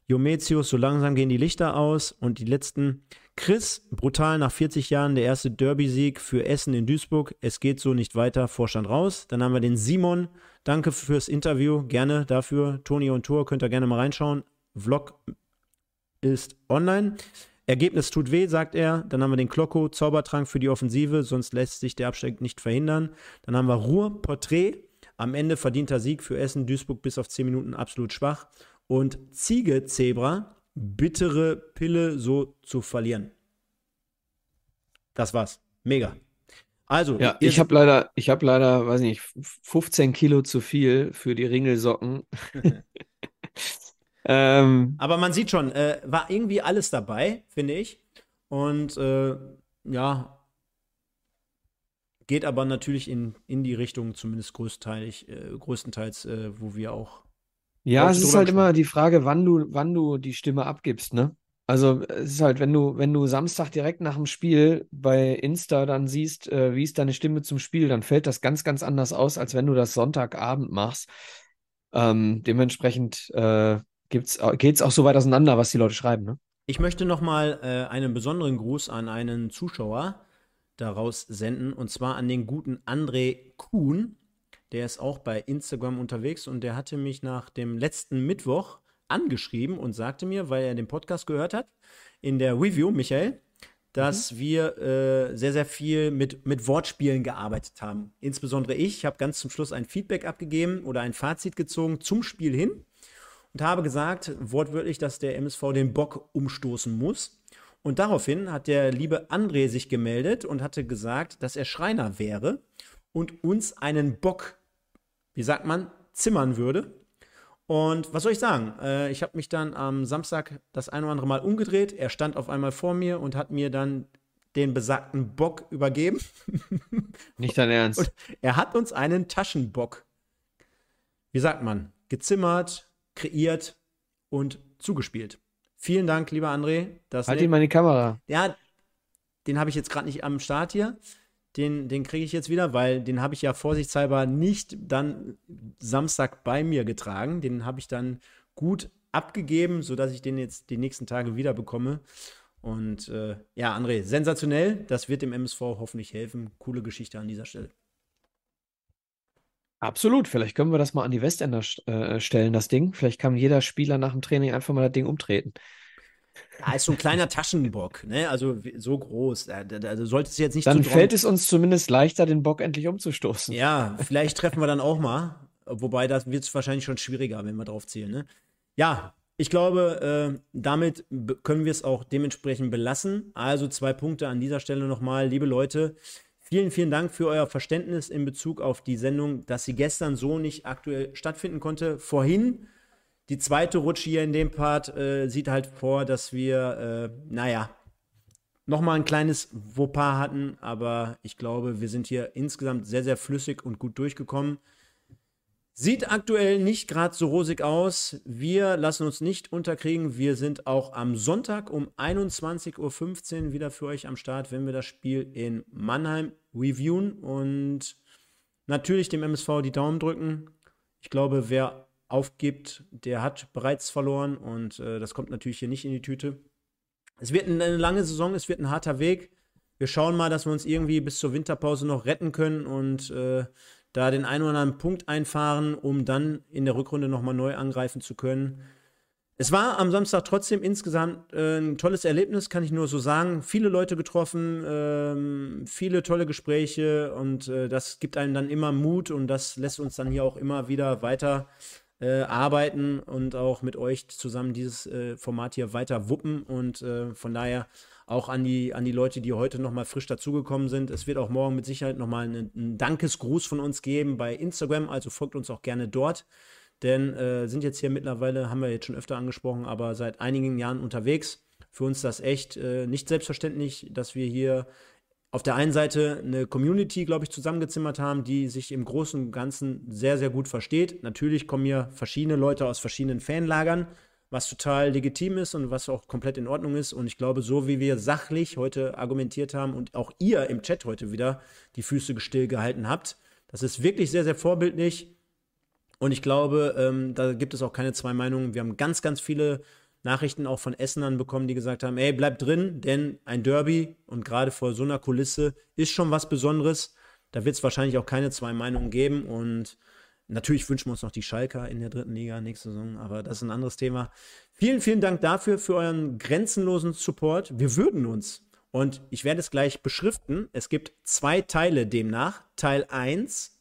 Jometius, so langsam gehen die Lichter aus. Und die letzten. Chris, brutal nach 40 Jahren der erste Derby-Sieg für Essen in Duisburg. Es geht so nicht weiter, Vorstand raus. Dann haben wir den Simon. Danke fürs Interview, gerne dafür. Toni und Tor, könnt ihr gerne mal reinschauen. Vlog ist online. Ergebnis tut weh, sagt er. Dann haben wir den Klocko, Zaubertrank für die Offensive, sonst lässt sich der Abstieg nicht verhindern. Dann haben wir Ruhr, Porträt. Am Ende verdienter Sieg für Essen, Duisburg bis auf 10 Minuten absolut schwach. Und Ziege, Zebra, bittere Pille so zu verlieren. Das war's. Mega. Also, ja, ich habe leider, ich habe leider, weiß nicht, 15 Kilo zu viel für die Ringelsocken. [laughs] Ähm, Aber man sieht schon, äh, war irgendwie alles dabei, finde ich. Und äh, ja, geht aber natürlich in, in die Richtung, zumindest größtenteils, äh, größtenteils äh, wo wir auch. Ja, es ist halt immer die Frage, wann du, wann du die Stimme abgibst, ne? Also es ist halt, wenn du, wenn du Samstag direkt nach dem Spiel bei Insta dann siehst, äh, wie ist deine Stimme zum Spiel, dann fällt das ganz, ganz anders aus, als wenn du das Sonntagabend machst. Ähm, dementsprechend äh, geht es auch so weit auseinander, was die Leute schreiben, ne? Ich möchte nochmal äh, einen besonderen Gruß an einen Zuschauer daraus senden, und zwar an den guten André Kuhn. Der ist auch bei Instagram unterwegs und der hatte mich nach dem letzten Mittwoch angeschrieben und sagte mir, weil er den Podcast gehört hat, in der Review, Michael, dass mhm. wir äh, sehr, sehr viel mit, mit Wortspielen gearbeitet haben. Insbesondere ich. Ich habe ganz zum Schluss ein Feedback abgegeben oder ein Fazit gezogen zum Spiel hin und habe gesagt, wortwörtlich, dass der MSV den Bock umstoßen muss. Und daraufhin hat der liebe André sich gemeldet und hatte gesagt, dass er Schreiner wäre und uns einen Bock, wie sagt man, zimmern würde. Und was soll ich sagen? Äh, ich habe mich dann am Samstag das ein oder andere Mal umgedreht. Er stand auf einmal vor mir und hat mir dann den besagten Bock übergeben. [laughs] Nicht dein Ernst. Und er hat uns einen Taschenbock, wie sagt man, gezimmert, kreiert und zugespielt. Vielen Dank, lieber André. halt ihn mal in die Kamera. Ja, den habe ich jetzt gerade nicht am Start hier. Den, den kriege ich jetzt wieder, weil den habe ich ja vorsichtshalber nicht dann Samstag bei mir getragen. Den habe ich dann gut abgegeben, sodass ich den jetzt die nächsten Tage wieder bekomme. Und äh, ja, André, sensationell. Das wird dem MSV hoffentlich helfen. Coole Geschichte an dieser Stelle. Absolut, vielleicht können wir das mal an die Westender äh, stellen, das Ding. Vielleicht kann jeder Spieler nach dem Training einfach mal das Ding umtreten. Ja, ist so ein kleiner Taschenbock, ne? Also so groß. Da, da, da sollte es jetzt nicht Dann fällt es uns zumindest leichter, den Bock endlich umzustoßen. Ja, vielleicht treffen wir dann auch mal. Wobei, das wird es wahrscheinlich schon schwieriger, wenn wir drauf zielen, ne? Ja, ich glaube, äh, damit können wir es auch dementsprechend belassen. Also zwei Punkte an dieser Stelle nochmal. Liebe Leute, Vielen, vielen Dank für euer Verständnis in Bezug auf die Sendung, dass sie gestern so nicht aktuell stattfinden konnte. Vorhin, die zweite Rutsche hier in dem Part, äh, sieht halt vor, dass wir, äh, naja, nochmal ein kleines Vopar hatten, aber ich glaube, wir sind hier insgesamt sehr, sehr flüssig und gut durchgekommen. Sieht aktuell nicht gerade so rosig aus. Wir lassen uns nicht unterkriegen. Wir sind auch am Sonntag um 21.15 Uhr wieder für euch am Start, wenn wir das Spiel in Mannheim reviewen und natürlich dem MSV die Daumen drücken. Ich glaube, wer aufgibt, der hat bereits verloren und äh, das kommt natürlich hier nicht in die Tüte. Es wird eine lange Saison, es wird ein harter Weg. Wir schauen mal, dass wir uns irgendwie bis zur Winterpause noch retten können und äh, da den einen oder anderen Punkt einfahren, um dann in der Rückrunde nochmal neu angreifen zu können. Es war am Samstag trotzdem insgesamt äh, ein tolles Erlebnis, kann ich nur so sagen. Viele Leute getroffen, ähm, viele tolle Gespräche und äh, das gibt einem dann immer Mut und das lässt uns dann hier auch immer wieder weiter äh, arbeiten und auch mit euch zusammen dieses äh, Format hier weiter wuppen und äh, von daher auch an die, an die Leute, die heute nochmal frisch dazugekommen sind. Es wird auch morgen mit Sicherheit nochmal einen, einen Dankesgruß von uns geben bei Instagram, also folgt uns auch gerne dort. Denn äh, sind jetzt hier mittlerweile, haben wir jetzt schon öfter angesprochen, aber seit einigen Jahren unterwegs. Für uns das echt äh, nicht selbstverständlich, dass wir hier auf der einen Seite eine Community, glaube ich, zusammengezimmert haben, die sich im Großen und Ganzen sehr, sehr gut versteht. Natürlich kommen hier verschiedene Leute aus verschiedenen Fanlagern, was total legitim ist und was auch komplett in Ordnung ist. Und ich glaube, so wie wir sachlich heute argumentiert haben und auch ihr im Chat heute wieder die Füße still gehalten habt, das ist wirklich sehr, sehr vorbildlich. Und ich glaube, ähm, da gibt es auch keine zwei Meinungen. Wir haben ganz, ganz viele Nachrichten auch von Essenern bekommen, die gesagt haben, ey, bleib drin, denn ein Derby und gerade vor so einer Kulisse ist schon was Besonderes. Da wird es wahrscheinlich auch keine zwei Meinungen geben und Natürlich wünschen wir uns noch die Schalker in der dritten Liga nächste Saison, aber das ist ein anderes Thema. Vielen, vielen Dank dafür, für euren grenzenlosen Support. Wir würden uns, und ich werde es gleich beschriften, es gibt zwei Teile demnach. Teil 1,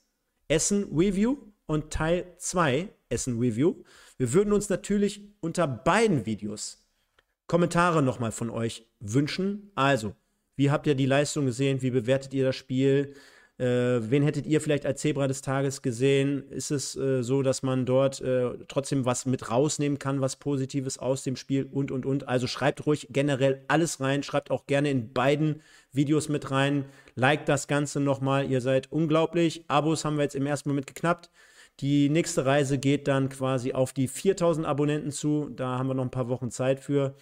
Essen Review und Teil 2, Essen Review. Wir würden uns natürlich unter beiden Videos Kommentare nochmal von euch wünschen. Also, wie habt ihr die Leistung gesehen? Wie bewertet ihr das Spiel? Äh, wen hättet ihr vielleicht als Zebra des Tages gesehen? Ist es äh, so, dass man dort äh, trotzdem was mit rausnehmen kann, was Positives aus dem Spiel und, und, und? Also schreibt ruhig generell alles rein. Schreibt auch gerne in beiden Videos mit rein. Liked das Ganze nochmal. Ihr seid unglaublich. Abos haben wir jetzt im ersten Moment geknappt. Die nächste Reise geht dann quasi auf die 4000 Abonnenten zu. Da haben wir noch ein paar Wochen Zeit für.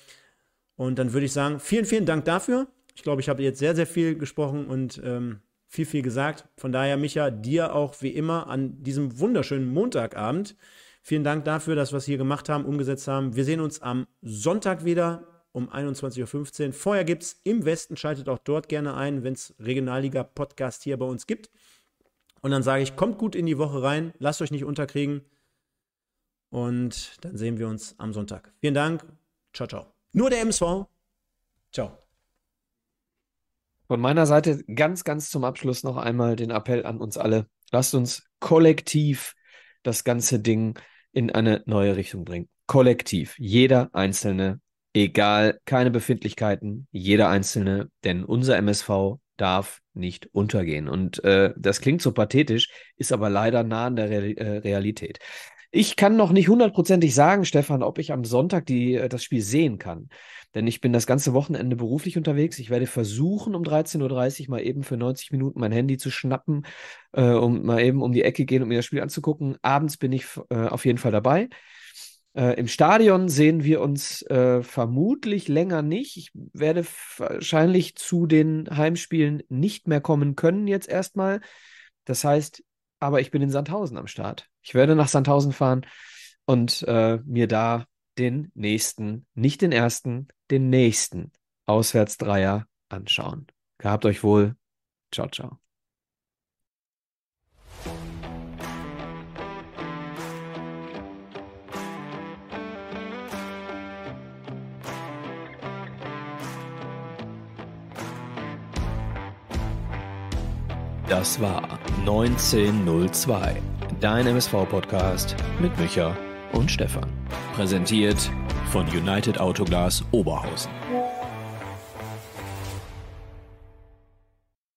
Und dann würde ich sagen, vielen, vielen Dank dafür. Ich glaube, ich habe jetzt sehr, sehr viel gesprochen und ähm, viel, viel gesagt. Von daher, Micha, dir auch wie immer an diesem wunderschönen Montagabend. Vielen Dank dafür, dass wir es hier gemacht haben, umgesetzt haben. Wir sehen uns am Sonntag wieder um 21.15 Uhr. Vorher gibt es im Westen, schaltet auch dort gerne ein, wenn es Regionalliga-Podcast hier bei uns gibt. Und dann sage ich, kommt gut in die Woche rein, lasst euch nicht unterkriegen. Und dann sehen wir uns am Sonntag. Vielen Dank. Ciao, ciao. Nur der MSV. Ciao. Von meiner Seite ganz, ganz zum Abschluss noch einmal den Appell an uns alle. Lasst uns kollektiv das ganze Ding in eine neue Richtung bringen. Kollektiv. Jeder Einzelne, egal, keine Befindlichkeiten, jeder Einzelne, denn unser MSV darf nicht untergehen. Und äh, das klingt so pathetisch, ist aber leider nah an der Re äh, Realität. Ich kann noch nicht hundertprozentig sagen, Stefan, ob ich am Sonntag die, äh, das Spiel sehen kann. Denn ich bin das ganze Wochenende beruflich unterwegs. Ich werde versuchen, um 13.30 Uhr mal eben für 90 Minuten mein Handy zu schnappen, äh, um mal eben um die Ecke gehen, um mir das Spiel anzugucken. Abends bin ich äh, auf jeden Fall dabei. Äh, Im Stadion sehen wir uns äh, vermutlich länger nicht. Ich werde wahrscheinlich zu den Heimspielen nicht mehr kommen können jetzt erstmal. Das heißt, aber ich bin in Sandhausen am Start. Ich werde nach Sandhausen fahren und äh, mir da den nächsten, nicht den ersten, den nächsten Auswärtsdreier anschauen. Gehabt euch wohl. Ciao, ciao. Das war 1902, dein MSV-Podcast mit Micha und Stefan. Präsentiert von United Autoglas Oberhausen.